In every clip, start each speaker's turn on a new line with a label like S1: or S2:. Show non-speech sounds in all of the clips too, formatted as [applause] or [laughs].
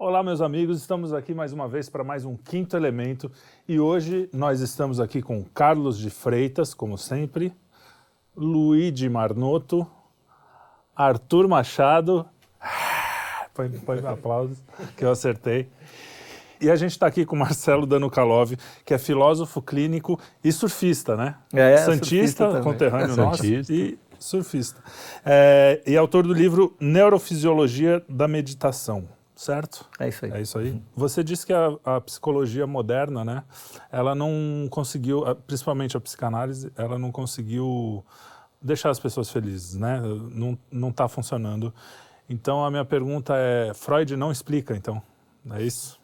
S1: Olá, meus amigos, estamos aqui mais uma vez para mais um quinto elemento e hoje nós estamos aqui com Carlos de Freitas, como sempre, Luigi Marnoto, Arthur Machado, [sighs] põe, põe aplausos que eu acertei, e a gente está aqui com Marcelo Danukalov, que é filósofo clínico e surfista, né?
S2: É,
S1: Santista,
S2: surfista
S1: conterrâneo
S2: é
S1: nosso e surfista. É, e autor do livro Neurofisiologia da Meditação certo?
S2: É isso aí.
S1: É isso aí. Você disse que a, a, psicologia moderna, né, ela não conseguiu, principalmente a psicanálise, ela não conseguiu deixar as pessoas felizes, né? Não não está funcionando. Então a minha pergunta é, Freud não explica, então, é isso?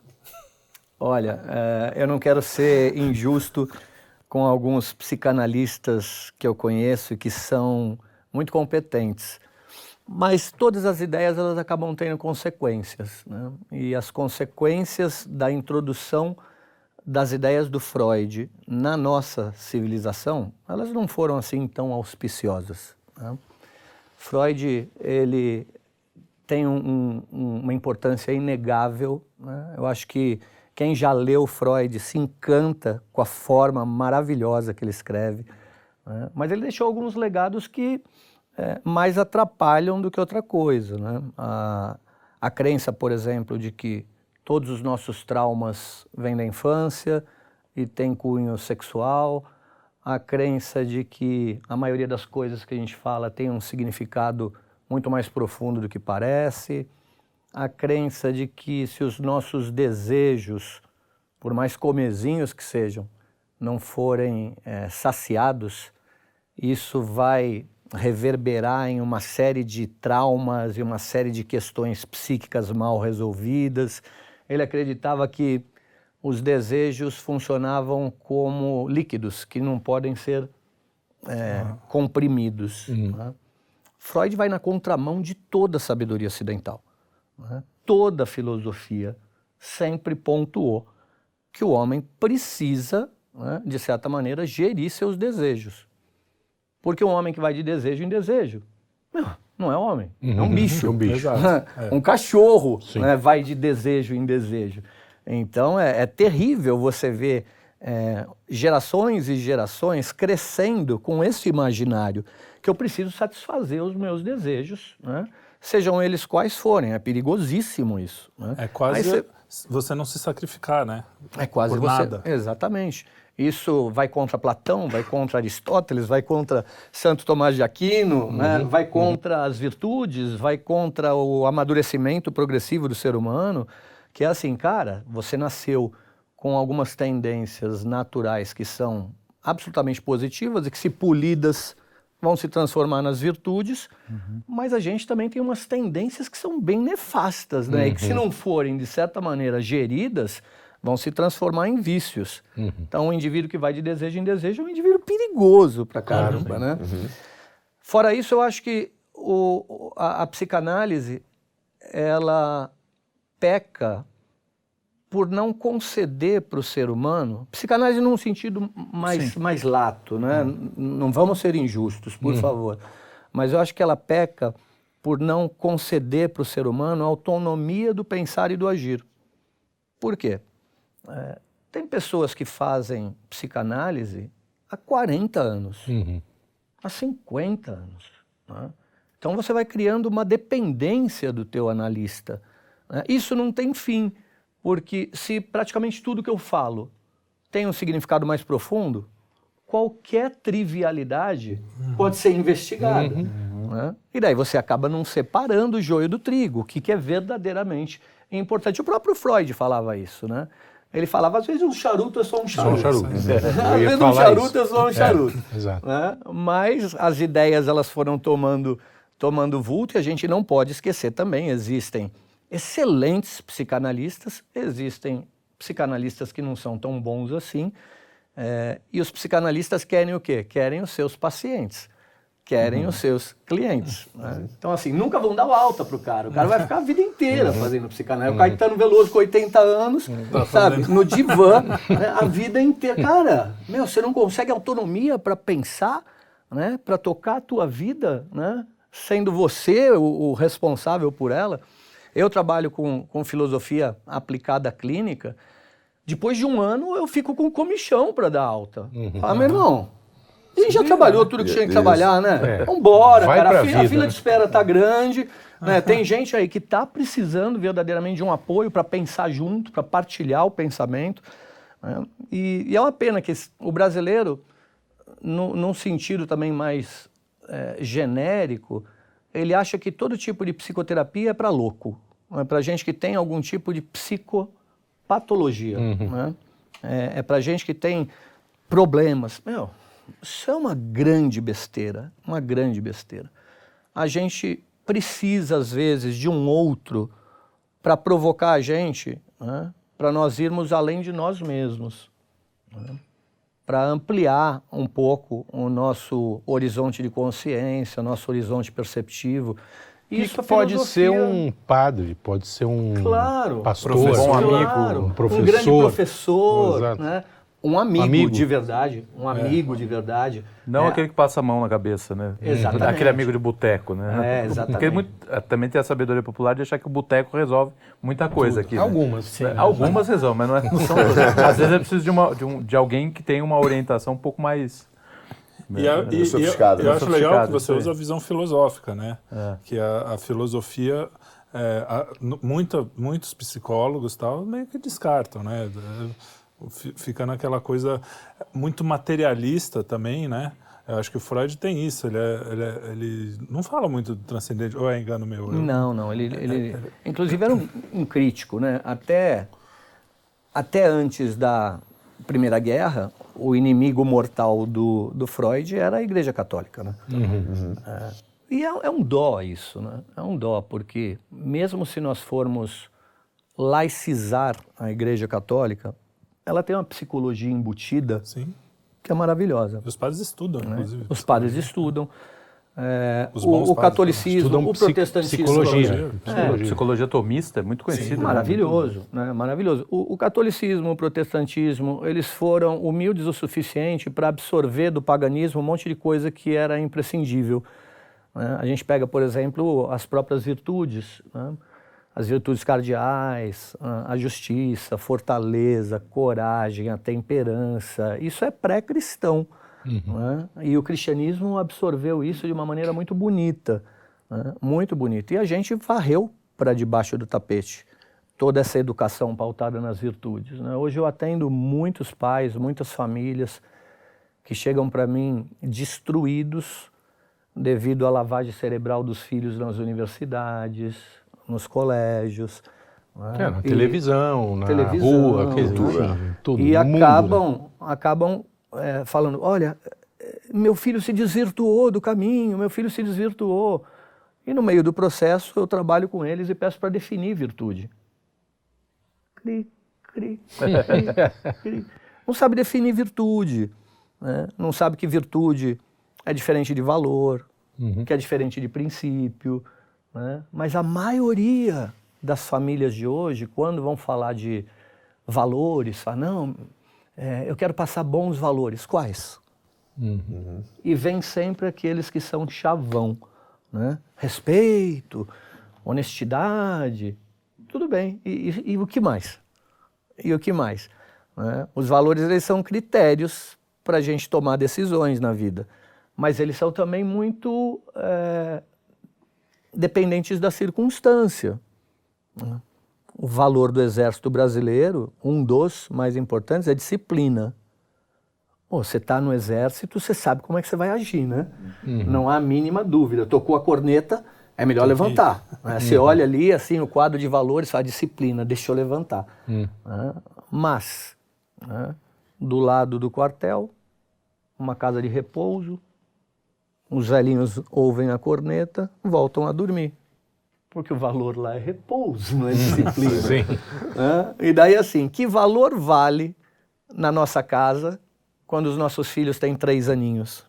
S2: Olha, é, eu não quero ser injusto com alguns psicanalistas que eu conheço e que são muito competentes. Mas todas as ideias elas acabam tendo consequências, né? e as consequências da introdução das ideias do Freud na nossa civilização, elas não foram assim tão auspiciosas. Né? Freud ele tem um, um, uma importância inegável. Né? Eu acho que quem já leu Freud se encanta com a forma maravilhosa que ele escreve, né? mas ele deixou alguns legados que é, mais atrapalham do que outra coisa. Né? A, a crença, por exemplo, de que todos os nossos traumas vêm da infância e têm cunho sexual, a crença de que a maioria das coisas que a gente fala tem um significado muito mais profundo do que parece, a crença de que se os nossos desejos, por mais comezinhos que sejam, não forem é, saciados, isso vai reverberar em uma série de traumas e uma série de questões psíquicas mal resolvidas. Ele acreditava que os desejos funcionavam como líquidos que não podem ser é, ah. comprimidos. Uhum. Né? Freud vai na contramão de toda a sabedoria ocidental. Né? Toda a filosofia sempre pontuou que o homem precisa, né, de certa maneira, gerir seus desejos. Porque um homem que vai de desejo em desejo, não é homem, uhum. é um bicho.
S1: É um bicho. [laughs]
S2: um cachorro né, vai de desejo em desejo. Então é, é terrível você ver é, gerações e gerações crescendo com esse imaginário que eu preciso satisfazer os meus desejos, né? sejam eles quais forem. É perigosíssimo isso. Né?
S1: É quase você não se sacrificar, né?
S2: É quase
S1: Por
S2: você.
S1: Nada.
S2: Exatamente. Isso vai contra Platão, vai contra Aristóteles, vai contra Santo Tomás de Aquino, uhum, né? vai contra uhum. as virtudes, vai contra o amadurecimento progressivo do ser humano, que é assim, cara, você nasceu com algumas tendências naturais que são absolutamente positivas e que, se polidas, vão se transformar nas virtudes, uhum. mas a gente também tem umas tendências que são bem nefastas, né? E que, se uhum. não forem, de certa maneira, geridas, vão se transformar em vícios. Uhum. Então, o indivíduo que vai de desejo em desejo é um indivíduo perigoso para caramba, né? Uhum. Fora isso, eu acho que o, a, a, psicanálise, ela peca por não conceder para o ser humano, psicanálise num sentido mais, mais lato, né? Uhum. Não vamos ser injustos, por uhum. favor. Mas eu acho que ela peca por não conceder para o ser humano a autonomia do pensar e do agir. Por quê? É, tem pessoas que fazem psicanálise há 40 anos, uhum. há 50 anos. Né? Então você vai criando uma dependência do teu analista. Né? Isso não tem fim, porque se praticamente tudo que eu falo tem um significado mais profundo, qualquer trivialidade uhum. pode ser investigada. Uhum. Né? E daí você acaba não separando o joio do trigo, o que, que é verdadeiramente importante. O próprio Freud falava isso, né? Ele falava, às vezes um charuto é só um charuto. Só um charuto. É. [laughs] Às vezes um charuto é só um é, charuto. Exato. Né? Mas as ideias elas foram tomando, tomando vulto e a gente não pode esquecer também, existem excelentes psicanalistas, existem psicanalistas que não são tão bons assim, é, e os psicanalistas querem o quê? Querem os seus pacientes querem uhum. os seus clientes. Né? Então, assim, nunca vão dar alta pro cara. O cara vai ficar a vida inteira uhum. fazendo psicanálise. Uhum. O Caetano Veloso com 80 anos, uhum. tá sabe, no divã, [laughs] né? a vida inteira. Cara, meu, você não consegue autonomia para pensar, né? para tocar a tua vida, né? sendo você o, o responsável por ela. Eu trabalho com, com filosofia aplicada clínica. Depois de um ano, eu fico com comichão para dar alta. Uhum. Ah, meu irmão, a gente já trabalhou tudo que tinha que trabalhar, né? É. Vambora, Vai cara. A, vida, a, fila né? de espera tá grande. Né? Tem gente aí que tá precisando verdadeiramente de um apoio para pensar junto, para partilhar o pensamento. Né? E, e, é uma pena que o brasileiro, no, num sentido também mais é, genérico, ele acha que todo tipo de psicoterapia é para louco, é para gente que tem algum tipo de psicopatologia, uhum. né? é, é para gente que tem problemas. Meu, isso é uma grande besteira, uma grande besteira. A gente precisa, às vezes, de um outro para provocar a gente, né? para nós irmos além de nós mesmos. Né? para ampliar um pouco o nosso horizonte de consciência, o nosso horizonte perceptivo.
S3: Isso pode ser um padre, pode ser um
S2: claro,
S3: pastor,
S2: um amigo, claro, um professor, um grande professor, né? Um amigo, amigo, de verdade, um é. amigo é. de verdade.
S4: Não é. aquele que passa a mão na cabeça, né?
S2: Exatamente.
S4: Aquele amigo de boteco, né?
S2: É, exatamente.
S4: Porque muito, eh, também tem a sabedoria popular de achar que o boteco resolve muita coisa Tudo. aqui. Né?
S3: Algumas. Sim,
S4: é, Algumas resolvem, mas não, é, não são [laughs] Às vezes é preciso de, uma, de, um, de alguém que tenha uma orientação um pouco mais...
S1: E, a, e, sofisticada. Eu, eu acho legal que você usa a visão filosófica, né? É. Que a, a filosofia... É, a, muita, muitos psicólogos tal meio que descartam, né? Fica naquela coisa muito materialista também, né? Eu acho que o Freud tem isso, ele, é, ele, é, ele não fala muito do transcendente, ou é engano meu?
S2: Não, não, ele, ele inclusive era um, um, crítico, né? Até, até antes da Primeira Guerra, o inimigo mortal do, do Freud era a Igreja Católica, né? Uhum, uhum. É, e é, é um dó isso, né? É um dó, porque mesmo se nós formos laicizar a Igreja Católica, ela tem uma psicologia embutida
S1: Sim.
S2: que é maravilhosa.
S1: Os padres estudam, né? inclusive.
S2: Os padres estudam. É, o, o catolicismo, o protestantismo.
S4: Psicologia. É. Psicologia tomista é muito conhecida.
S2: Né? Maravilhoso, né? maravilhoso. O, o, catolicismo, o protestantismo, eles foram humildes o suficiente para absorver do paganismo um monte de coisa que era imprescindível. Né? A gente pega, por exemplo, as próprias virtudes. Né? As virtudes cardeais, a justiça, a fortaleza, a coragem, a temperança. Isso é pré-cristão. Uhum. Né? E o cristianismo absorveu isso de uma maneira muito bonita, né? muito bonita. E a gente varreu para debaixo do tapete toda essa educação pautada nas virtudes. Né? Hoje eu atendo muitos pais, muitas famílias que chegam para mim destruídos devido à lavagem cerebral dos filhos nas universidades, nos colégios.
S3: É, na e, televisão, na televisão, rua,
S2: cultura. Tudo, e acabam, né? acabam é, falando, olha, meu filho se desvirtuou do caminho, meu filho se desvirtuou. E no meio do processo eu trabalho com eles e peço para definir virtude. Cri, cri, cri, cri. Não sabe definir virtude, né? não sabe que virtude é diferente de valor, uhum. que é diferente de princípio, né? Mas a maioria das famílias de hoje, quando vão falar de valores, falam, não, é, eu quero passar bons valores. Quais? Uhum. E vem sempre aqueles que são chavão. Né? Respeito, honestidade, tudo bem. E, e, e, o que mais? E o que mais? Né? Os valores eles são critérios para a gente tomar decisões na vida, mas eles são também muito é, dependentes da circunstância. O valor do exército brasileiro, um dos mais importantes, é disciplina. Pô, você está no exército, você sabe como é que você vai agir, né? Uhum. Não há a mínima dúvida. Tocou a corneta, é melhor levantar. Né? Você uhum. olha ali, assim, o quadro de valores, fala disciplina, deixa eu levantar. Uhum. Né? Mas, né? do lado do quartel, uma casa de repouso, os velhinhos ouvem a corneta, voltam a dormir. Porque o valor lá é repouso, não é disciplina. Sim. É? E daí assim, que valor vale na nossa casa quando os nossos filhos têm três aninhos,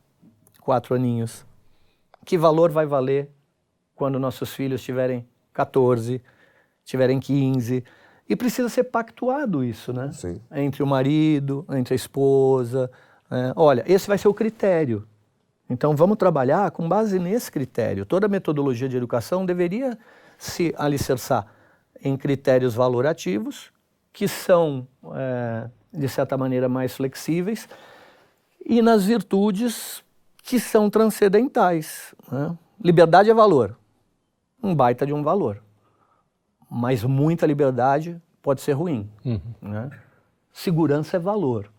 S2: quatro aninhos? Que valor vai valer quando nossos filhos tiverem 14, tiverem 15? E precisa ser pactuado isso, né?
S5: Sim.
S2: Entre o marido, entre a esposa. É, olha, esse vai ser o critério. Então vamos trabalhar com base nesse critério. Toda metodologia de educação deveria se alicerçar em critérios valorativos, que são, é, de certa maneira, mais flexíveis, e nas virtudes que são transcendentais. Né? Liberdade é valor, um baita de um valor. Mas muita liberdade pode ser ruim.
S3: Uhum.
S2: Né? Segurança é valor.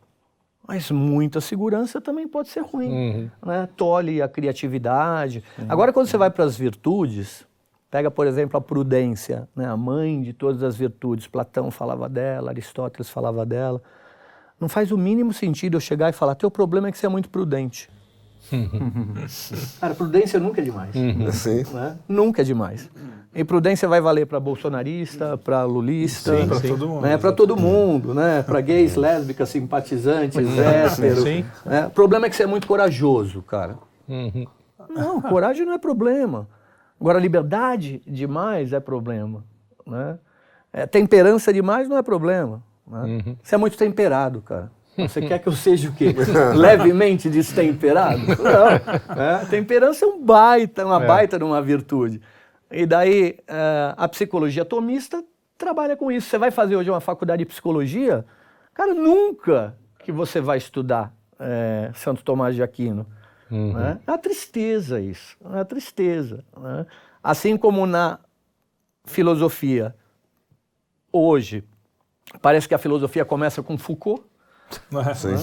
S2: Mas muita segurança também pode ser ruim.
S3: Uhum.
S2: Né? Tolhe a criatividade. Agora, quando você vai para as virtudes, pega, por exemplo, a prudência, né? a mãe de todas as virtudes. Platão falava dela, Aristóteles falava dela. Não faz o mínimo sentido eu chegar e falar: teu problema é que você é muito prudente. [laughs] Cara, prudência nunca é demais.
S5: Sim.
S2: né? Nunca é demais. E prudência vai valer para bolsonarista, para lulista,
S1: Sim, pra todo mundo,
S2: né? para todo mundo, né? para gays, lésbicas, simpatizantes, héteros.
S3: Sim.
S2: né? O problema é que você é muito corajoso, cara.
S3: Uhum.
S2: Não, coragem não é problema. Agora, liberdade demais é problema. Né? É, temperança demais não é problema. Né? Você é muito temperado, cara. Você [laughs] quer que eu seja o quê? [laughs] Levemente destemperado? Não. né? Temperança é um baita, uma
S3: É.
S2: baita de uma virtude. E daí, eh, a psicologia atomista trabalha com isso. Você vai fazer hoje uma faculdade de psicologia? Cara, nunca que você vai estudar eh, Santo Tomás de Aquino. Né? É uma tristeza isso, é uma tristeza. né? Assim como na filosofia, hoje, parece que a filosofia começa com Foucault,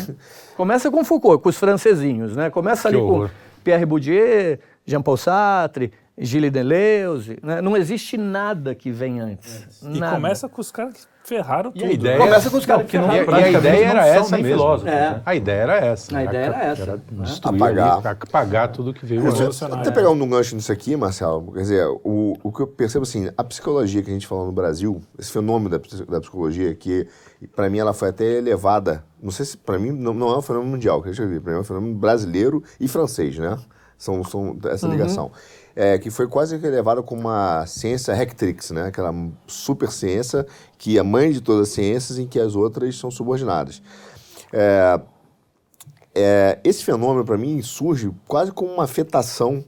S1: Né?
S2: Começa com Foucault, com os francesinhos, né? Começa
S3: Que
S2: ali
S3: horror.
S2: com Pierre Bourdieu, Jean-Paul Sartre, Gilles Deleuze, né? Não existe nada que vem antes.
S1: E
S2: nada.
S1: começa com os caras que ferraram
S4: E
S1: tudo.
S4: a ideia
S2: Começa com os caras
S4: que não,
S3: E, e a ideia era essa mesmo.
S2: É.
S4: né?
S3: A ideia era essa.
S2: A
S3: né?
S2: ideia era essa, né?
S3: destruir
S5: Apagar.
S3: ali, apagar tudo que veio
S5: Você,
S3: antes.
S1: Revolucionário,
S5: até
S1: é.
S5: pegar um gancho nisso aqui, Marcelo, quer dizer, o, o que eu percebo assim, a psicologia que a gente falou no Brasil, esse fenômeno da, da psicologia, que para mim ela foi até elevada, não sei se para mim não, não é um fenômeno mundial, que eu ver, para mim é um fenômeno brasileiro e francês, né? São, são essa ligação. É, que foi quase que elevada como uma ciência rectrix, né? Aquela super ciência que é mãe de todas as ciências em que as outras são subordinadas. É, é, esse fenômeno, para mim, surge quase como uma afetação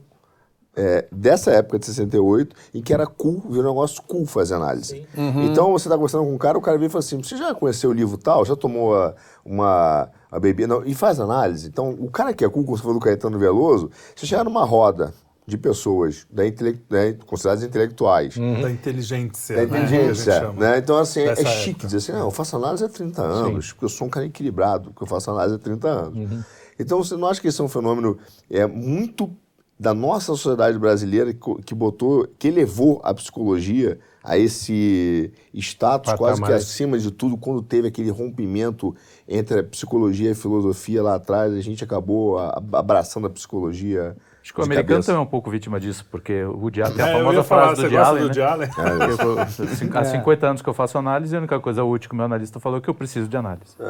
S5: é, dessa época de 68, em que era cool, virou um negócio cool fazer análise. Então, você está conversando com um cara, o cara vem e fala assim, você já conheceu o livro tal? Já tomou a- uma a bebida? Não, e faz análise. Então, o cara que é cool, como você falou do Caetano Veloso, você chegar numa roda de pessoas da intele- né, consideradas intelectuais,
S1: Da inteligência.
S5: da
S1: né, que a gente
S5: inteligência,
S1: chama.
S5: né? Então, assim, é
S1: Dessa
S5: chique
S1: época.
S5: dizer assim, não, eu faço análise há 30 anos, porque eu sou um cara equilibrado, porque eu faço análise há 30 anos. Então, você não acha que esse é um fenômeno é, muito da nossa sociedade brasileira que, que botou, que elevou a psicologia a esse status quase que acima de tudo, quando teve aquele rompimento entre a psicologia e a filosofia lá atrás, a gente acabou a- abraçando a psicologia
S4: Acho que o americano
S5: cabeça.
S4: também é um pouco vítima disso, porque o Woody Allen tem a
S1: É,
S4: famosa frase do Woody Allen, né?
S1: Allen? [laughs]
S4: Cin- Há 50 anos que eu faço análise e a única coisa útil que o meu analista falou é que eu preciso de análise. [laughs]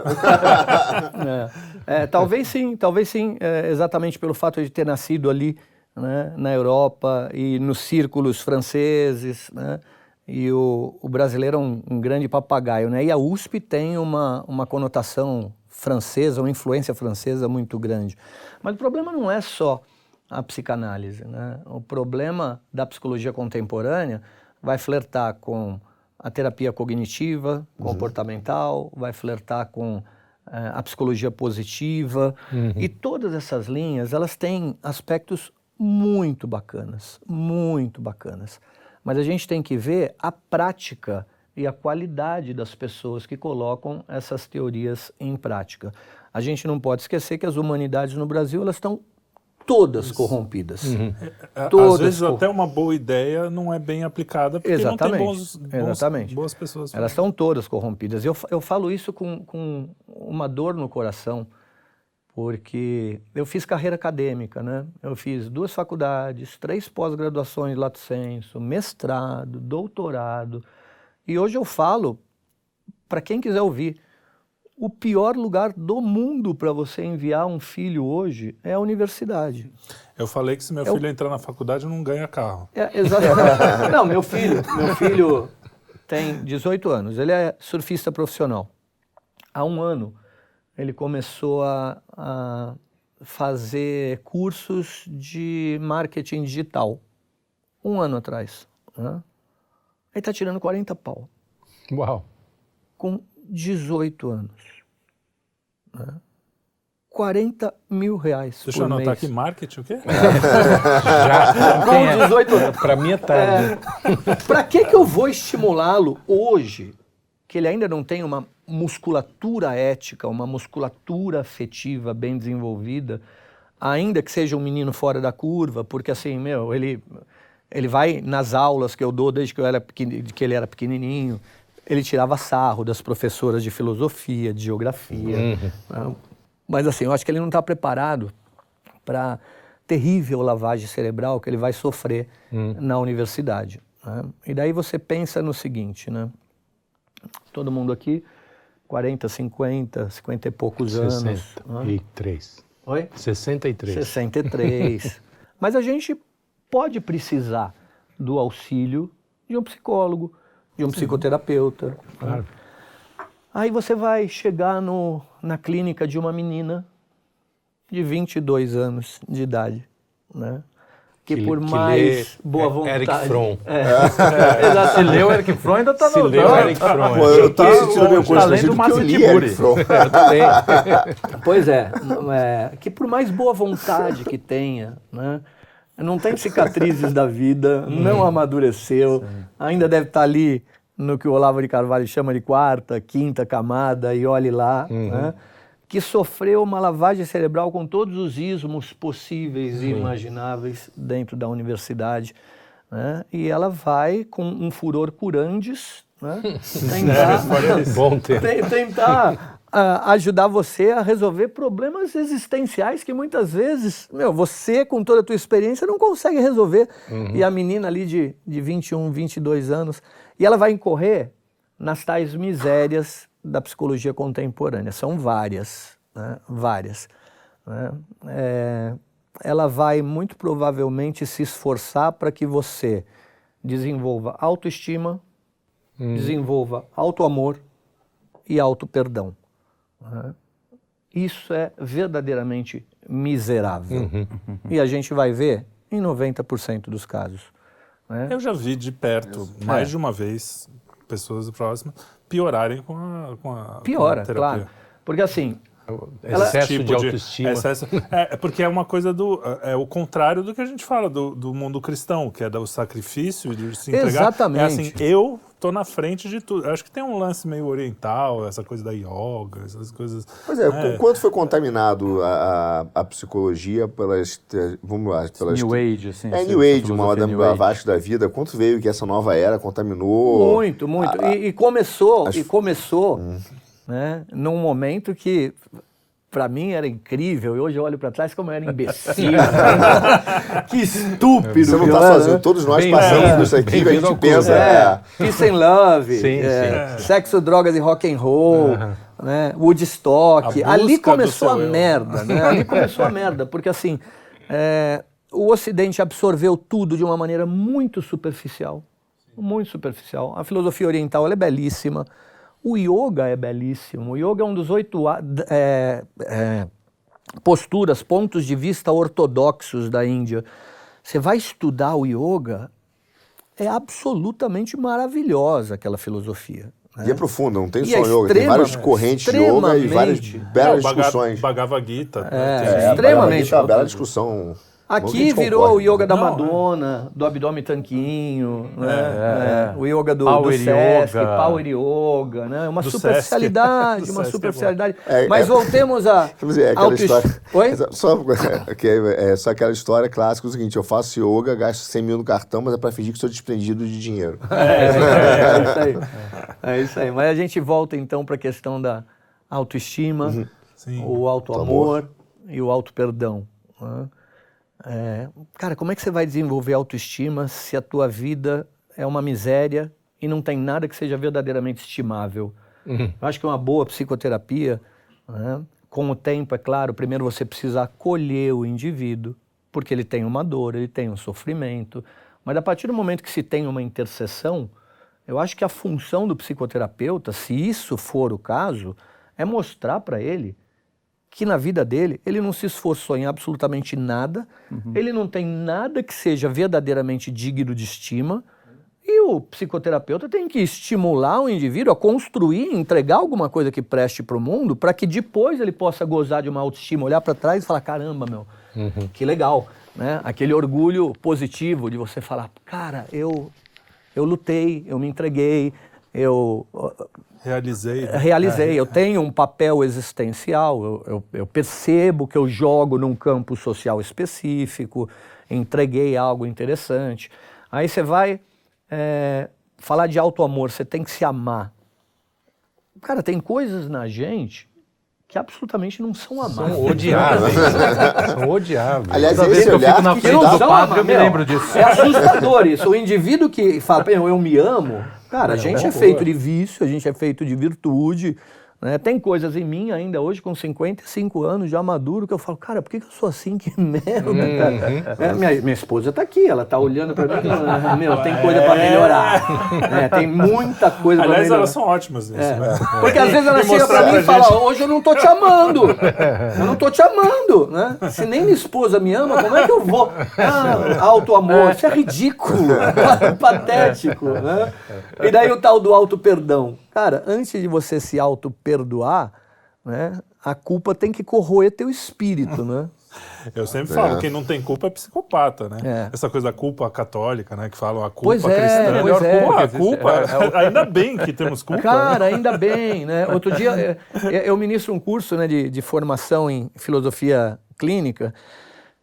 S2: É, é, talvez sim, talvez sim, é, exatamente pelo fato de ter nascido ali né, na Europa e nos círculos franceses, né, e o, o brasileiro é um, um grande papagaio, né, e a USP tem uma, uma conotação francesa, uma influência francesa muito grande. Mas o problema não é só a psicanálise, né, o problema da psicologia contemporânea vai flertar com a terapia cognitiva, comportamental, vai flertar com eh, a psicologia positiva e todas essas linhas elas têm aspectos muito bacanas, muito bacanas. Mas a gente tem que ver a prática e a qualidade das pessoas que colocam essas teorias em prática. A gente não pode esquecer que as humanidades no Brasil elas estão todas corrompidas.
S1: Às
S2: Todas
S1: vezes
S2: cor-
S1: até uma boa ideia não é bem aplicada porque não tem
S2: Exatamente,
S1: bons, bons-
S2: exatamente.
S1: boas pessoas.
S2: Elas estão todas corrompidas. Eu, eu falo isso com, com uma dor no coração, porque eu fiz carreira acadêmica, né? Eu fiz duas faculdades, três pós-graduações lato sensu, mestrado, doutorado. E hoje eu falo, para quem quiser ouvir, o pior lugar do mundo para você enviar um filho hoje é a universidade.
S1: Eu falei que se meu
S2: Eu-
S1: filho entrar na faculdade não ganha carro.
S2: É, exatamente. Não, meu filho, meu filho tem 18 anos, ele é surfista profissional. Há um ano ele começou a, a fazer cursos de marketing digital. Um ano atrás. né? Ele está tirando 40 pau,
S3: Uau.
S2: com 18 anos. Né? 40 mil reais
S1: Deixa
S2: por
S1: eu anotar
S2: mês.
S1: aqui, marketing o quê? [laughs]
S2: Com 18 anos.
S3: Para mim é tarde.
S2: Para que, que eu vou estimulá-lo hoje, que ele ainda não tem uma musculatura ética, uma musculatura afetiva bem desenvolvida, ainda que seja um menino fora da curva, porque assim, meu, ele, ele vai nas aulas que eu dou desde que, eu era que ele era pequenininho, ele tirava sarro das professoras de filosofia, de geografia. né? Mas assim, eu acho que ele não está preparado para terrível lavagem cerebral que ele vai sofrer na universidade. né? E daí você pensa no seguinte, né? Todo mundo aqui, 40, 50, 50 e poucos anos. né?
S3: 63.
S2: Oi?
S3: 63.
S2: 63. [laughs] Mas a gente pode precisar do auxílio de um psicólogo, de um psicoterapeuta. né?
S3: Claro.
S2: Aí você vai chegar no, na clínica de uma menina de 22 anos de idade, né? Que,
S3: Que-
S2: por
S3: que
S2: mais
S3: lê
S2: boa
S3: é-
S2: vontade...
S3: Eric Fromm.
S2: É, exato.
S4: Se leu Eric Fromm, ainda tá
S3: Se
S4: no...
S3: leu
S4: tá-
S3: Eric Fromm.
S5: Pô, eu tô
S4: Tá
S5: sentindo meio
S4: longe, tá
S5: constrangido
S4: lendo
S5: porque eu
S4: Massa
S5: li
S4: Tiburi.
S5: Eric Fromm. [laughs]
S3: Eu também.
S2: Pois é, é, que por mais boa vontade que tenha, né, não tem cicatrizes da vida, [laughs] não amadureceu, ainda deve estar ali no que o Olavo de Carvalho chama de quarta, quinta camada, e olhe lá, né, que sofreu uma lavagem cerebral com todos os ismos possíveis e imagináveis dentro da universidade. né, e ela vai com um furor curandes né, [laughs] tentar
S3: Bom [laughs] tempo.
S2: Ten- tentar ajudar você a resolver problemas existenciais que muitas vezes, meu, você com toda a tua experiência não consegue resolver. E a menina ali de, de 21, 22 anos, e ela vai incorrer nas tais misérias da psicologia contemporânea. São várias, né? várias. né? É, ela vai muito provavelmente se esforçar para que você desenvolva autoestima, desenvolva autoamor e auto-perdão. Isso é verdadeiramente miserável. E a gente vai ver em 90% dos casos. né?
S1: Eu já vi de perto, mais de uma vez, pessoas próximas piorarem com a, com a, com a
S2: Piora, claro. Porque assim, Ela-
S3: Excesso
S1: Tipo
S3: de autoestima.
S1: excesso- é, é porque é uma coisa do. É, é o contrário do que a gente fala do, do mundo cristão, que é do sacrifício e de se entregar.
S2: Exatamente.
S1: É assim, eu tô na frente de tudo. Eu acho que tem um lance meio oriental, essa coisa da yoga, essas coisas.
S5: Pois é,
S1: É.
S5: com quanto foi contaminado a, a, a psicologia pelas. Vamos lá, pelas.
S4: New Age, assim.
S5: É New Age, uma Madame. Blavatsky da vida. Quanto veio que essa nova era contaminou?
S2: Muito, muito. E, e começou,
S5: as-
S2: e começou, né, num momento que para mim era incrível, e hoje eu olho para trás como eu era imbecil. [laughs] [laughs] que estúpido.
S5: Você não tá sozinho,
S2: né?
S5: todos nós
S3: Bem-
S5: passamos
S3: é,
S5: por isso aqui, a gente pensa.
S2: É,
S5: é. [laughs]
S2: Peace and Love,
S3: Sim,
S2: é, sexo, drogas e rock and roll, né, Woodstock. Ali começou a
S1: eu.
S2: merda, né? Ali começou a merda, porque assim, é, o Ocidente absorveu tudo de uma maneira muito superficial, muito superficial. A filosofia oriental ela é belíssima, o yoga é belíssimo. O yoga é um dos oito é, é, posturas, pontos de vista ortodoxos da Índia. Você vai estudar o yoga, é absolutamente maravilhosa aquela filosofia. né?
S5: E é profunda, não tem
S2: E
S5: só
S2: é
S5: yoga, tem várias correntes de yoga e várias
S2: extremamente-
S5: belas
S1: É,
S5: discussões.
S1: Bhagavad Gita. né,
S2: É,
S1: tem-
S5: É,
S2: extremamente
S5: É uma bela discussão.
S2: Aqui virou
S5: concorda.
S2: o yoga da
S1: Não,
S2: Madonna, do abdômen tanquinho, né?
S4: é,
S2: É, o yoga do,
S4: Power
S2: do Sesc,
S4: yoga.
S2: Power Yoga, né? Uma
S1: Do
S2: superficialidade,
S1: Sesc. [laughs]
S2: uma
S1: Sesc é
S2: superficialidade.
S5: É,
S2: Mas
S5: é-
S2: voltemos a
S5: Quer dizer, é aquela história. [laughs]
S2: Oi?
S5: É Só, [laughs] que é, é só aquela história clássica: o seguinte, eu faço yoga, gasto 100 mil no cartão, mas é pra fingir que sou desprendido de dinheiro.
S2: É, é isso aí. É isso aí. Mas a gente volta então para a questão da autoestima,
S1: Uhum. Sim.
S2: o auto-amor e o auto-perdão. né? É, cara, como é que você vai desenvolver autoestima se a tua vida é uma miséria e não tem nada que seja verdadeiramente estimável? Eu acho que uma boa psicoterapia, né, com o tempo, é claro, primeiro você precisa acolher o indivíduo, porque ele tem uma dor, ele tem um sofrimento, mas a partir do momento que se tem uma interseção, eu acho que a função do psicoterapeuta, se isso for o caso, é mostrar para ele que na vida dele ele não se esforçou em absolutamente nada, ele não tem nada que seja verdadeiramente digno de estima E o psicoterapeuta tem que estimular o indivíduo a construir, entregar alguma coisa que preste para o mundo, para que depois ele possa gozar de uma autoestima, olhar para trás e falar: caramba, meu, que legal. Né? Aquele orgulho positivo de você falar: cara, eu, eu lutei, eu me entreguei, eu
S1: Realizei. né?
S2: realizei, eu tenho um papel existencial, eu, eu- eu percebo que eu jogo num campo social específico, entreguei algo interessante. Aí você vai é, falar de auto-amor, você tem que se amar. Cara, tem coisas na gente que absolutamente não são amadas.
S3: São odiáveis. [laughs] São odiáveis.
S5: Aliás,
S4: Toda
S5: é
S4: vez que eu fico
S5: olhar
S4: na frente
S5: te
S4: do padre, eu me lembro disso.
S2: É assustador isso. O indivíduo que fala, "Pô, eu me amo, cara, a gente é feito de vício, a gente é feito de virtude. Né? Tem coisas em mim ainda hoje, com 55 anos, já maduro, que eu falo, cara, por que, que eu sou assim? Que [laughs] merda, cara. É, minha, minha esposa tá aqui, ela tá olhando pra mim e falando, "Ah, meu, tem coisa pra melhorar. É, tem muita coisa pra
S1: Aliás,
S2: melhorar.
S1: elas são ótimas nisso,
S2: É.
S1: né?
S2: Porque às vezes ela chega pra mim e fala,
S1: gente-
S2: hoje eu não tô te amando. Eu não tô te amando, né? Se nem minha esposa me ama, como é que eu vou? Ah, auto-amor, isso é ridículo, [laughs] patético, né? E daí o tal do auto-perdão. Cara, antes de você se auto-perdoar, né, a culpa tem que corroer teu espírito, né? [laughs]
S1: Eu sempre falo, quem não tem culpa é psicopata, né?
S2: É.
S1: Essa coisa da culpa católica, né? Que falam a culpa
S2: Pois é,
S1: cristã.
S2: pois é.
S1: A culpa,
S4: É, [laughs]
S1: ainda bem que temos culpa.
S2: Cara,
S1: né?
S2: ainda bem, né? Outro dia eu ministro um curso né, de, de formação em filosofia clínica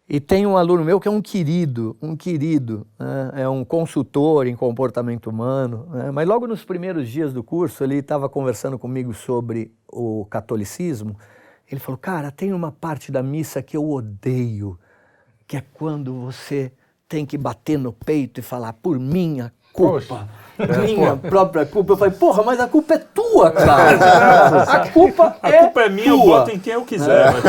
S2: e tem um aluno meu que é um querido, um querido, né? é um consultor em comportamento humano, né? mas logo nos primeiros dias do curso ele estava conversando comigo sobre o catolicismo. Ele falou, cara, tem uma parte da missa que eu odeio, que é quando você tem que bater no peito e falar por minha culpa. Minha própria culpa. Eu falei, porra, mas a culpa é tua, cara. [laughs] A culpa
S1: A
S2: é
S1: culpa é minha, eu
S2: tua.
S1: boto em quem eu quiser. né?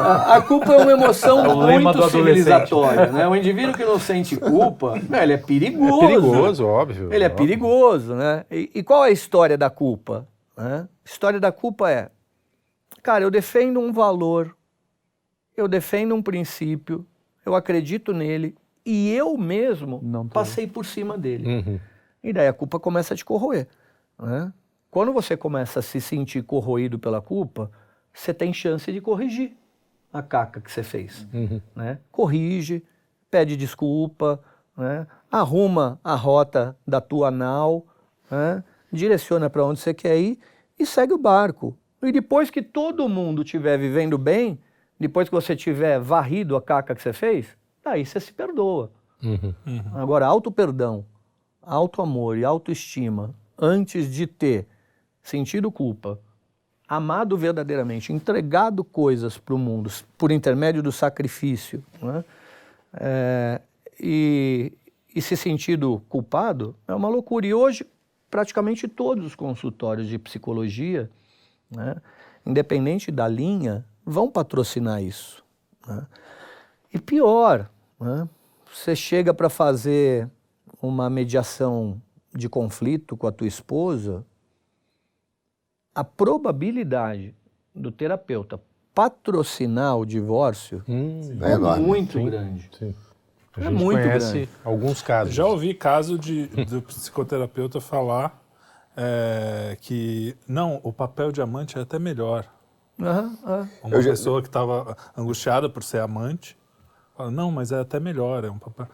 S2: A, a culpa é uma emoção
S4: É
S2: muito civilizatória. Né? O indivíduo que não sente culpa, ele é perigoso.
S3: É perigoso, óbvio.
S2: Ele é
S3: óbvio.
S2: perigoso, né? E, e qual é a história da culpa? né? A história da culpa é, cara, eu defendo um valor, eu defendo um princípio, eu acredito nele e eu mesmo passei por cima dele.
S3: Uhum.
S2: E daí a culpa começa a te corroer. Né? Quando você começa a se sentir corroído pela culpa, você tem chance de corrigir a caca que você fez. Né? Corrige, pede desculpa, né? arruma a rota da tua nau, né? direciona para onde você quer ir e segue o barco. E depois que todo mundo estiver vivendo bem, depois que você tiver varrido a caca que você fez, aí você se perdoa. Agora, auto-perdão, auto-amor e autoestima, antes de ter sentido culpa, amado verdadeiramente, entregado coisas para o mundo por intermédio do sacrifício, né? É, e, e se sentido culpado, é uma loucura. E hoje, praticamente todos os consultórios de psicologia, né, independente da linha, vão patrocinar isso. né? E pior, né, você chega para fazer uma mediação de conflito com a tua esposa, a probabilidade do terapeuta patrocinar o divórcio
S3: Hum,
S5: É enorme.
S2: muito
S3: Sim.
S2: grande.
S3: sim. A
S2: É
S3: gente
S2: muito
S3: conhece
S2: grande.
S3: alguns casos.
S1: Já ouvi caso de, do psicoterapeuta falar é, que, não, o papel de amante é até melhor. Uma
S5: Eu já-
S1: pessoa que estava angustiada por ser amante, fala, não, mas é até melhor, é um papel...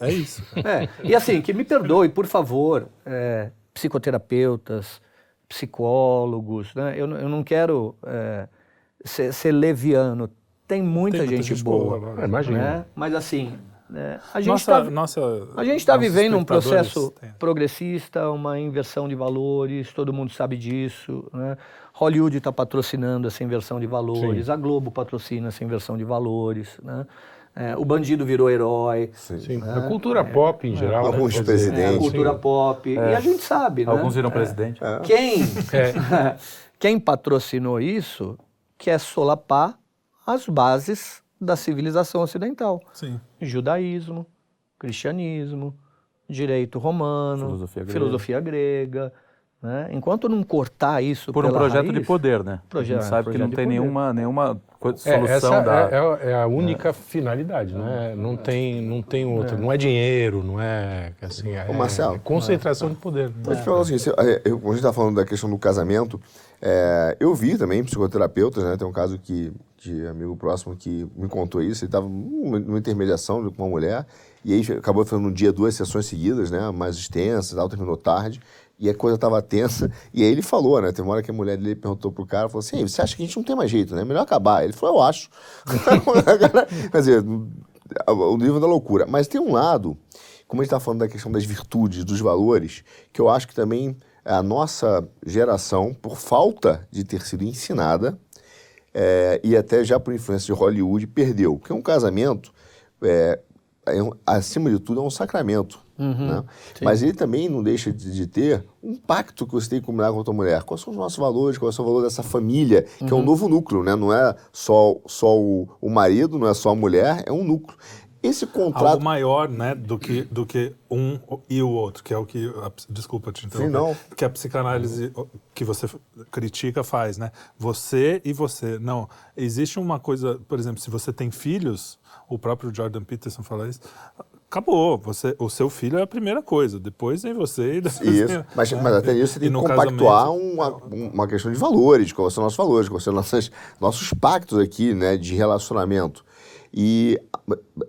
S1: É isso.
S2: É, e assim, que me perdoe, por favor, é, psicoterapeutas, psicólogos, né? eu, não- eu não quero é, ser, ser leviano. Tem muita,
S1: Tem muita
S2: gente,
S1: gente
S2: boa,
S1: boa,
S3: É, imagina.
S2: né? mas assim, é, a gente está
S1: nossa,
S2: a gente está
S1: nossos
S2: vivendo um processo
S1: têm-
S2: progressista, uma inversão de valores, todo mundo sabe disso. Né? Hollywood está patrocinando essa inversão de valores, a Globo patrocina essa inversão de valores. Né? É, o bandido virou herói.
S3: Sim. A cultura pop, em geral.
S5: Alguns
S3: né,
S5: presidentes.
S2: É, a
S5: Sim.
S2: cultura pop. E a gente sabe, né?
S4: Alguns viram presidente.
S2: Quem,
S3: É. [laughs]
S2: quem patrocinou isso quer solapar as bases da civilização ocidental.
S1: Sim.
S2: Judaísmo, cristianismo, direito romano,
S4: Filosofia grega.
S2: filosofia grega, Né? Enquanto não cortar isso
S4: Por um projeto
S2: raiz,
S4: de poder, né?
S2: Projeto-
S4: a gente sabe que não tem
S2: poder.
S4: nenhuma, nenhuma
S3: É,
S4: solução
S3: essa
S4: da...
S3: é, é- é a única finalidade, né? Não tem, não tem outra. Não é dinheiro, não é assim. É,
S5: Ô, Marcelo.
S3: é concentração de poder.
S5: te falar o seguinte, é, eu- quando a gente está falando da questão do casamento, é, eu vi também psicoterapeutas, né? Tem um caso que, de amigo próximo que me contou isso, ele estava numa, numa intermediação com uma mulher, e aí acabou fazendo um dia duas sessões seguidas, né? Mais extensas, tal, terminou tarde, e a coisa estava tensa, e aí ele falou, né? Teve uma hora que a mulher dele perguntou pro cara, falou assim, "Ei, você acha que a gente não tem mais jeito, né? Melhor acabar. Ele falou, eu acho. [laughs] Quer dizer, o nível da loucura. Mas tem um lado, como a gente está falando da questão das virtudes, dos valores, que eu acho que também a nossa geração, por falta de ter sido ensinada, é, e até já por influência de Hollywood, perdeu. Porque um casamento, é, é um- acima de tudo, é um sacramento. Né? Mas ele também não deixa de, de ter um pacto que você tem que combinar com a tua mulher. Quais são os nossos valores, qual é o valor dessa família, que é um novo núcleo, né? Não é só, só o, o marido, não é só a mulher, é um núcleo. Esse contrato...
S1: Algo maior, né, do que, do que um e o outro, que é o que. a desculpa te interromper.
S5: não.
S1: Que a psicanálise que você critica faz, né? Você e você. Não. Existe uma coisa, por exemplo, se você tem filhos, o próprio Jordan Peterson fala isso. Acabou, você, o seu filho é a primeira coisa, depois vem você e depois
S5: Isso,
S1: vem-
S5: mas,
S1: né?
S5: mas até nisso você tem
S1: E
S5: que compactuar uma, uma questão de valores, quais são nossos valores, quais são nossos, nossos pactos aqui, né, de relacionamento. E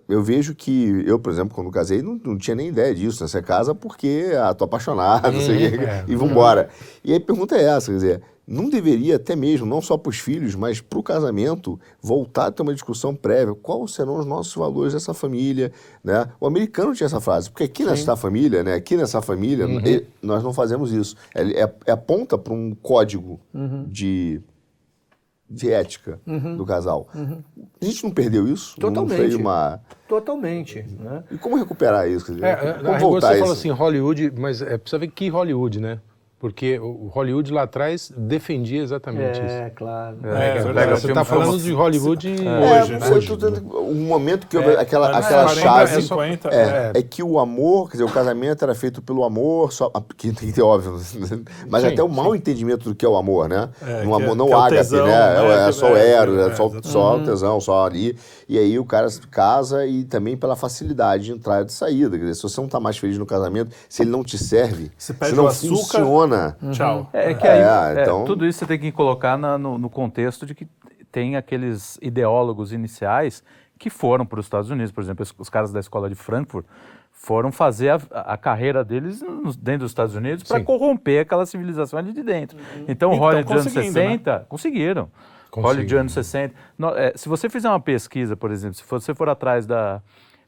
S5: eu vejo que eu, por exemplo, quando casei, não, não tinha nem ideia disso. Né? Você casa porque ah, tô apaixonado, sei quê,
S3: é.
S5: e vambora. E aí a pergunta é essa, quer dizer, não deveria até mesmo, não só para os filhos, mas para o casamento, voltar a ter uma discussão prévia. Quais serão os nossos valores dessa família? Né? O americano tinha essa frase, porque aqui nessa família, né, aqui nessa família, e- nós não fazemos isso. É, é, é aponta para um código de, de ética do casal. A gente não perdeu isso? Não
S2: Totalmente.
S5: fez uma...
S2: Totalmente. Né?
S5: E como recuperar isso? Quer dizer,
S3: É, é,
S5: como
S3: a rigor
S5: voltar
S3: você
S5: a
S3: fala
S5: isso?
S3: assim, Hollywood, mas é, precisa ver que Hollywood, né? Porque o Hollywood lá atrás defendia exatamente isso.
S2: claro.
S1: É,
S3: É,
S1: verdade.
S3: você está falando de Hollywood
S5: É,
S1: hoje, né?
S5: foi tudo, um momento que houve
S1: É,
S5: aquela, aquela
S1: 40,
S5: chave.
S1: 50,
S5: é,
S3: é.
S5: é que o amor, quer dizer, o casamento era feito pelo amor, só, ah, que tem que ter óbvio, [laughs] mas
S3: Sim,
S5: até o mau entendimento do que é o amor, né?
S1: É,
S5: no
S1: é-
S5: amor não
S1: é o
S5: ágape, né?
S1: né?
S5: É, só o
S1: é,
S5: ero,
S1: é,
S5: é, só,
S1: exatamente.
S5: só o tesão, só ali. E aí o cara casa e também pela facilidade de entrada e de saída. Quer dizer, se você não está mais feliz no casamento, se ele não te serve,
S1: Se
S5: se não
S1: o açúcar-
S5: funciona.
S1: Tchau.
S4: É que aí,
S5: É,
S4: é,
S5: então-
S4: tudo isso você tem que colocar na- no, no contexto de que tem aqueles ideólogos iniciais que foram para os Estados Unidos, por exemplo, os, caras da escola de Frankfurt foram fazer a, a carreira deles nos- dentro dos Estados Unidos para corromper aquela civilização ali de dentro. Então, o Hollywood dos anos
S1: conseguindo, né?
S4: 60, conseguiram.
S3: Conseguiram.
S4: Hollywood dos anos 60. No- é, se você fizer uma pesquisa, por exemplo, se você for atrás da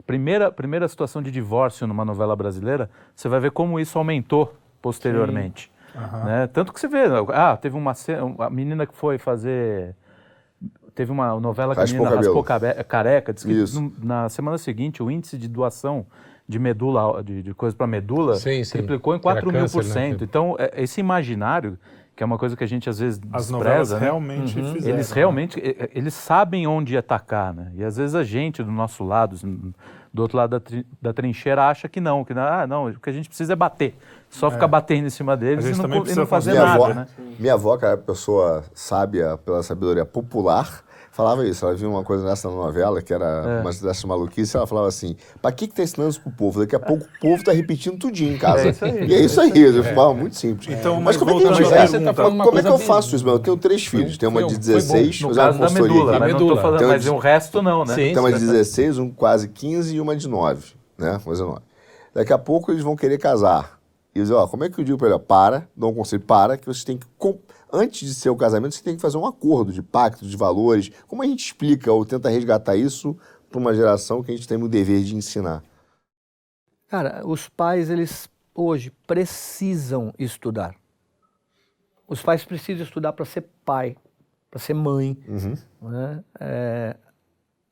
S4: primeira, primeira situação de divórcio numa novela brasileira, você vai ver como isso aumentou posteriormente. Né? Tanto que você vê, ah, teve uma a menina que foi fazer. Teve uma novela que a menina raspou careca. Diz que
S5: Isso.
S4: no- na semana seguinte o índice de doação de medula, de, de coisa para medula,
S3: Sim, sim.
S4: triplicou em
S3: Era
S4: 4 mil
S3: câncer,
S4: por
S3: né?
S4: cento. Então, é- esse imaginário, que é uma coisa que a gente às vezes
S1: As novelas
S4: despreza, né?
S1: realmente fizeram.
S4: Eles
S1: né?
S4: realmente, e- eles sabem onde atacar, né? E às vezes a gente do nosso lado, do outro lado da, tri- da trincheira, acha que não, que não, ah, não, o que a gente precisa é bater. Só ficar batendo em cima deles e não, e não fazer
S5: Minha
S4: nada,
S5: avó,
S4: né?
S5: minha avó, que era pessoa sábia pela sabedoria popular, falava isso. Ela viu uma coisa nessa novela, que era
S4: É.
S5: uma dessas maluquices, ela falava assim, pra que que tá ensinando isso pro povo? Daqui a pouco o povo tá repetindo tudinho em casa.
S4: É isso aí.
S5: E é isso aí, eu falava muito simples.
S1: Então,
S5: mas
S1: mas
S5: como é que a gente faz?
S3: tá falando
S5: Como é que eu faço isso, meu? Eu tenho três filhos, tem uma de
S3: foi bom.
S5: 16,
S4: No caso da medula,
S5: aqui.
S4: mas não tô
S3: medula.
S4: falando,
S5: Então,
S4: mas o resto não, né?
S3: Sim.
S5: Tem uma de 16, um quase 15 e uma de 9, né? Uma de 9. Daqui a pouco eles vão querer casar. E dizer, ó, como é que eu digo para ele? Para, dou um conselho, para, que você tem que, antes de ser o casamento, você tem que fazer um acordo de pacto, de valores. Como a gente explica ou tenta resgatar isso para uma geração que a gente tem o dever de ensinar?
S2: Cara, os pais, eles hoje precisam estudar. Os pais precisam estudar para ser pai, para ser mãe. né? É,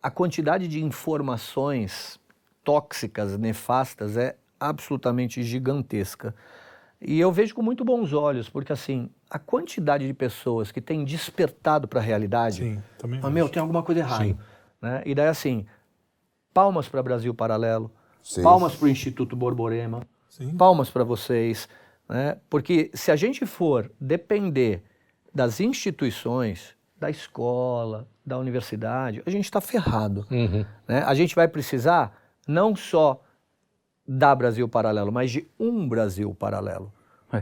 S2: a quantidade de informações tóxicas, nefastas, é absolutamente gigantesca. E eu vejo com muito bons olhos, porque assim, a quantidade de pessoas que têm despertado para a realidade,
S1: Sim, também vejo.
S2: meu, tem alguma coisa errada.
S3: Sim.
S2: Né? E daí assim, palmas para Brasil Paralelo,
S5: Sim.
S2: palmas para o Instituto Borborema,
S1: Sim.
S2: palmas para vocês, Né? Porque se a gente for depender das instituições, da escola, da universidade, a gente está ferrado.
S3: Uhum.
S2: Né? A gente vai precisar não só da Brasil Paralelo, mas de um Brasil paralelo.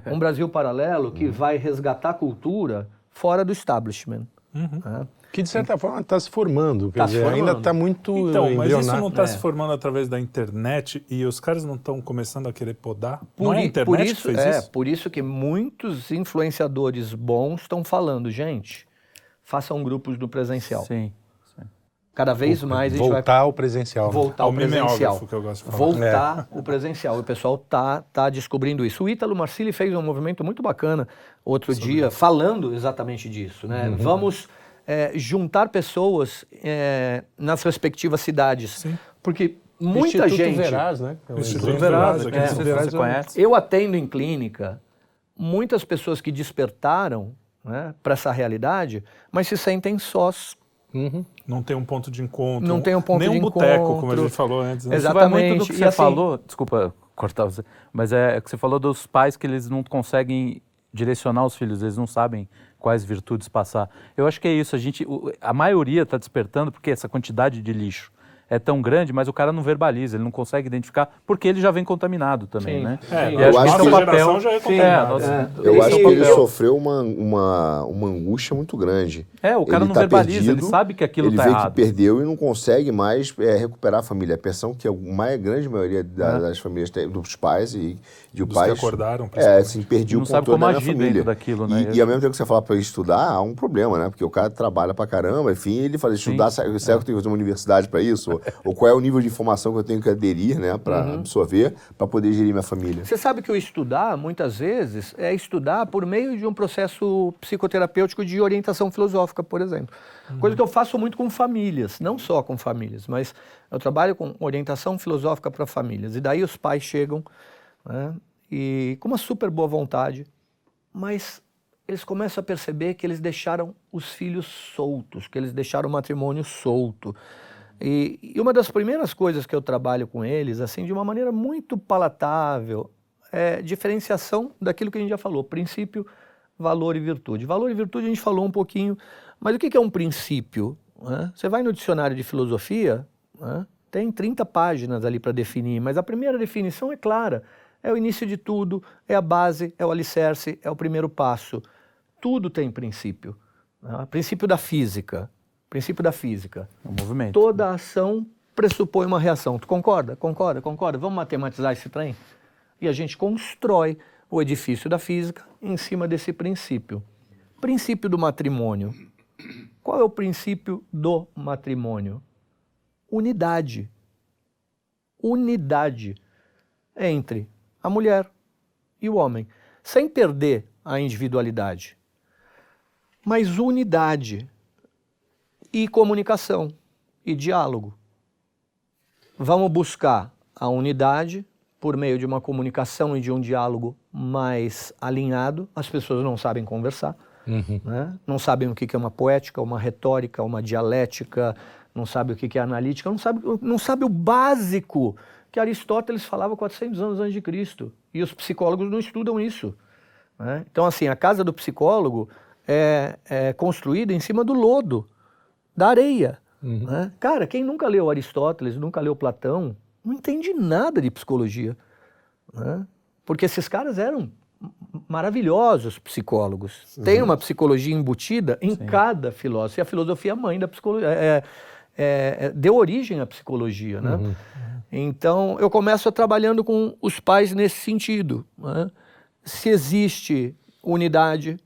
S2: Um Brasil paralelo que vai resgatar a cultura fora do establishment. né?
S3: Que de certa forma está se formando, quer
S2: Tá se
S3: dizer, ainda
S2: formando.
S3: está muito
S1: Então, mas isso não está
S2: É.
S1: se formando através da internet e os caras não estão começando a querer podar?
S2: Por,
S1: não é a internet
S2: por
S1: que
S2: isso,
S1: fez
S2: é,
S1: isso?
S2: por isso que muitos influenciadores bons estão falando, gente, façam grupos do presencial.
S4: Sim.
S2: Cada vez mais a gente vai
S3: Voltar ao presencial. né?
S2: voltar
S1: É o
S2: ao presencial.
S1: mimeógrafo que eu gosto de falar.
S2: Voltar o presencial. E o pessoal tá, tá descobrindo isso. O Ítalo Marcilli fez um movimento muito bacana outro dia, falando exatamente disso. Né?
S1: Uhum.
S2: Vamos é, juntar pessoas é, nas respectivas cidades.
S1: Sim.
S2: Porque muita
S3: Instituto
S2: gente.
S3: Veraz, né? É
S1: Instituto. Veraz, aqui
S4: É,
S3: Veraz
S4: você
S3: é
S4: conhece.
S2: Eu atendo em clínica muitas pessoas que despertaram né, para essa realidade, mas se sentem sós.
S3: Uhum.
S1: Não tem um ponto de encontro.
S2: Não tem um ponto
S1: nem
S2: de
S1: um boteco, como a
S2: encontro.
S1: gente falou antes. né?
S2: Exato.
S4: Isso vai muito do
S2: Exatamente,
S4: que você
S2: assim-
S4: falou, desculpa cortar você, mas é que você falou dos pais que eles não conseguem direcionar os filhos, eles não sabem quais virtudes passar. Eu acho que é isso, a gente, a maioria está despertando porque essa quantidade de lixo é tão grande, mas o cara não verbaliza, ele não consegue identificar, porque ele já vem contaminado também,
S2: Sim.
S4: né?
S1: É,
S4: E
S1: eu
S4: acho que
S5: acho
S4: é
S5: que
S4: o
S5: a
S4: papel.
S1: já é
S4: é,
S1: contaminada.
S4: nossa,
S2: É.
S5: Eu acho que ele sofreu uma, uma, uma angústia muito grande.
S4: É, o cara
S5: Ele
S4: não
S5: tá
S4: verbaliza, ele
S5: perdido,
S4: sabe que aquilo
S5: ele
S4: tá
S5: vê
S4: errado.
S5: que perdeu e não consegue mais é, recuperar a família. A pressão que a mais grande maioria da-
S4: É.
S5: das famílias tem, dos pais e de
S1: Dos
S5: pais.
S1: que acordaram,
S5: É, assim, perdi
S4: Não
S5: o
S4: sabe
S5: controle
S4: como
S5: da família.
S4: dentro daquilo, né?
S5: E, e ao mesmo tempo que você fala para estudar, há um problema, né? Porque o cara trabalha pra caramba, enfim, ele fala, estudar, será será que eu tenho que fazer uma universidade para isso? [laughs] [laughs] ou, qual é o nível de informação que eu tenho que aderir, né? Para
S4: Uhum.
S5: absorver, para poder gerir minha família.
S2: Você sabe que o estudar, muitas vezes, é estudar por meio de um processo psicoterapêutico de orientação filosófica, por exemplo. Coisa que eu faço muito com famílias, não só com famílias, mas eu trabalho com orientação filosófica para famílias. E daí os pais chegam né, e com uma super boa vontade, mas eles começam a perceber que eles deixaram os filhos soltos, que eles deixaram o matrimônio solto. E, e uma das primeiras coisas que eu trabalho com eles, assim, de uma maneira muito palatável, é diferenciação daquilo que a gente já falou, princípio, valor e virtude. Valor e virtude a gente falou um pouquinho, mas o que é um princípio? né? Você vai no dicionário de filosofia, né? tem 30 páginas ali para definir, mas a primeira definição é clara. É o início de tudo, é a base, é o alicerce, é o primeiro passo. Tudo tem princípio. né? Princípio da física. Princípio da física.
S4: É um movimento.
S2: Toda ação pressupõe uma reação. Tu concorda? Concorda? Concorda? Vamos matematizar esse trem? E a gente constrói o edifício da física em cima desse princípio. Princípio do matrimônio. Qual é o princípio do matrimônio? Unidade. Unidade entre a mulher e o homem, sem perder a individualidade, mas unidade e comunicação e diálogo. Vamos buscar a unidade por meio de uma comunicação e de um diálogo mais alinhado. As pessoas não sabem conversar, né? não sabem o que é uma poética, uma retórica, uma dialética, não sabem o que que é analítica, não sabem não sabe o básico que Aristóteles falava 400 anos antes de Cristo. E os psicólogos não estudam isso. né? Então, assim, a casa do psicólogo é, é construída em cima do lodo, da areia. né? Cara, quem nunca leu Aristóteles, nunca leu Platão, não entende nada de psicologia. né? Porque esses caras eram maravilhosos psicólogos. Tem uma psicologia embutida em cada filósofo. E a filosofia é a mãe da psicologia. É, é, é, deu origem à psicologia. Né? Então, eu começo trabalhando com os pais nesse sentido. né? Se existe unidade,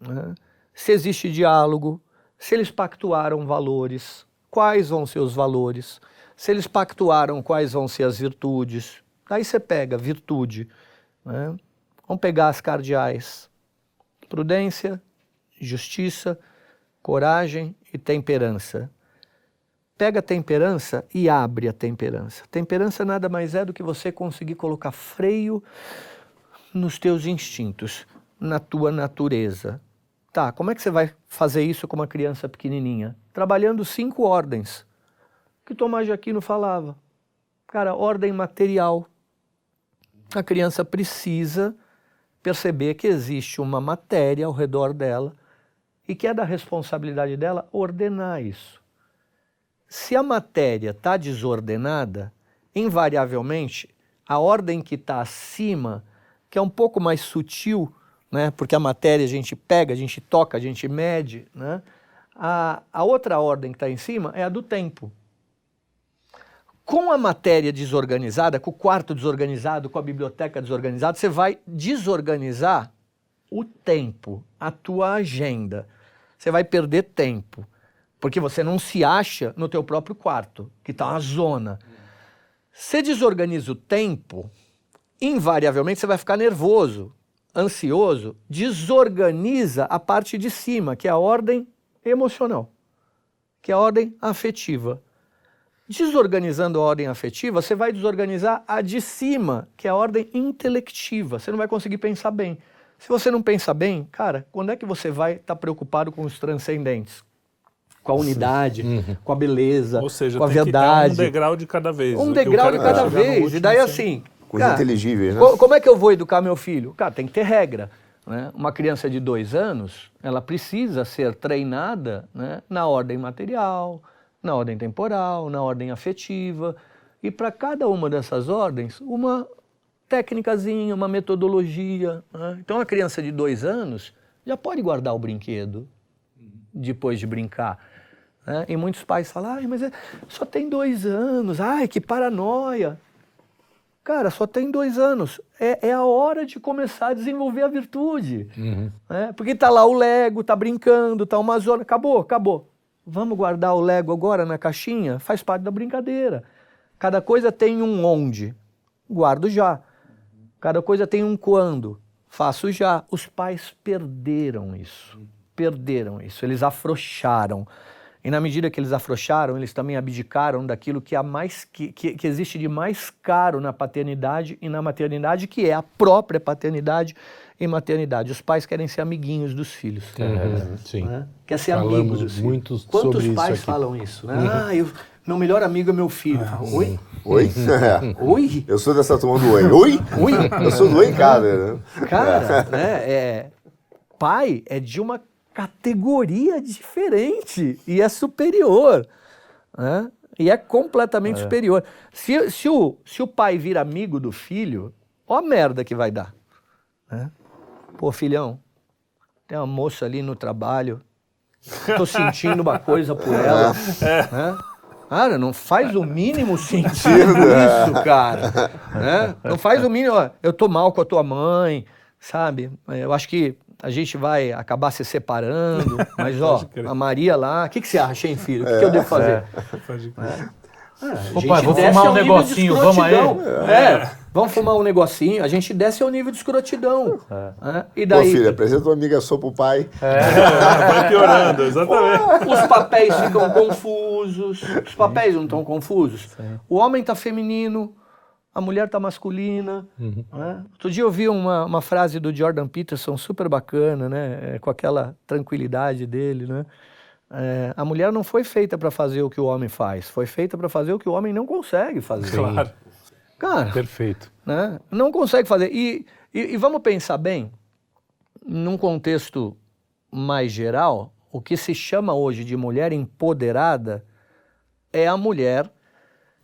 S2: né? se existe diálogo, se eles pactuaram valores, quais vão ser os valores, se eles pactuaram quais vão ser as virtudes. Aí você pega virtude. Né? Vamos pegar as cardeais: prudência, justiça, coragem e temperança. Pega a temperança e abre a temperança. Temperança nada mais é do que você conseguir colocar freio nos teus instintos, na tua natureza. Tá, como é que você vai fazer isso com uma criança pequenininha? Trabalhando cinco ordens, que Tomás de Aquino falava. Cara, ordem material. A criança precisa perceber que existe uma matéria ao redor dela e que é da responsabilidade dela ordenar isso. Se a matéria está desordenada, invariavelmente a ordem que está acima, que é um pouco mais sutil, né? porque a matéria a gente pega, a gente toca, a gente mede, né? a, a outra ordem que está em cima é a do tempo. Com a matéria desorganizada, com o quarto desorganizado, com a biblioteca desorganizada, você vai desorganizar o tempo, a tua agenda. Você vai perder tempo, porque você não se acha no teu próprio quarto, que está uma zona. Você desorganiza o tempo, invariavelmente você vai ficar nervoso, ansioso, desorganiza a parte de cima, que é a ordem emocional, que é a ordem afetiva. Desorganizando a ordem afetiva, você vai desorganizar a de cima, que é a ordem intelectiva. Você não vai conseguir pensar bem. Se você não pensa bem, cara, quando é que você vai estar tá preocupado com os transcendentes? Com a unidade, uhum. com a beleza,
S1: Ou seja,
S2: com a
S1: tem
S2: verdade.
S1: Que um degrau de cada vez.
S2: Um degrau de cada vez. E daí assim.
S5: Com os inteligíveis, né?
S2: Como é que eu vou educar meu filho? Cara, tem que ter regra. Né? Uma criança de dois anos, ela precisa ser treinada né, na ordem material, na ordem temporal, na ordem afetiva. E para cada uma dessas ordens, uma técnicazinha, uma metodologia. Né? Então, a criança de dois anos já pode guardar o brinquedo depois de brincar. Né? E muitos pais falam, ai, mas é, só tem dois anos, ai, que paranoia. Cara, só tem dois anos. É, é a hora de começar a desenvolver a virtude. Uhum. Né? Porque tá lá o Lego, tá brincando, tá uma zona. Acabou, acabou. Vamos guardar o Lego agora na caixinha? Faz parte da brincadeira. Cada coisa tem um onde. Guardo já. Cada coisa tem um quando. Faço já. Os pais perderam isso. Perderam isso. Eles afrouxaram. E na medida que eles afrouxaram, eles também abdicaram daquilo que, há mais, que, que, que, existe de mais caro na paternidade e na maternidade, que é a própria paternidade e maternidade. Os pais querem ser amiguinhos dos filhos.
S3: Uhum, sim. Né?
S2: Quer ser Falamos amigo dos
S3: filhos.
S2: Quantos pais falam isso? Né? Uhum. Ah, eu, meu melhor amigo é meu filho. Ah, oi?
S5: Oi? [laughs]
S2: oi?
S5: Eu sou dessa turma do oi. Oi?
S2: Oi?
S5: Eu sou do oi, cara.
S2: Né? Cara, né, é, pai é de uma categoria diferente e é superior. Né? E é completamente é. superior. Se, se, o, se o pai vir amigo do filho, ó a merda que vai dar. Né? Pô, filhão, tem uma moça ali no trabalho, tô sentindo uma coisa por ela. É. Né? Cara, não faz o mínimo sentido isso, cara. Né? Não faz o mínimo. Ó, eu tô mal com a tua mãe, sabe? Eu acho que a gente vai acabar se separando, [laughs] mas ó, a Maria lá, o que, que você acha, hein, filho? O que, é, que eu devo fazer? É.
S4: É. Opa, vou fumar um negocinho, vamos aí.
S2: É, vamos fumar um negocinho, a gente desce ao nível de escrotidão. É.
S5: E daí... Pô, filho, apresenta uma amiga sua pro pai.
S1: É, [laughs] vai piorando, exatamente.
S2: Os papéis ficam confusos, os papéis não estão confusos. Sim. O homem tá feminino, a mulher está masculina. Uhum. Né? Outro dia eu vi uma, uma frase do Jordan Peterson super bacana, né? É, com aquela tranquilidade dele. Né? É, a mulher não foi feita para fazer o que o homem faz, foi feita para fazer o que o homem não consegue fazer.
S1: Claro.
S2: Cara,
S3: perfeito.
S2: Né? Não consegue fazer. E, e, e vamos pensar bem, num contexto mais geral, o que se chama hoje de mulher empoderada é a mulher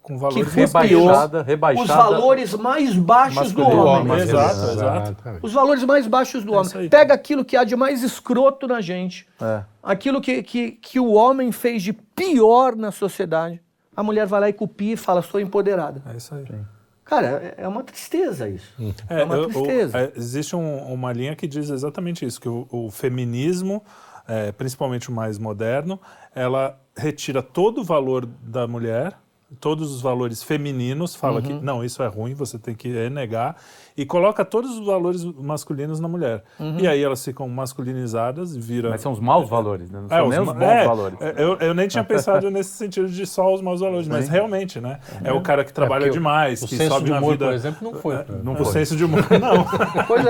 S1: com valores
S2: que rebaixada, rebaixada, os valores mais baixos do homem.
S1: homem. Exato, exato.
S2: Os valores mais baixos do é homem. Pega aquilo que há de mais escroto na gente, é. aquilo que, que, que o homem fez de pior na sociedade. A mulher vai lá e copia e fala, sou empoderada.
S1: É isso aí.
S2: Cara, é, é uma tristeza isso.
S1: É, é uma tristeza. é, existe um, uma linha que diz exatamente isso, que o, o feminismo, é, principalmente o mais moderno, ela retira todo o valor da mulher todos os valores femininos, fala uhum. que não, isso é ruim, você tem que negar, e coloca todos os valores masculinos na mulher. Uhum. E aí elas ficam masculinizadas e viram.
S4: Mas são os maus valores, né? Não são é, nem os, bons é, valores.
S1: É, eu, eu nem tinha [laughs] pensado nesse sentido de só os maus valores, mas realmente, né? É, o cara que trabalha demais,
S3: o
S1: que
S3: senso
S1: sobe
S3: de humor,
S1: vida.
S3: por exemplo, não foi.
S1: É, não o foi. senso de humor, [laughs] não.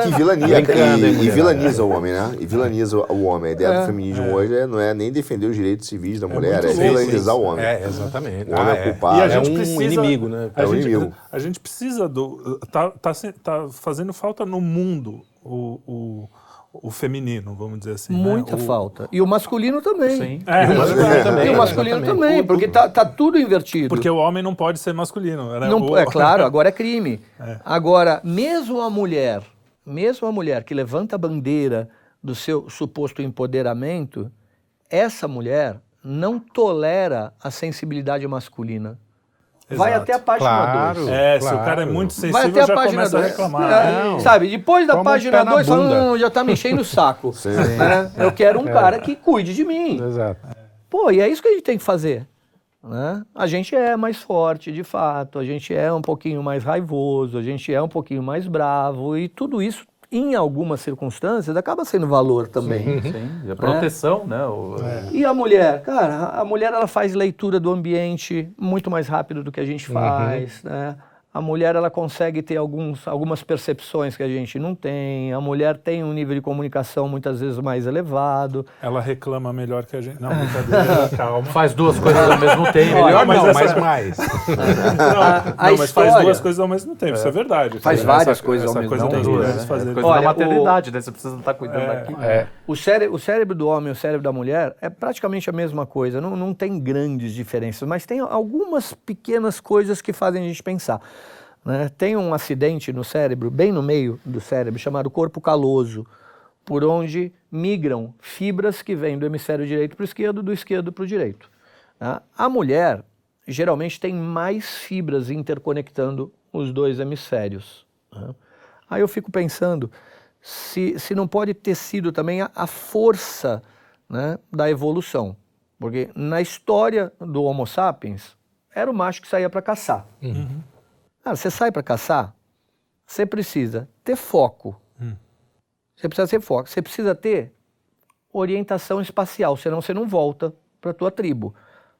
S5: que vilania, e, e, vilaniza o homem, né? E vilaniza o homem. A ideia do feminismo hoje não é nem defender os direitos civis da mulher, é, vilanizar o homem.
S3: É, exatamente.
S5: O homem é culpado.
S3: E a gente é um inimigo, né?
S1: É um inimigo. A gente precisa do. Tá, tá, tá fazendo falta no mundo o, o, o feminino, vamos dizer assim. né?
S2: Muita
S1: O-
S2: falta. E o masculino também.
S4: Sim.
S1: É,
S3: E o masculino também.
S2: E o masculino
S3: exatamente.
S2: também, porque tá, tá tudo invertido.
S1: porque o homem não pode ser masculino. Né?
S2: Não,
S1: O-
S2: é claro, [laughs] agora é crime. Agora, mesmo a mulher, mesmo a mulher que levanta a bandeira do seu suposto empoderamento, essa mulher não tolera a sensibilidade masculina. Vai
S1: Exato.
S2: até a página
S3: Claro.
S2: 2.
S1: É, se o
S3: Claro.
S1: cara é muito
S2: Vai
S1: sensível,
S2: até a
S1: já
S2: página
S1: começa a
S2: 2.
S1: reclamar.
S2: É,
S1: né?
S2: sabe, depois da
S3: Toma
S2: página
S3: pé na
S2: 2, fala,
S3: bunda.
S2: "Hum, já tá me enchendo o saco. né? Eu quero um cara que cuide de mim.
S3: Exato.
S2: Pô, e é isso que a gente tem que fazer. Né? A gente é mais forte, de fato, a gente é um pouquinho mais raivoso, a gente é um pouquinho mais bravo, e tudo isso, em algumas circunstâncias, acaba sendo valor também.
S4: Sim, e a proteção, né? O-
S2: E a mulher, cara, a mulher ela faz leitura do ambiente muito mais rápido do que a gente faz, né? A mulher ela consegue ter alguns, algumas percepções que a gente não tem. A mulher tem um nível de comunicação muitas vezes mais elevado.
S1: Ela reclama melhor que a gente. Não, [laughs] brincadeira, calma.
S4: Faz duas coisas ao mesmo [laughs] tempo.
S3: Melhor
S1: mas [laughs]
S3: não,
S1: essa-
S3: mas mais.
S1: Não,
S2: a
S1: não, mas faz
S2: história-
S1: duas coisas ao mesmo tempo, isso é verdade.
S2: Faz
S1: Essa-
S2: várias
S1: essa
S2: coisas ao mesmo
S1: coisa
S2: tempo.
S1: mulheres
S2: Né?
S1: fazerem.
S4: Coisa
S2: Olha,
S4: da
S2: o-
S4: maternidade, né? Você precisa estar cuidando
S1: É.
S4: daqui.
S3: É.
S2: O, cére o cérebro do homem e o cérebro da mulher é praticamente a mesma coisa, não, não tem grandes diferenças, mas tem algumas pequenas coisas que fazem a gente pensar. Né? Tem um acidente no cérebro, bem no meio do cérebro, chamado corpo caloso, por onde migram fibras que vêm do hemisfério direito para o esquerdo, do esquerdo para o direito. né? A mulher geralmente tem mais fibras interconectando os dois hemisférios. né? Aí eu fico pensando se, se não pode ter sido também a, a força né, da evolução. Porque na história do Homo sapiens, era o macho que saía para caçar. Cara, você sai para caçar, você precisa ter foco. Você precisa ter foco. Você precisa ter orientação espacial, senão você não volta para tua tribo.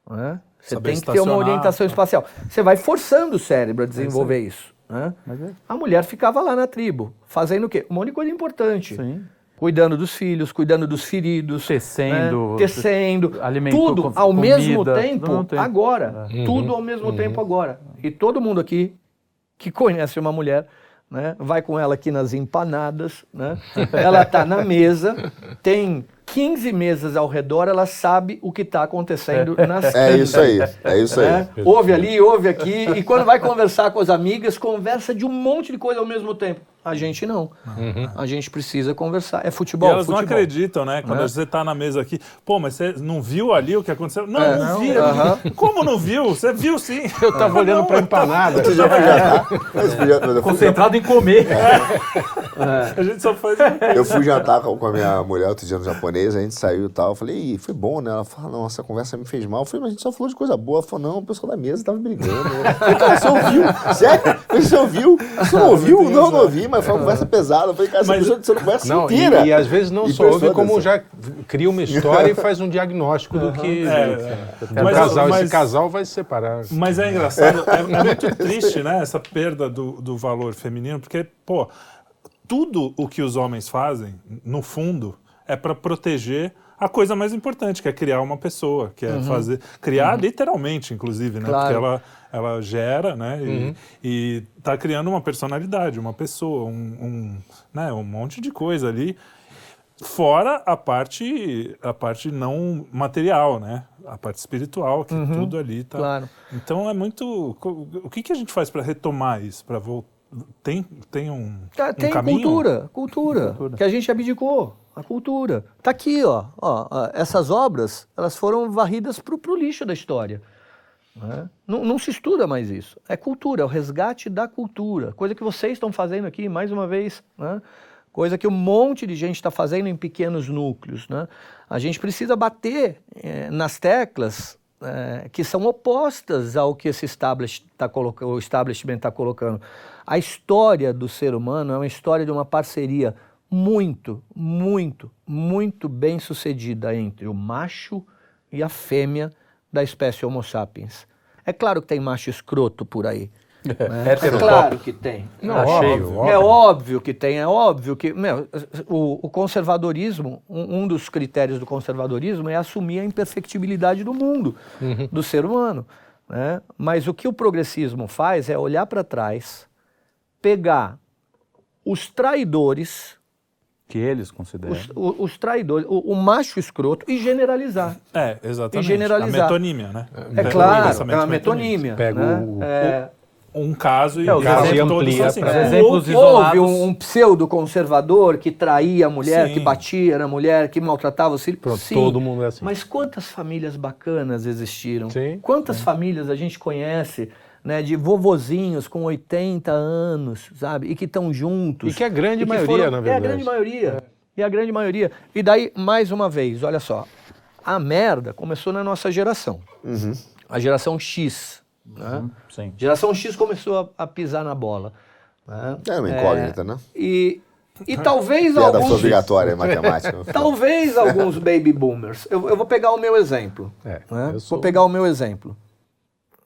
S2: né? Você
S1: Saber
S2: tem que ter uma orientação espacial. Você vai forçando o cérebro a desenvolver isso. né? A mulher ficava lá na tribo, fazendo o quê? Um monte de coisa importante.
S4: Sim.
S2: Cuidando dos filhos, cuidando dos feridos.
S4: Tecendo,
S2: né? Tecendo. tudo
S4: com-
S2: ao
S4: comida,
S2: mesmo tempo,
S4: mesmo tempo.
S2: agora. Tudo ao mesmo tempo agora. E todo mundo aqui que conhece uma mulher, né, vai com ela aqui nas empanadas, né? Ela está na mesa, tem 15 mesas ao redor, ela sabe o que está acontecendo [laughs] nas
S5: É isso aí, é isso aí.
S2: né? Ouve ali, ouve aqui, e quando vai conversar com as amigas, conversa de um monte de coisa ao mesmo tempo. A gente não. A gente precisa conversar. É
S1: E
S2: futebol.
S1: elas não
S2: futebol.
S1: acreditam, né? Quando
S2: Né?
S1: você tá na mesa aqui, pô, mas você não viu ali o que aconteceu? Não,
S2: É,
S1: não,
S2: não,
S1: vi. Como não viu? Você viu sim. [laughs]
S3: Eu tava olhando pra empanada.
S5: Você já fui
S4: Concentrado em comer.
S1: A gente só faz.
S5: Eu fui jantar com com a minha mulher outro dia no a gente saiu e tal. Eu falei, Ih, foi bom, né? Ela falou, não, essa conversa me fez mal. Eu falei, mas a gente só falou de coisa boa. Ela falou, não, o pessoal da mesa tava brigando. Eu falei, cara, você ouviu? Sério? Você ouviu? Você não ouviu? Não, não ouvi, mas foi uma conversa pesada. Eu falei, cara, você
S1: Mas-
S5: atenção na conversa
S3: Não,
S5: inteira.
S3: e, e às vezes não
S5: E
S3: só ouve, como
S5: atenção.
S3: já cria uma história e faz um diagnóstico do que
S1: É,
S3: do
S1: Mas-
S3: casal,
S1: mas-
S3: esse casal vai se separar.
S1: Mas é engraçado, é, é muito [laughs] triste, né? Essa perda do, do valor feminino, porque, pô, tudo o que os homens fazem, no fundo, é para proteger a coisa mais importante, que é criar uma pessoa, que é fazer. Criar literalmente, inclusive, né?
S2: Claro.
S1: Porque ela, ela gera, né? E, e tá criando uma personalidade, uma pessoa, um, um, né? um monte de coisa ali. Fora a parte, a parte não material, né? A parte espiritual, que tudo ali tá.
S2: Claro.
S1: Então é muito. O que, que a gente faz para retomar isso? Para voltar? Tem, tem um,
S2: Tá,
S1: um
S2: tem
S1: caminho?
S2: cultura, cultura, que a gente abdicou, a cultura. Tá aqui, ó, ó, essas obras, elas foram varridas pro, pro lixo da história. né? Não, não se estuda mais isso. É cultura, é o resgate da cultura. Coisa que vocês estão fazendo aqui, mais uma vez, né? Coisa que um monte de gente está fazendo em pequenos núcleos, né? A gente precisa bater eh, nas teclas eh, que são opostas ao que esse establish tá o establishment está colocando. A história do ser humano é uma história de uma parceria muito, muito, muito bem sucedida entre o macho e a fêmea da espécie Homo sapiens. É claro que tem macho escroto por aí. [laughs] né? É claro que tem.
S3: Não, óbvio,
S4: cheio.
S3: óbvio.
S2: É óbvio que tem, é óbvio que. Meu, o, o conservadorismo, um, um dos critérios do conservadorismo é assumir a imperfectibilidade do mundo, do ser humano. Né? Mas o que o progressismo faz é olhar para trás, pegar os traidores
S4: Que eles consideram.
S2: Os, o- os traidores, o, o macho escroto e generalizar.
S1: É, exatamente.
S2: E generalizar.
S1: A metonímia, né?
S2: É
S1: o
S2: claro, é uma metonímia.
S3: Pega
S2: né?
S3: o-
S2: É,
S1: Um caso e
S4: É,
S1: o
S4: os
S1: caso
S3: exemplos
S1: todos
S3: amplia
S1: assim.
S3: pra-
S4: exemplos
S2: houve
S4: isolados.
S2: um, um pseudo-conservador que traía a mulher,
S1: Sim.
S2: que batia na mulher, que maltratava os filhos.
S3: Pronto,
S2: Sim,
S3: todo mundo é assim.
S2: Mas quantas famílias bacanas existiram?
S3: Sim.
S2: Quantas famílias a gente conhece, né, de vovozinhos com 80 anos, sabe? E que estão juntos.
S3: E que é a grande
S2: que
S3: maioria, na
S2: É a
S3: verdade.
S2: grande maioria. E a grande maioria. E daí, mais uma vez, olha só. A merda começou na nossa geração. A geração X. Né?
S4: Sim.
S2: Geração X começou a, a pisar na bola. né?
S5: É uma incógnita, né?
S2: E, e talvez
S5: Piada
S2: alguns...
S5: obrigatória, matemática. [laughs]
S2: Talvez alguns baby boomers. Eu, eu vou pegar o meu exemplo.
S3: É,
S2: né?
S3: eu sou-
S2: Vou pegar o meu exemplo.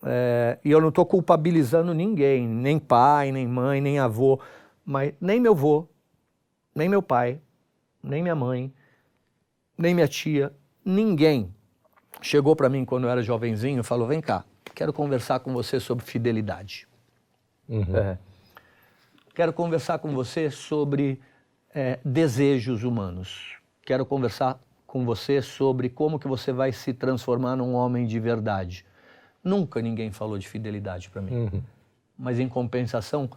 S2: É, e eu não estou culpabilizando ninguém, nem pai, nem mãe, nem avô, mas nem meu avô, nem meu pai, nem minha mãe, nem minha tia, ninguém chegou para mim quando eu era jovenzinho e falou: vem cá, quero conversar com você sobre fidelidade.
S4: É.
S2: Quero conversar com você sobre eh, desejos humanos. Quero conversar com você sobre como que você vai se transformar num homem de verdade. Nunca ninguém falou de fidelidade para mim. Mas em compensação,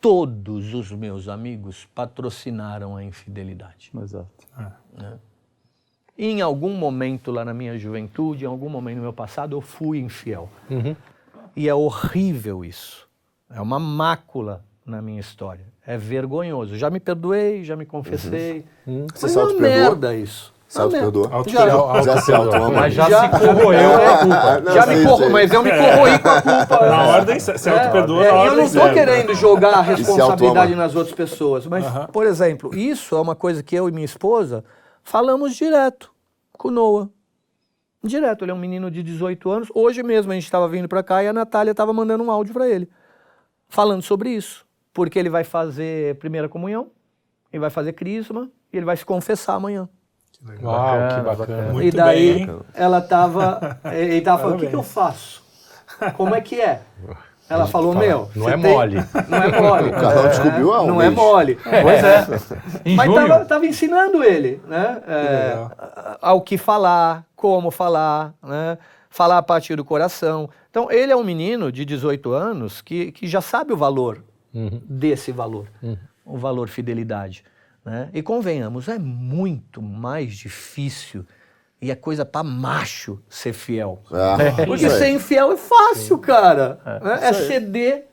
S2: todos os meus amigos patrocinaram a infidelidade.
S4: Exato.
S2: E em algum momento lá na minha juventude, em algum momento no meu passado, eu fui infiel. E é horrível isso. É uma mácula na minha história. É vergonhoso. Já me perdoei, já me confessei.
S5: Você
S2: Mas é uma merda isso.
S5: Se auto-perdoou?
S1: Auto-perdoou.
S5: Já se auto-ama?
S4: Mas já, se corroeu [laughs] a culpa.
S5: Não,
S2: já me corro, mas eu me corroí com a culpa.
S1: Na ordem, você você auto-perdoa
S2: É, e eu não estou
S1: certa.
S2: querendo jogar a
S5: se
S2: responsabilidade nas outras pessoas. Mas, por exemplo, isso é uma coisa que eu e minha esposa falamos direto com o Noah. Direto, ele é um menino de 18 anos. Hoje mesmo a gente estava vindo para cá e a Natália estava mandando um áudio para ele, falando sobre isso. Porque ele vai fazer primeira comunhão, ele vai fazer crisma e ele vai se confessar amanhã.
S3: Uau, que
S4: Bacana,
S3: bacana.
S1: Muito
S2: e daí
S1: bem,
S2: ela tava, ele tava falando, o que, que eu faço? Como é que é? Ela falou, meu,
S3: não é
S2: tem-
S3: mole.
S2: Não é mole. [laughs]
S5: O Carlão descobriu há um
S2: Não é mole.
S4: Pois é. [laughs] Em
S2: Mas
S4: junho.
S2: tava, tava ensinando ele, né? é, ao que falar, como falar, né? Falar a partir do coração. Então, ele é um menino de 18 anos que, que já sabe o valor desse valor, o valor fidelidade. Né? E convenhamos, é muito mais difícil e é coisa para macho ser fiel.
S5: Ah,
S2: Porque
S5: isso aí.
S2: ser infiel é fácil, cara. né? É, ceder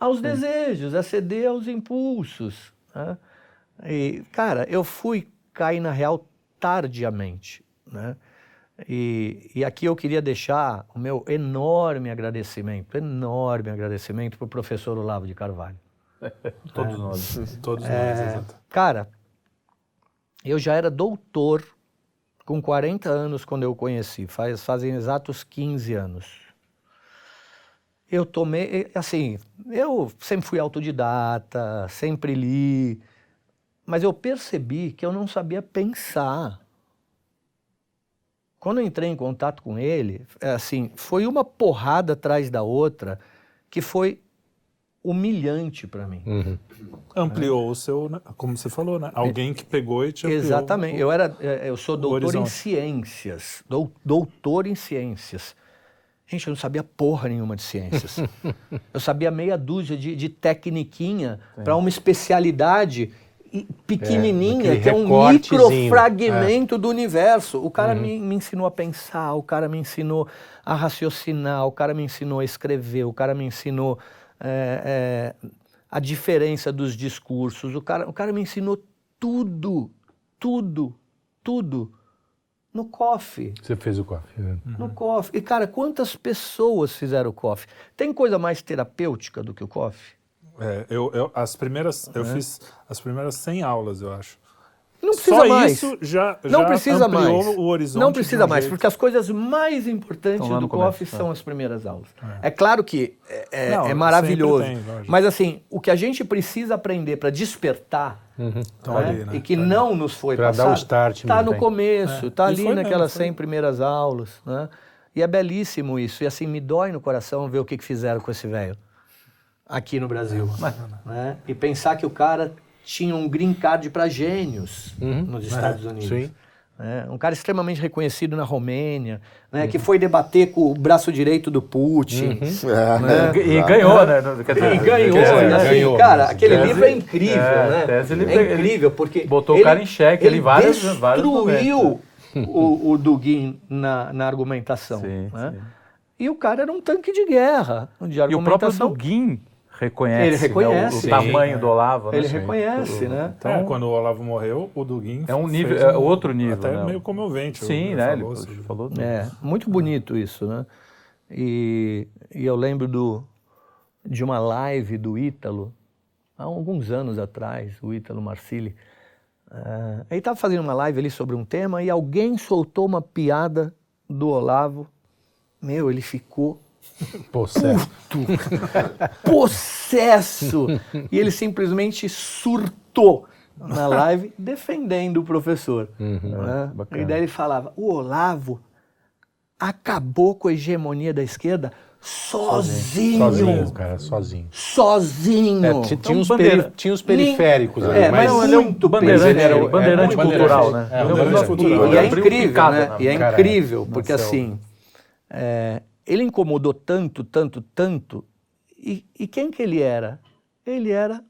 S2: aos desejos, é ceder aos impulsos. né? E, cara, eu fui cair na real tardiamente. Né? E, e aqui eu queria deixar o meu enorme agradecimento, enorme agradecimento para o professor Olavo de Carvalho. [laughs]
S4: Todos nós.
S1: Todos
S2: É.
S1: nós, exato.
S2: Cara, eu já era doutor com 40 anos quando eu conheci, faz, fazem exatos 15 anos. Eu tomei, assim, eu sempre fui autodidata, sempre li, mas eu percebi que eu não sabia pensar. Quando eu entrei em contato com ele, é assim, foi uma porrada atrás da outra que foi humilhante para mim.
S3: Uhum.
S1: Ampliou o seu, né? como você falou, né? Alguém que pegou e te ampliou.
S2: Exatamente. Eu era, eh, eu sou doutor em ciências, dou- doutor em ciências. Gente, eu não sabia porra nenhuma de ciências. [laughs] eu sabia meia dúzia de, de tecniquinha para uma especialidade pequenininha,
S3: aquele
S2: que é um microfragmento do universo. O cara me, me ensinou a pensar, o cara me ensinou a raciocinar, o cara me ensinou a escrever, o cara me ensinou eh, eh, a diferença dos discursos, o cara, o cara me ensinou tudo, tudo, tudo no coffee.
S3: Você fez o coffee. né?
S2: No coffee. E, cara, quantas pessoas fizeram o coffee? Tem coisa mais terapêutica do que o coffee?
S1: É, eu, eu- as primeiras, eu fiz as primeiras 100 aulas, eu acho.
S2: Não precisa
S1: Só
S2: mais.
S1: isso já,
S2: não
S1: já
S2: precisa
S1: ampliou
S2: mais.
S1: o horizonte.
S2: não precisa
S1: um
S2: mais,
S1: jeito.
S2: porque as coisas mais importantes do
S4: começo,
S2: coffee
S4: é.
S2: são as primeiras aulas. É, claro que é, é-
S1: Não,
S2: é maravilhoso.
S1: tem,
S2: mas assim, o que a gente precisa aprender para despertar
S1: Então,
S2: né,
S1: ali, né?
S2: e que
S1: Tá ali.
S2: não nos foi
S3: Pra
S2: passado,
S3: o start
S2: está no
S3: tem.
S2: começo, está
S1: E
S2: ali
S1: foi mesmo,
S2: naquelas
S1: foi.
S2: 100 primeiras aulas. Né? E é belíssimo isso. E assim, me dói no coração ver o que, que fizeram com esse velho aqui no Brasil. né? E pensar que o cara tinha um green card para gênios nos Estados Unidos.
S3: sim.
S2: né? Um cara extremamente reconhecido na Romênia, né? que foi debater com o braço direito do Putin.
S5: É,
S4: E, e
S5: exato.
S4: ganhou, né?
S2: E ganhou,
S4: quer dizer,
S2: e assim,
S3: ganhou,
S2: cara, aquele
S4: tese-
S2: livro é incrível,
S4: é,
S2: né?
S4: tese ele-
S2: é incrível, porque
S4: botou o
S2: ele-
S4: cara em xeque
S2: ele
S4: vários
S2: destruiu o, o [laughs] Dugin na, na argumentação.
S4: Sim,
S2: né?
S4: sim.
S2: E o cara era um tanque de guerra, de
S4: E o próprio
S2: argumentação.
S4: Duguin reconhece,
S2: Ele reconhece.
S4: né, o,
S2: Sim.
S4: o tamanho do Olavo. né?
S2: Ele reconhece, né?
S1: Então, é, quando o Olavo morreu, o Dugin
S4: É um nível-
S1: fez
S4: é outro nível,
S1: Até
S4: né?
S1: meio comovente.
S4: Sim,
S1: ele
S4: né? Ele
S1: falou sobre-
S4: falou
S2: É, muito bonito isso, né? E, e eu lembro do, de uma live do Ítalo, há alguns anos atrás, o Ítalo Marcilli. Ah, ele estava fazendo uma live ali sobre um tema e alguém soltou uma piada do Olavo. Meu, ele ficou
S3: Certo.
S2: possesso. e ele simplesmente surtou na live defendendo o professor. né?
S4: bacana.
S2: E daí ele falava: o Olavo acabou com a hegemonia da esquerda sozinho.
S3: Sozinho, cara, sozinho.
S2: Sozinho.
S3: É, tinha, uns
S4: bandeira-
S3: tinha uns periféricos ali,
S2: É, mas
S3: mas...
S2: ele é um bandeirante,
S3: era
S4: bandeirante
S3: é, bandeirante.
S4: cultural, né?
S3: É, bandeirante
S2: E,
S1: cultural.
S2: e é incrível, né? E é incrível, porque assim, é, ele incomodou tanto, tanto, tanto. E, e quem que ele era? Ele era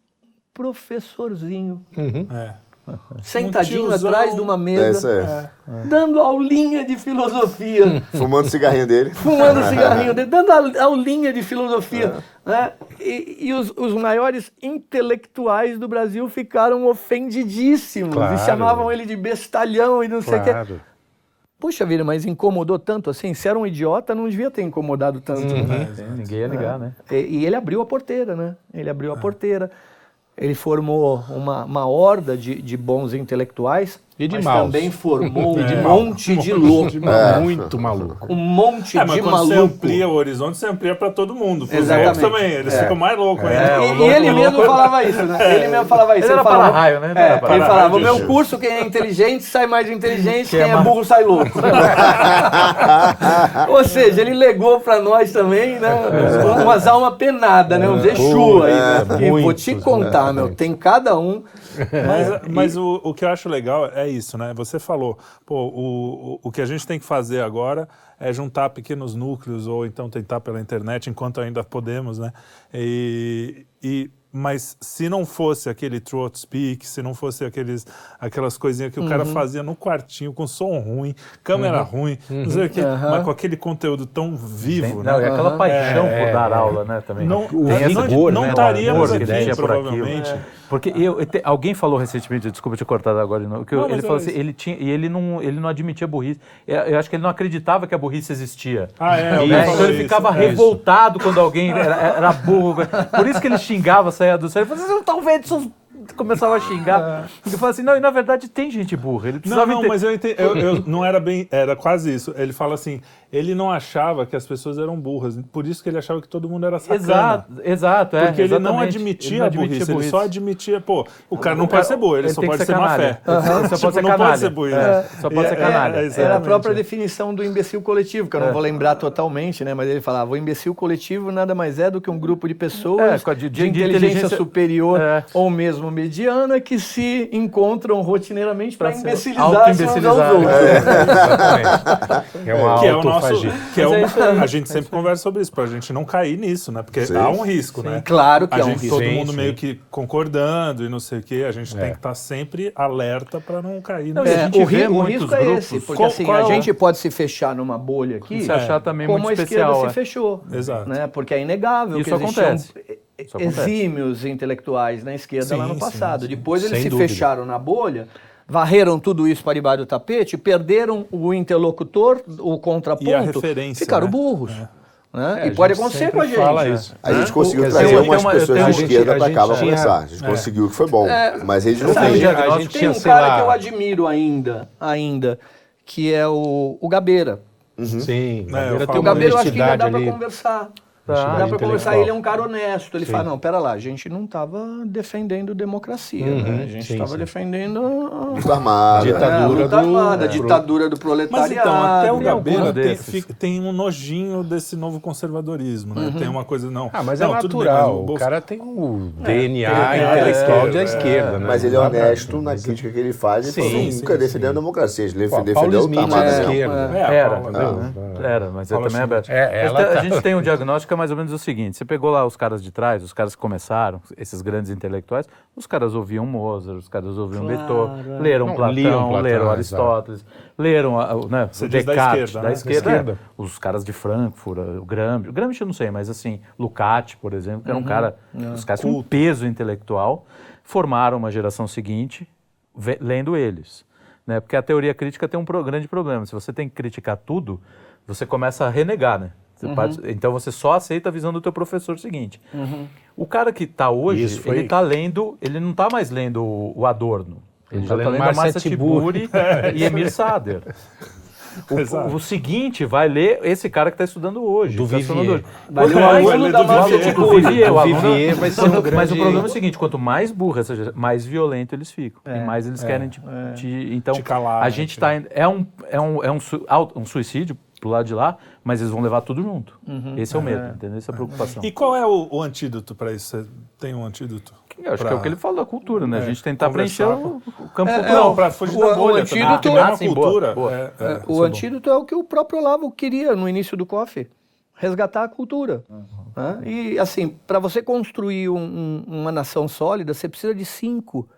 S2: professorzinho,
S1: É. [laughs]
S2: sentadinho
S1: Um
S2: atrás de uma
S5: É isso
S2: mesa,
S5: aí.
S2: dando aulinha de filosofia, [laughs]
S5: Fumando o cigarrinho dele.
S2: fumando um [laughs] cigarrinho, dele, dando a- aulinha de filosofia. né? E, e os, os maiores intelectuais do Brasil ficaram ofendidíssimos
S3: Claro.
S2: e chamavam ele de bestalhão e não sei o quê. Puxa vida, mas incomodou tanto assim? Se era um idiota, não devia ter incomodado tanto. né?
S4: Sim, ninguém ia ligar, né?
S2: E, e ele abriu a porteira, né? Ele abriu a porteira. Ele formou uma, uma horda de, de bons intelectuais,
S3: E de
S2: mas também formou [laughs]
S1: É.
S2: um monte de louco. [laughs]
S3: Muito maluco.
S2: Um monte
S1: É,
S2: de
S1: quando você
S2: maluco.
S1: amplia o horizonte, você amplia pra todo mundo.
S2: Exatamente.
S1: loucos também, eles
S2: É.
S1: ficam mais loucos
S4: É,
S1: ainda.
S2: E,
S4: o
S2: e
S4: louco-
S2: ele mesmo
S4: louco-
S2: falava isso, né? Ele mesmo falava [laughs] isso.
S4: Ele era
S2: falava,
S4: para-raio, né? Ele
S2: É,
S4: era
S2: ele falava, o meu curso, quem é inteligente sai mais inteligente, quem,
S4: é
S2: é burro sai louco. Ou seja, ele legou pra nós também, né? Umas almas penadas, né? Uns Exu aí, né?
S3: É,
S2: vou te contar, meu, tem cada um.
S1: Mas, mas o, o que eu acho legal é isso, né? Você falou, pô, o, o, o que a gente tem que fazer agora é juntar pequenos núcleos ou então tentar pela internet enquanto ainda podemos, né? E, e- mas se não fosse aquele throat speak, se não fosse aqueles, aquelas coisinhas que o cara
S2: Uhum.
S1: fazia no quartinho com som ruim, câmera ruim, não sei o quê,
S2: Uhum.
S1: mas com aquele conteúdo tão vivo,
S4: Não,
S1: né?
S4: e aquela paixão
S3: É,
S4: por dar
S3: é.
S4: aula, né? Também.
S1: Não,
S4: Tem
S1: não,
S4: essa-
S1: não,
S3: rigor,
S1: não
S3: né?
S1: estaríamos
S4: O amor que
S1: aqui,
S4: tinha por aquilo.
S1: provavelmente.
S4: É. Porque eu, eu te- alguém falou recentemente, desculpa te cortar agora que
S1: Não,
S4: ele falou
S1: é
S4: assim,
S1: isso.
S4: ele tinha, e ele não, ele não admitia burrice. Eu, eu acho que ele não acreditava que a burrice existia.
S1: Ah, é,
S4: E, então ele
S1: isso.
S4: ficava
S1: É isso.
S4: revoltado quando alguém era, era burro. Por isso que ele xingava, saía do céu. Vocês não estão vendo seus começava a xingar. Ele falou assim, não, e na verdade tem gente burra. Ele
S1: Não,
S4: precisava
S1: não,
S4: ente-
S1: mas eu, entendi, eu, [laughs] eu- não era bem, era quase isso. Ele fala assim, ele não achava que as pessoas eram burras, por isso que ele achava que todo mundo era sacana.
S4: Exato, exato, é.
S1: Porque ele não admitia
S4: Ele não
S1: a burrice, ele só admitia, pô, o cara não
S4: O
S1: pode
S4: cara-
S1: ser burro, ele,
S4: ele
S1: só pode
S4: ser
S1: ser má fé.
S4: Aham, só
S1: Tipo,
S4: pode ser
S1: não
S4: canalha.
S1: pode ser burro.
S4: É, só pode ser canalha.
S2: Era a própria definição do imbecil coletivo, que eu não vou lembrar totalmente, né? Mas ele falava: o imbecil coletivo nada mais é do que um grupo de pessoas
S4: É, com a de-
S2: de,
S4: de
S2: inteligência,
S4: inteligência-
S2: superior
S4: É.
S2: ou mesmo mediana que se encontram rotineiramente para imbecilizar aos
S4: auto-imbecilizar.
S2: outros.
S3: Exatamente. É uma
S1: Que é o nosso, que é
S4: é
S1: uma-
S4: aí,
S1: a gente sempre conversa sobre isso, pra gente não cair nisso, né? Porque
S5: Sim.
S1: há um risco, né?
S2: Claro que
S1: a
S2: é um
S1: gente,
S2: risco.
S1: todo
S3: Sim,
S1: mundo
S3: sim.
S1: meio que concordando e não sei o quê, a gente
S3: É.
S1: tem que estar sempre alerta pra não cair
S4: Não,
S1: nisso.
S4: a
S2: É,
S4: gente
S2: o, ri- o
S4: muitos
S2: risco é esse, porque
S1: Qual-
S2: assim,
S1: qual
S2: a
S1: é
S2: gente pode se fechar numa bolha aqui,
S4: Se achar também
S2: como
S4: muito
S2: a esquerda
S4: especial.
S2: se
S4: é.
S2: fechou.
S1: Exato.
S2: Né? Porque é inegável
S4: Isso
S2: que
S4: acontece. Isso acontece.
S2: Exímios intelectuais na esquerda lá
S1: Sim,
S2: no
S1: sim,
S2: passado.
S1: sim.
S2: Depois eles
S3: Sem
S2: se
S3: dúvida.
S2: fecharam na bolha, varreram tudo isso para debaixo do tapete, perderam o interlocutor, o contraponto,
S1: E a referência,
S2: ficaram
S1: né?
S2: burros. Né?
S3: É,
S2: e pode acontecer com a gente.
S3: Fala
S2: né?
S3: isso.
S5: A gente conseguiu
S3: Quer
S5: trazer
S3: dizer, eu
S5: umas
S4: tenho uma- eu
S5: pessoas de esquerda para cá para conversar. A gente
S3: é.
S5: conseguiu que foi bom. Mas eles não têm.
S3: a
S2: tem
S3: gente tinha,
S2: um cara
S3: lá-
S2: que eu admiro ainda, ainda, que é o, o Gabeira.
S3: Sim,
S1: É, eu
S3: Gabeira
S1: falo
S2: O
S3: tem uma
S2: Gabeira eu acho que ainda
S3: honestidade
S2: dá para
S3: ali.
S2: conversar.
S4: Tá.
S2: Dá para conversar, ele é um cara honesto. Ele
S3: Sim.
S2: fala, não, pera lá, a gente não estava defendendo democracia,
S3: Uhum,
S2: né? A gente estava defendendo
S5: Luta armada.
S3: Ditadura.
S2: é, a luta
S3: do-
S2: armada, a
S3: é.
S2: ditadura do
S1: Mas
S2: proletariado.
S1: então, até o Gabeira tem, fica- tem um nojinho desse novo conservadorismo, né? Tem uma coisa, não.
S3: Ah, mas
S1: não,
S3: é
S1: tudo bem,
S3: natural.
S1: mas o
S3: o cara tem o DNA
S1: é,
S3: intelectual
S1: é,
S3: da
S1: é,
S3: esquerda, né?
S5: Mas ele é honesto na crítica que ele faz e
S3: Sim,
S5: nunca
S3: sim.
S5: defendeu a democracia. Ele
S3: Pô,
S5: defendeu a luta armada.
S3: é.
S1: É,
S4: Era,
S3: né?
S4: Era, mas é também.
S3: É,
S4: Mas
S3: ela
S4: te-
S3: tá-
S4: A gente tem um diagnóstico que é mais ou menos o seguinte: você pegou lá os caras de trás, os caras que começaram, esses grandes intelectuais, os caras ouviam Mozart, os caras ouviam
S2: Claro,
S4: Beethoven,
S2: é.
S4: leram
S3: Não,
S4: Platão,
S3: Platão,
S4: leram. Aristóteles, leram a- o, né,
S1: Você
S4: o
S1: diz da
S4: Descartes,
S1: esquerda,
S4: da
S1: né?
S4: esquerda,
S3: Da esquerda.
S4: é, os caras de Frankfurt, o Gramsci, o Gramsci eu não sei, mas assim, Lukács, por exemplo, que era um cara, os caras tinham um peso intelectual, formaram uma geração seguinte ve- lendo eles. Né? Porque a teoria crítica tem um pro- grande problema. Se você tem que criticar tudo, você começa a renegar, né? Você parte- então você só aceita a visão do teu professor seguinte. O cara que está hoje,
S3: Isso foi-
S4: ele está lendo, ele não está mais lendo o, o Adorno. Ele
S3: Tá
S4: já está
S3: lendo
S4: lendo a
S3: Marcia
S4: Marcia Tiburi [laughs] e Emir Sader. [laughs] O, o seguinte vai ler esse cara que está estudando hoje.
S3: Do
S4: tá
S3: Vivier.
S4: hoje.
S2: Vai ler o aluno da Márcia. Tiburi.
S4: o Vivier, o
S3: O
S4: aluno-
S3: Vivier vai ser
S4: quando- Mas o problema é o seguinte, quanto mais burra essa geração, mais violento eles ficam.
S2: É,
S4: e mais eles querem te, te- Então,
S1: Te calar,
S4: a
S1: né,
S4: gente
S1: te-
S4: está... É um, é, um, é um, um suicídio pro lado de lá, mas eles vão levar tudo junto. Esse é o medo, entendeu? Essa é a preocupação.
S1: E qual é o, o antídoto para isso? Você tem um antídoto?
S4: Eu acho
S1: pra-
S4: que é o que ele fala da cultura, né?
S1: É,
S4: a gente tentar preencher o, o campo
S2: É,
S4: cultural.
S1: Não, para fugir
S2: o-
S1: da
S2: o
S1: bolha também.
S2: antídoto-
S1: é
S4: Ah,
S1: uma
S4: sim,
S1: cultura.
S4: boa, boa.
S1: é, é,
S2: É,
S1: é
S2: o antídoto é o que o próprio Olavo queria no início do COF, resgatar a cultura. né? E assim, para você construir um- um- uma nação sólida, você precisa de cinco,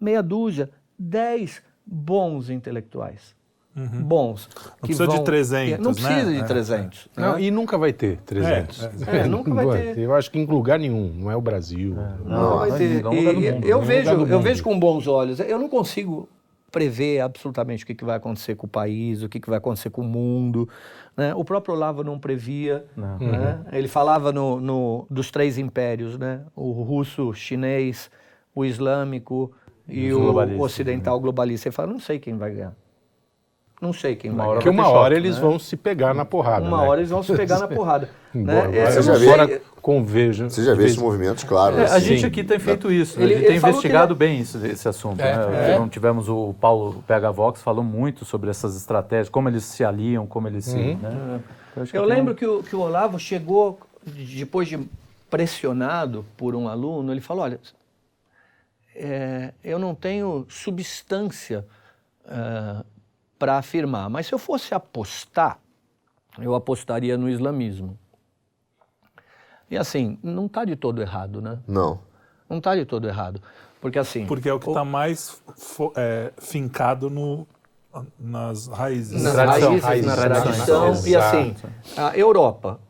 S2: meia dúzia, dez bons intelectuais. Bons. que
S1: Uhum. precisa de 300,
S2: Não
S1: né?
S2: precisa de
S1: É,
S2: 300.
S3: Não,
S2: né?
S3: e nunca vai ter 300.
S1: É,
S2: é, [laughs] nunca vai ter.
S3: Eu acho que em lugar nenhum, não é o Brasil.
S2: Não, vai
S4: Não,
S2: ter. E- eu
S3: nenhum
S2: vejo, eu vejo com bons olhos. Eu não consigo prever absolutamente o que, que vai acontecer com o país, o que, que vai acontecer com o mundo. né? O próprio Olavo não previa.
S4: Não.
S2: né? Ele falava no, no- dos três impérios, né? o russo, chinês, o islâmico e o ocidental globalista. Ele fala, não sei quem vai ganhar. Não sei quem vai
S4: hora.
S3: Porque uma hora eles
S2: né?
S3: vão se pegar na porrada.
S2: Uma
S3: né?
S2: hora eles vão se [laughs] pegar na porrada. Né?
S3: agora,
S2: Eu
S5: já
S2: não
S5: vi-
S2: sei-
S3: convejo.
S5: Você já vê esses movimentos, claro.
S4: É, a
S5: assim.
S4: gente aqui tem feito isso, né?
S2: Ele-
S4: a gente
S2: ele
S4: tem investigado
S2: ele-
S4: bem isso, esse assunto.
S3: É,
S4: né? Não tivemos o Paulo PH Vox falou muito sobre essas estratégias, como eles se aliam, como eles se. Né? acho que
S2: Eu
S4: tem um-
S2: lembro que o, que o Olavo chegou, depois de pressionado por um aluno, ele falou: olha, é, eu não tenho substância para afirmar, mas se eu fosse apostar, eu apostaria no islamismo. E assim, não está de todo errado, né?
S5: Não.
S2: Não está de todo errado. Porque assim.
S1: Porque é o que está mais fo- é, fincado no, nas raízes.
S2: nas
S4: Tradição,
S2: raízes,
S3: raízes,
S2: na
S3: tradição.
S2: tradição. E
S3: Exato.
S2: assim, a Europa.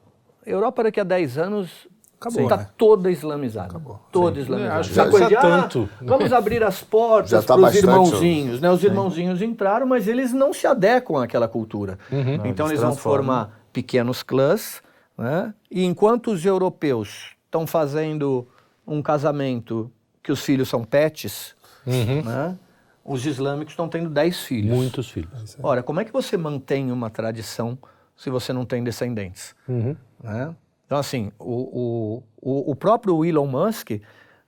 S2: A Europa daqui a 10 anos
S1: Acabou,
S2: está
S1: né?
S2: toda islamizada. Toda islamizada.
S3: acho
S2: Essa
S3: já
S2: coisa de,
S3: precisa
S2: ah,
S3: tanto.
S2: Vamos abrir as
S5: Já
S2: portas
S5: tá
S2: para os irmãozinhos. Né? Os irmãozinhos entraram, mas eles não se adequam àquela cultura. Então
S4: eles
S2: eles vão formar pequenos clãs, né? e enquanto os europeus estão fazendo um casamento que os filhos são pets, né? os islâmicos estão tendo 10 filhos.
S3: Muitos filhos.
S2: Ora, como é que você mantém uma tradição se você não tem descendentes?
S3: Uhum.
S2: né? Então, assim, o, o, o, próprio Elon Musk,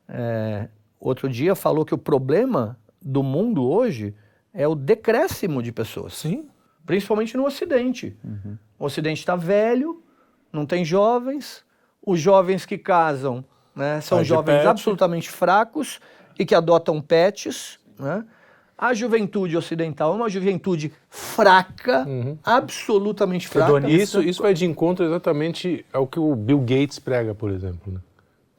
S2: é, outro dia, falou que o problema do mundo hoje é o decréscimo de pessoas,
S1: Sim.
S2: principalmente no Ocidente. O Ocidente está velho, não tem jovens, os jovens que casam né, são jovens
S1: pet.
S2: absolutamente fracos e que adotam pets. Né? A juventude ocidental é uma juventude fraca, absolutamente fraca.
S4: Hedonista.
S3: Isso, isso vai de encontro exatamente ao que o Bill Gates prega, por exemplo. Né?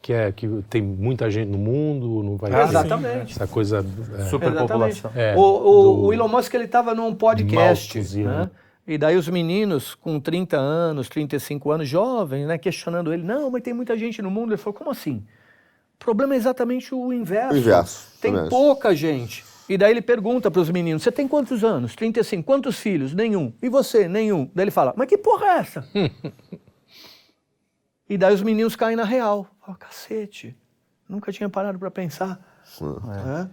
S3: Que é que tem muita gente no mundo, não vai ter
S2: Exatamente.
S3: essa coisa. é.
S4: Superpopulação.
S3: É,
S2: o, o- o Elon Musk ele estava num podcast,
S3: Malthusiano.
S2: né? E daí os meninos com 30 anos, 35 anos, jovens, né, questionando ele, não, mas tem muita gente no mundo. Ele falou, como assim? O problema é exatamente o inverso.
S5: O inverso,
S2: Tem
S5: inverso.
S2: pouca gente. E daí ele pergunta para os meninos, você tem quantos anos? 35. Quantos filhos? Nenhum. E você? Nenhum. Daí ele fala, mas que porra é essa? [laughs] e daí os meninos caem na real. Fala, cacete, nunca tinha parado para pensar. Né?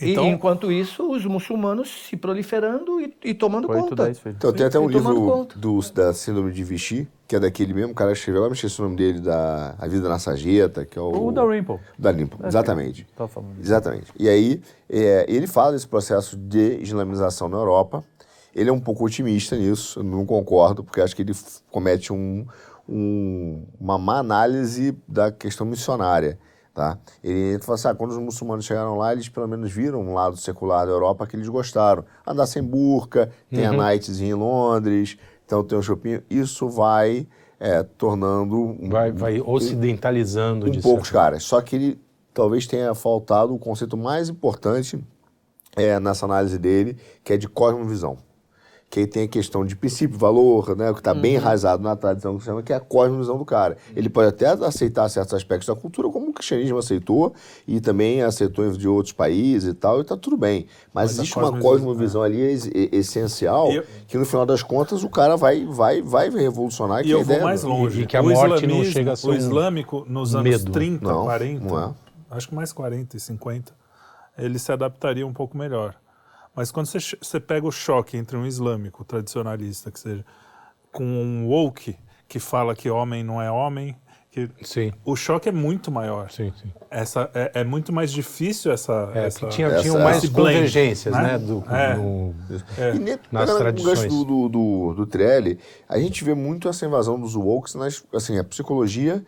S2: E
S1: Então-
S2: enquanto isso, os muçulmanos se proliferando e, e tomando conta.
S5: Então, tem até um
S2: E
S5: livro do, da Síndrome de Vichy, que é daquele mesmo cara que escreveu, lá me esqueci o nome dele, da A Vida na Sarjeta, que é o...
S4: O da Rimple.
S5: Da Limpo, exatamente.
S4: Tava falando.
S5: Exatamente. E aí, é, ele fala desse processo de islamização na Europa. Ele é um pouco otimista nisso, eu não concordo, porque acho que ele comete um, um- uma má análise da questão missionária. Tá? Ele fala assim, ah, quando os muçulmanos chegaram lá, eles pelo menos viram um lado secular da Europa que eles gostaram. Andar sem burca, tem a Nightzinha em Londres, então tem o shopping. Isso vai é, tornando... um-
S3: Vai, vai ocidentalizando de
S5: um poucos
S3: certa-
S5: caras. Só que ele talvez tenha faltado o conceito mais importante é, nessa análise dele, que é de cosmovisão. Que aí tem a questão de princípio, valor, né, o que está bem enraizado na tradição cristã, que é a cosmovisão do cara. Ele pode até aceitar certos aspectos da cultura, como o cristianismo aceitou, e também aceitou de outros países e tal, e está tudo bem. Mas,
S1: Mas
S5: existe uma
S1: cosmovisão-
S5: cosmovisão ali e- essencial,
S1: eu-
S5: que no final das contas o cara vai, vai, vai revolucionar.
S1: E
S5: que é a
S1: eu vou
S5: ideia
S1: mais
S5: do-
S1: longe.
S3: e que a
S1: o
S3: morte não chega a ser
S1: O
S3: um
S1: islâmico, nos anos
S3: medo.
S1: 30,
S5: Não,
S1: 40,
S5: não é.
S1: acho que mais 40 e 50, ele se adaptaria um pouco melhor. Mas quando você, você pega o choque entre um islâmico tradicionalista, que seja, com um woke, que fala que homem não é homem, que
S3: Sim,
S1: o choque é muito maior.
S3: sim, sim.
S1: Essa, é, é muito mais difícil essa...
S3: É,
S1: essa
S3: que tinha,
S5: essa-
S3: tinham mais
S1: blend,
S3: convergências,
S1: né?
S3: né? do,
S1: É.
S3: no-
S5: E ne-
S3: nas tradições.
S5: gancho do, do, do, do Trelli, a gente vê muito essa invasão dos wokes, nas, assim, a psicologia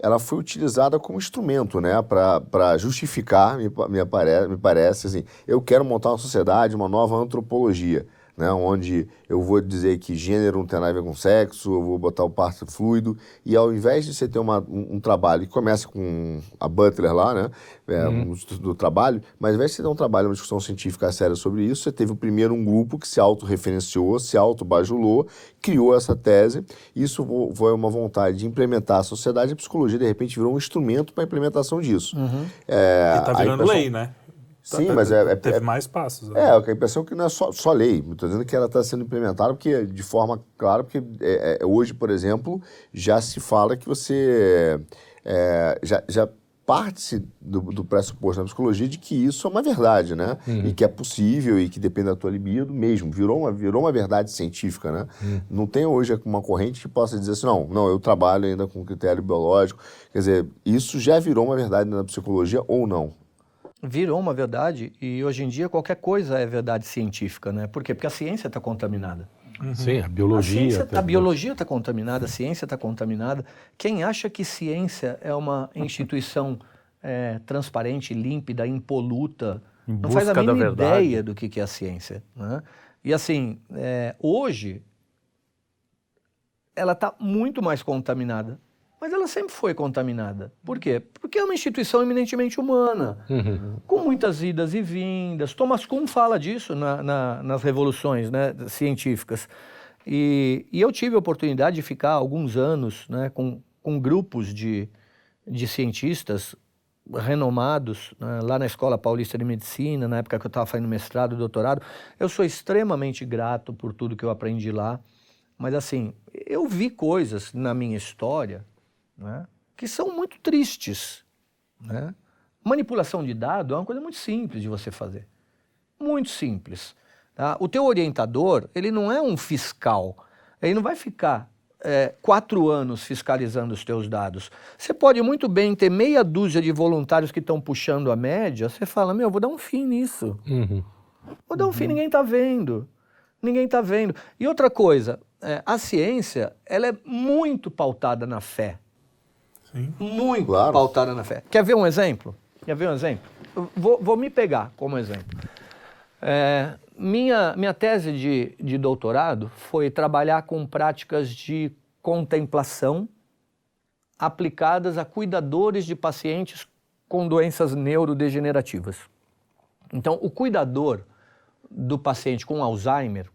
S5: ela foi utilizada como instrumento, né, para justificar, me, me, apare, me parece, assim, eu quero montar uma sociedade, uma nova antropologia, né, onde eu vou dizer que gênero não tem nada a ver com sexo, eu vou botar o parto fluido, e ao invés de você ter uma, um, um trabalho que começa com a Butler lá, né, é, um estudo do trabalho, mas ao invés de você ter um trabalho, uma discussão científica séria sobre isso, você teve primeiro um grupo que se autorreferenciou, se autobajulou, criou essa tese, isso foi uma vontade de implementar a sociedade, e a psicologia de repente virou um instrumento para a implementação disso. É,
S1: que tá virando
S5: impressão-
S1: lei, né?
S5: Sim, mas é- é-
S1: Teve
S5: é-
S1: mais passos. né?
S5: é, a impressão é que não é só, só lei. Estou dizendo que ela está sendo implementada porque, de forma clara, porque é, é, hoje, por exemplo, já se fala que você é, já, já parte-se do, do pressuposto na psicologia de que isso é uma verdade, né? E que é possível e que depende da tua libido mesmo. Virou uma, virou uma verdade científica, né? Não tem hoje uma corrente que possa dizer assim, não, não, eu trabalho ainda com critério biológico. Quer dizer, isso já virou uma verdade na psicologia ou não?
S2: Virou uma verdade e hoje em dia qualquer coisa é verdade científica, né? Por quê? Porque a ciência está contaminada.
S3: Sim, a
S2: A,
S3: biologia.
S2: ciência,
S3: até-
S2: a biologia está contaminada, a ciência está contaminada. Quem acha que ciência é uma instituição é, transparente, límpida, impoluta, não faz a mínima ideia do que, que é a ciência. Né? E assim, é, hoje, ela está muito mais contaminada. Mas ela sempre foi contaminada. Por quê? Porque é uma instituição eminentemente humana
S3: Uhum.
S2: com muitas idas e vindas. Thomas Kuhn fala disso na- na- nas revoluções né, científicas. E, e eu tive a oportunidade de ficar alguns anos né, com, com grupos de, de cientistas renomados né, lá na Escola Paulista de Medicina, na época que eu estava fazendo mestrado, doutorado. Eu sou extremamente grato por tudo que eu aprendi lá. Mas assim, eu vi coisas na minha história né, que são muito tristes. Né? Manipulação de dado é uma coisa muito simples de você fazer. Muito simples. tá? O teu orientador, ele não é um fiscal. Ele não vai ficar é, quatro anos fiscalizando os teus dados. Você pode muito bem ter meia dúzia de voluntários que estão puxando a média. Você fala, meu, vou dar um fim nisso.
S3: Uhum.
S2: Vou dar um fim, ninguém está vendo. Ninguém está vendo. E outra coisa, é, a ciência, ela é muito pautada na fé.
S1: Sim.
S2: Muito
S5: Claro.
S2: pautada na fé. Quer ver um exemplo? Quer ver um exemplo? Vou, vou me pegar como exemplo. É, minha, minha tese de, de doutorado foi trabalhar com práticas de contemplação aplicadas a cuidadores de pacientes com doenças neurodegenerativas. Então, o cuidador do paciente com Alzheimer,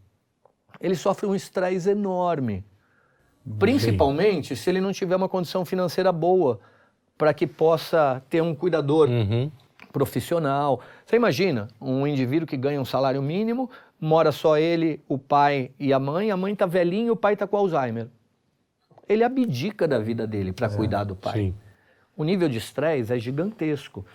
S2: ele sofre um estresse enorme. Principalmente se ele não tiver uma condição financeira boa para que possa ter um cuidador
S3: Uhum.
S2: profissional. Você imagina um indivíduo que ganha um salário mínimo, mora só ele, o pai e a mãe, a mãe está velhinha e o pai está com Alzheimer. Ele abdica da vida dele para cuidar do pai.
S3: Sim.
S2: O nível de estresse é gigantesco.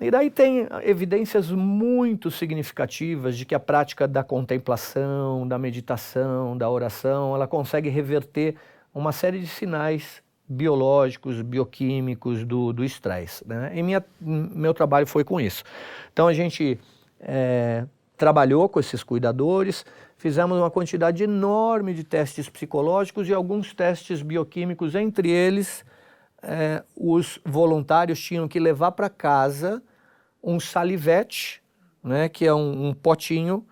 S2: E daí tem evidências muito significativas de que a prática da contemplação, da meditação, da oração, ela consegue reverter uma série de sinais biológicos, bioquímicos do estresse. Né? E minha, meu trabalho foi com isso. Então a gente é, trabalhou com esses cuidadores, fizemos uma quantidade enorme de testes psicológicos e alguns testes bioquímicos, entre eles é, os voluntários tinham que levar para casa um salivete, né, que é um, um, potinho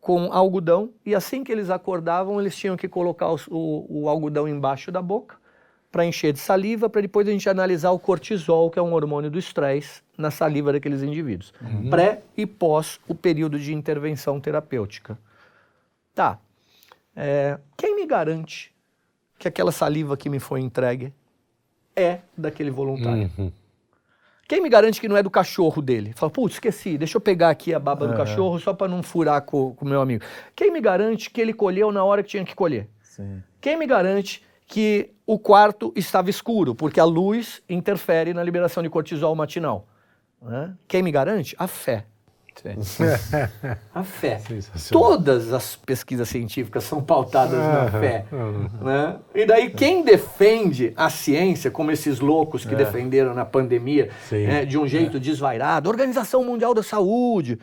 S2: com algodão, e assim que eles acordavam, eles tinham que colocar o, o, o algodão embaixo da boca para encher de saliva, para depois a gente analisar o cortisol, que é um hormônio do estresse, na saliva daqueles indivíduos. Uhum. Pré e pós o período de intervenção terapêutica. Tá. É, quem me garante que aquela saliva que me foi entregue é daquele voluntário. Uhum. Quem me garante que não é do cachorro dele? Fala, putz, esqueci, deixa eu pegar aqui a baba do cachorro só para não furar com o meu amigo. Quem me garante que ele colheu na hora que tinha que colher? Sim. Quem me garante que o quarto estava escuro, porque a luz interfere na liberação de cortisol matinal? Né? Quem me garante? A fé. A fé. Todas as pesquisas científicas são pautadas na fé. Né? E daí, quem defende a ciência, como esses loucos que é. defenderam na pandemia, né, de um jeito é. desvairado, Organização Mundial da Saúde,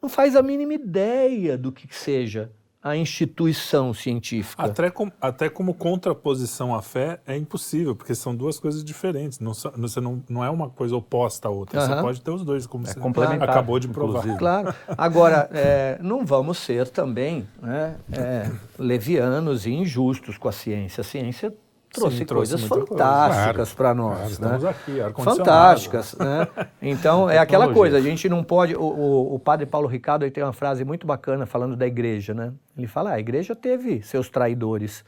S2: não faz a mínima ideia do que seja a instituição científica.
S1: Até, com, até como contraposição à fé é impossível, porque são duas coisas diferentes. Não, você não, não é uma coisa oposta à outra. Uhum. Você pode ter os dois, como é você acabou de provar. Inclusive.
S2: Claro. [laughs] Agora, é, não vamos ser também né, é, levianos e injustos com a ciência. A ciência trouxe Sim, coisas fantásticas claro, para nós. Claro, né?
S1: Estamos aqui,
S2: Fantásticas, né? [laughs] Então, é aquela coisa, a gente não pode... O, o, o, padre Paulo Ricardo aí tem uma frase muito bacana falando da igreja, né? Ele fala, ah, a igreja teve seus traidores,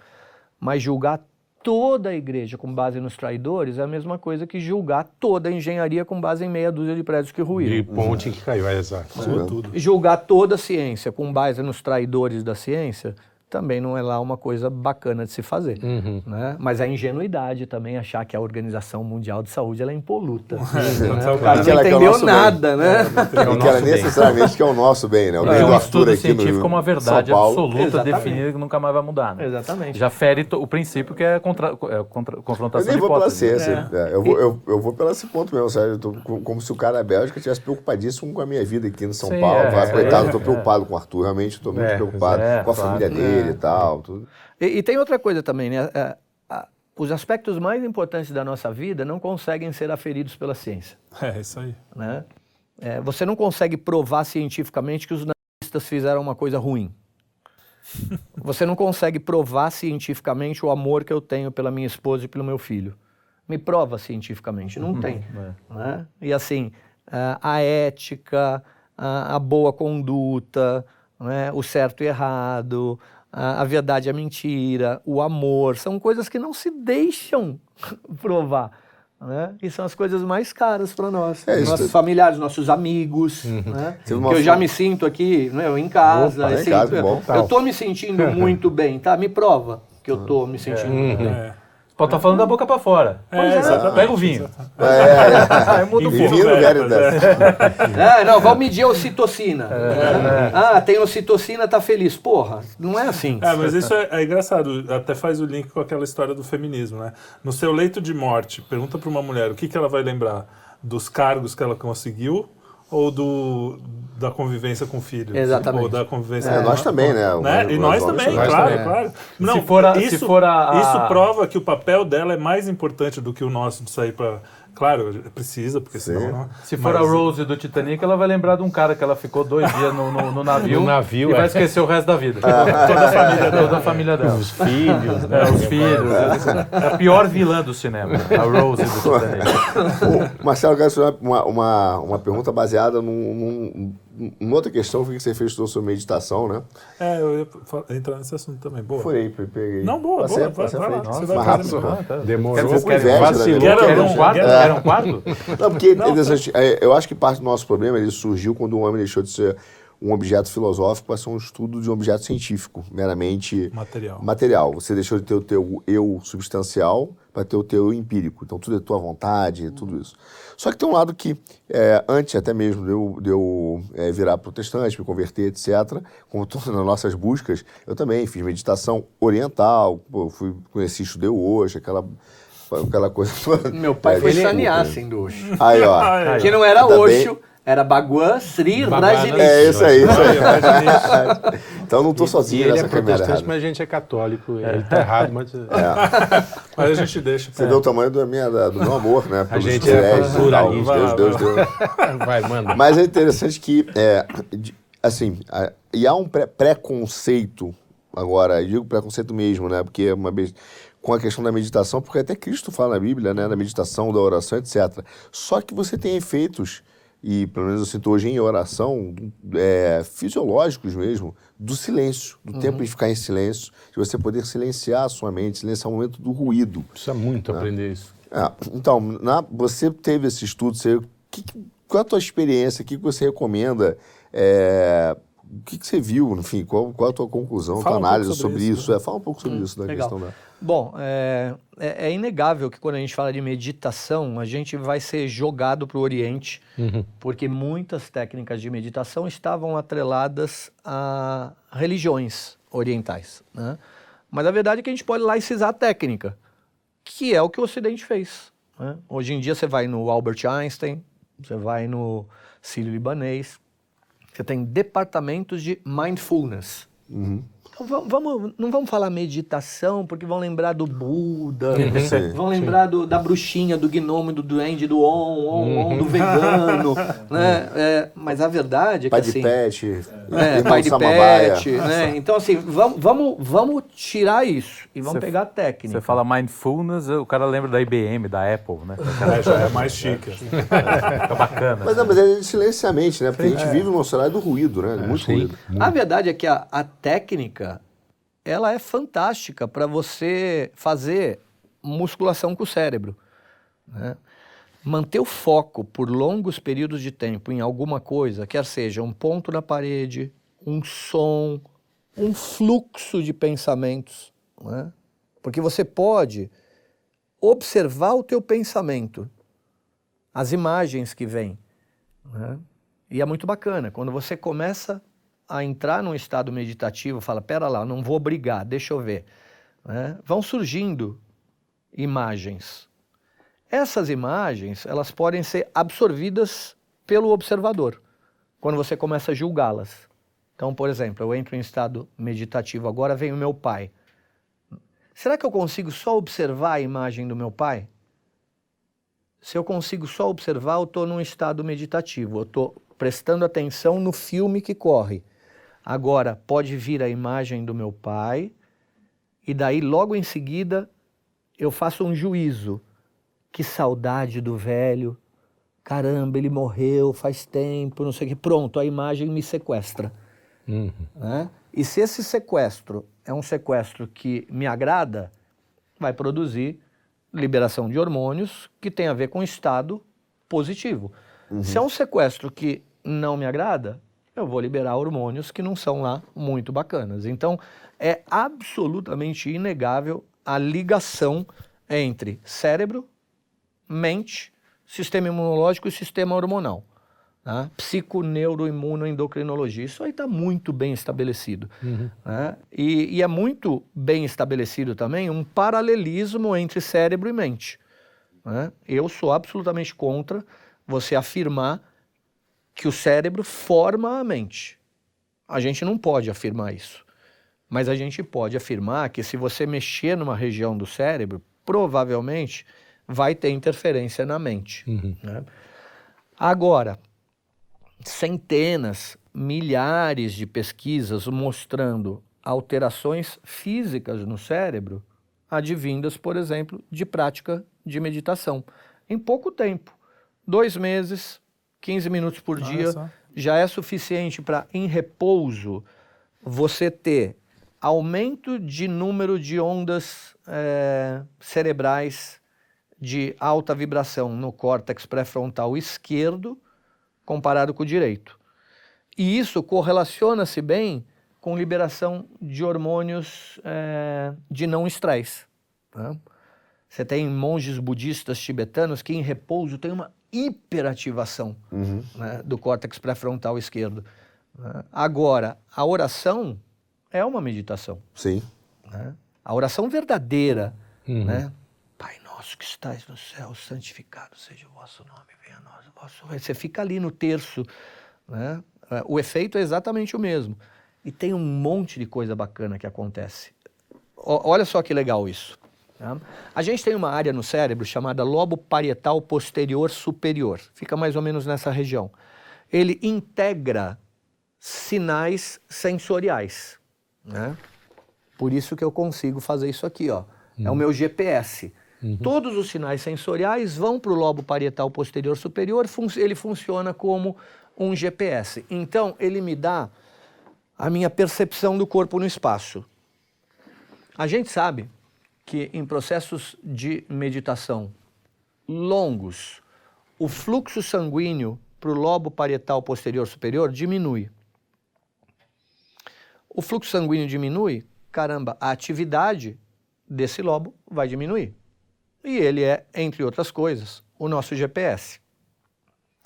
S2: mas julgar toda a igreja com base nos traidores é a mesma coisa que julgar toda a engenharia com base em meia dúzia de prédios que ruíram.
S3: De ponte que caiu, é exato.
S1: É. Tudo.
S2: Julgar toda a ciência com base nos traidores da ciência também não é lá uma coisa bacana de se fazer. Uhum. Né? Mas a ingenuidade também, achar que a Organização Mundial de Saúde ela é impoluta. [laughs] né? O cara não entendeu é nada, bem. né?
S5: É, [laughs] que ela necessariamente que é o nosso bem, né? O
S4: é, um estudo científico como uma verdade absoluta, Exatamente. definida, que nunca mais vai mudar. Né?
S2: Exatamente.
S4: Já fere o princípio que é, contra, é contra, confrontação
S5: eu nem
S4: vou
S5: pela ciência. É. É, eu, vou, eu, eu vou pelo esse ponto mesmo, sério. Tô, como se o cara da Bélgica estivesse preocupadíssimo com a minha vida aqui no São Sim, Paulo. É, Coitado, estou preocupado com o Arthur, realmente estou muito preocupado com a família dele e tal, tudo.
S2: E, e, tem outra coisa também, né? É, os aspectos mais importantes da nossa vida não conseguem ser aferidos pela ciência. [laughs]
S1: É, isso aí.
S2: Né? É, você não consegue provar cientificamente que os nazistas fizeram uma coisa ruim. [laughs] Você não consegue provar cientificamente o amor que eu tenho pela minha esposa e pelo meu filho. Me prova cientificamente. Não tem. [laughs] É. Né? E assim, a ética, a, boa conduta, né? o certo e errado, a, a verdade a mentira, o amor, são coisas que não se deixam [laughs] provar. Né? E são as coisas mais caras para nós. É, nossos isso. familiares, nossos amigos. Uhum. Né? Que eu já me sinto aqui, né, eu em casa. Opa, assim, em casa bom, eu estou me sentindo [laughs] muito bem, tá? Me prova que eu estou me sentindo é. bem. É.
S4: Pode estar tá falando da boca para fora.
S1: É, é,
S4: Pega o vinho.
S5: É, é, [laughs] é. Muda o vinho. [laughs]
S2: É, não, vamos medir a ocitocina. É, ah, tem ocitocina, tá feliz. Porra, não é assim.
S1: É, mas isso é, é, engraçado. Até faz o link com aquela história do feminismo, né? No seu leito de morte, pergunta para uma mulher o que, que ela vai lembrar dos cargos que ela conseguiu ou do, da convivência com filhos.
S2: Exatamente.
S1: Ou da convivência
S5: é,
S1: com
S5: nós também, né?
S1: né? E nós também, nós claro, também. claro.
S4: Não, se for a,
S1: isso,
S4: se for a,
S1: a... isso prova que o papel dela é mais importante do que o nosso de sair para Claro, precisa, porque Sim. senão. Não...
S4: Se for Mas... a Rose do Titanic, ela vai lembrar de um cara que ela ficou dois dias no, no, no navio,
S3: no navio
S4: e
S3: é.
S4: vai esquecer o resto da vida. Ah. Toda, a família, toda a família dela.
S3: Os filhos,
S4: né? É, os filhos. É a pior vilã do cinema, a Rose do [laughs] Titanic.
S5: Marcelo, eu quero fazer uma, uma, uma pergunta baseada num, num uma outra questão foi que você fez sobre meditação, né?
S1: É, eu ia entrar nesse assunto também. Boa.
S5: Furei, peguei.
S1: Não, boa,
S5: passei,
S1: boa. Passei
S5: vai,
S1: vai,
S5: vai,
S1: vai,
S5: mais rápido. Ah, tá.
S3: Demorou.
S5: Quer dizer, vacilou.
S4: Era um quarto? Era um quarto?
S5: Não, porque Não. É, eu acho que parte do nosso problema ele surgiu quando o homem deixou de ser um objeto filosófico para ser um estudo de um objeto científico, meramente
S1: material.
S5: material. Você deixou de ter o teu eu substancial para ter o teu empírico. Então tudo é tua vontade, tudo isso. Só que tem um lado que, é, antes até mesmo de eu, de eu é, virar protestante, me converter, etc., como todas nas nossas buscas, eu também fiz meditação oriental, fui, conheci, estudei hoje, aquela, aquela coisa.
S2: Meu pai
S5: É,
S2: foi sannyasi do Osho.
S5: Aí, ó. [laughs]
S2: Que não era. Osho, era Bhagwan Sri Rajneesh.
S5: É isso aí, isso aí. Então eu não tô
S3: E
S5: sozinho
S3: ele
S5: nessa
S3: é protestante,
S5: errada.
S3: mas a gente é católico. Ele tá errado, mas. [laughs]
S1: Mas a gente deixa.
S5: Você vê o tamanho da minha, do meu amor, né? pelos
S3: gente é pluralista.
S5: Deus, Deus, Deus. [laughs]
S3: Vai, manda.
S5: Mas é interessante que, é, assim, a- e há um preconceito, agora, eu digo preconceito mesmo, né? Porque é uma vez com a questão da meditação, porque até Cristo fala na Bíblia, né? Da meditação, da oração, etc. Só que você tem efeitos, e pelo menos eu sinto hoje em oração, é, fisiológicos mesmo, do silêncio, do tempo de ficar em silêncio, de você poder silenciar a sua mente, silenciar o momento do ruído.
S3: Precisa muito aprender isso.
S5: É, então, na- você teve esse estudo, você, que, qual a tua experiência, o que, que você recomenda, é, o que, que você viu, enfim, qual, qual a tua conclusão,
S1: Fala
S5: tua
S1: um
S5: análise
S1: sobre
S5: sobre,
S1: isso,
S5: isso? É, fala um pouco sobre isso da
S2: legal.
S5: questão da...
S2: Bom, é, é- é inegável que quando a gente fala de meditação, a gente vai ser jogado para o Oriente, porque muitas técnicas de meditação estavam atreladas a religiões orientais. Né? Mas a verdade é que a gente pode laicizar a técnica, que é o que o Ocidente fez. né? Hoje em dia você vai no Albert Einstein, você vai no Sírio-Libanês, você tem departamentos de mindfulness. Va- vamos, não vamos falar meditação, porque vão lembrar do Buda,
S5: Sim,
S2: vão lembrar do- da bruxinha, do gnomo, do duende, do on, on, on, do vegano, [laughs] né? É, mas a verdade é que
S5: Pai de
S2: assim...
S5: pet,
S2: É,
S5: irmão
S2: pai de pet, né? Então, assim, vamos, vamos, vamos tirar isso e vamos
S4: Você-
S2: pegar a técnica.
S4: Você fala mindfulness, o cara lembra da IBM, da Apple, né? [laughs]
S1: É, já é mais chique.
S4: Fica bacana.
S5: Mas, não, mas é silenciamente, né? Porque a gente vive numa sociedade do ruído, né? Muito
S3: Sim.
S5: ruído.
S2: A verdade é que a, a técnica, ela é fantástica para você fazer musculação com o cérebro. né? Manter o foco por longos períodos de tempo em alguma coisa, quer seja um ponto na parede, um som, um fluxo de pensamentos, né? porque você pode observar o teu pensamento, as imagens que vêm. né? E é muito bacana. Quando você começa a entrar num estado meditativo, fala, pera lá, não vou brigar, deixa eu ver. né? Vão surgindo imagens. Essas imagens, elas podem ser absorvidas pelo observador, quando você começa a julgá-las. Então, por exemplo, eu entro em estado meditativo, agora vem o meu pai. Será que eu consigo só observar a imagem do meu pai? Se eu consigo só observar, eu estou num estado meditativo, eu estou prestando atenção no filme que corre. Agora, pode vir a imagem do meu pai, e daí, logo em seguida, eu faço um juízo. Que saudade do velho. Caramba, ele morreu faz tempo, não sei o que. Pronto, a imagem me sequestra.
S3: Uhum.
S2: né? E se esse sequestro é um sequestro que me agrada, vai produzir liberação de hormônios que tem a ver com estado positivo. Se é um sequestro que não me agrada, eu vou liberar hormônios que não são lá muito bacanas. Então, é absolutamente inegável a ligação entre cérebro, mente, sistema imunológico e sistema hormonal. Tá? Psiconeuroimunoendocrinologia. Isso aí está muito bem estabelecido. né? E, e é muito bem estabelecido também um paralelismo entre cérebro e mente. né? Eu sou absolutamente contra você afirmar que o cérebro forma a mente. A gente não pode afirmar isso. Mas a gente pode afirmar que se você mexer numa região do cérebro, provavelmente vai ter interferência na mente. né? Agora, centenas, milhares de pesquisas mostrando alterações físicas no cérebro advindas, por exemplo, de prática de meditação. Em pouco tempo, dois meses, 15 minutos por dia,
S1: só.
S2: já é suficiente para, em repouso, você ter aumento de número de ondas eh, cerebrais de alta vibração no córtex pré-frontal esquerdo comparado com o direito. E isso correlaciona-se bem com liberação de hormônios eh, de não estresse. tá? Você tem monges budistas tibetanos que em repouso têm uma hiperativação né, do córtex pré-frontal esquerdo. né? Agora, a oração é uma meditação.
S5: Sim.
S2: né? A oração verdadeira, né? Pai nosso que estais no céu, santificado seja o vosso nome, venha a nós o vosso reino. Você fica ali no terço, né? É, O efeito é exatamente o mesmo. E tem um monte de coisa bacana que acontece. O- olha só que legal isso. Tá? A gente tem uma área no cérebro chamada lobo parietal posterior superior. Fica mais ou menos nessa região. Ele integra sinais sensoriais. Né? Por isso que eu consigo fazer isso aqui, ó. É o meu GPS. Todos os sinais sensoriais vão para o lobo parietal posterior superior, fun- ele funciona como um GPS. Então, ele me dá a minha percepção do corpo no espaço. A gente sabe que em processos de meditação longos, o fluxo sanguíneo para o lobo parietal posterior superior diminui. O fluxo sanguíneo diminui, caramba, a atividade desse lobo vai diminuir. E ele é, entre outras coisas, o nosso GPS.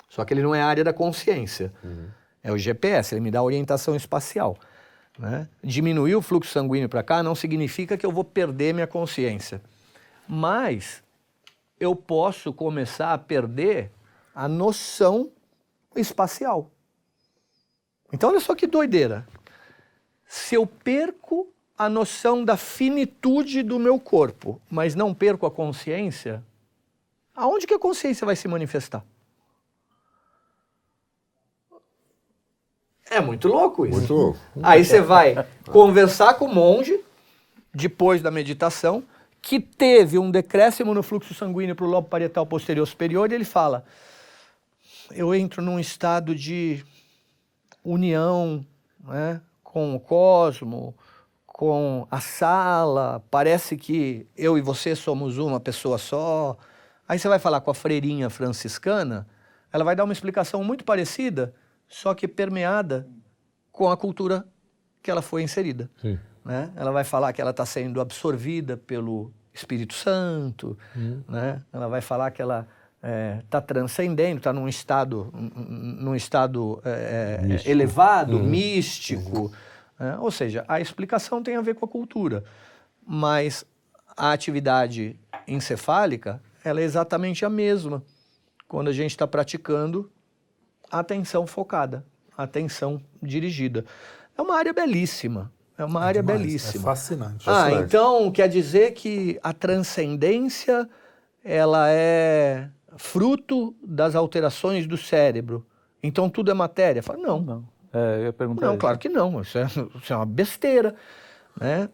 S2: Só que ele não é a área da consciência. É o GPS, ele me dá orientação espacial. Né? Diminuir o fluxo sanguíneo para cá não significa que eu vou perder minha consciência. Mas eu posso começar a perder a noção espacial. Então, olha só que doideira. Se eu perco a noção da finitude do meu corpo, mas não perco a consciência, aonde que a consciência vai se manifestar? É muito louco isso.
S5: Muito louco.
S2: Aí você vai conversar com o monge, depois da meditação, que teve um decréscimo no fluxo sanguíneo para o lobo parietal posterior superior, e ele fala: Eu entro num estado de união né, com o cosmo, com a sala, parece que eu e você somos uma pessoa só. Aí você vai falar com a freirinha franciscana, ela vai dar uma explicação muito parecida, só que permeada com a cultura que ela foi inserida. Né? Ela vai falar que ela está sendo absorvida pelo Espírito Santo, né? ela vai falar que ela está transcendendo, está num estado, num estado é, é, elevado, místico. né? Ou seja, a explicação tem a ver com a cultura, mas a atividade encefálica ela é exatamente a mesma quando a gente está praticando atenção focada, atenção dirigida. É uma área belíssima, é uma área
S1: Demais,
S2: belíssima.
S1: É fascinante.
S2: Ah,
S5: Fascinante.
S2: então quer dizer que a transcendência ela é fruto das alterações do cérebro. Então tudo é matéria? Fala, não, não,
S4: Não. É, eu ia perguntar isso.
S2: claro que não. Isso é, isso é uma besteira, né?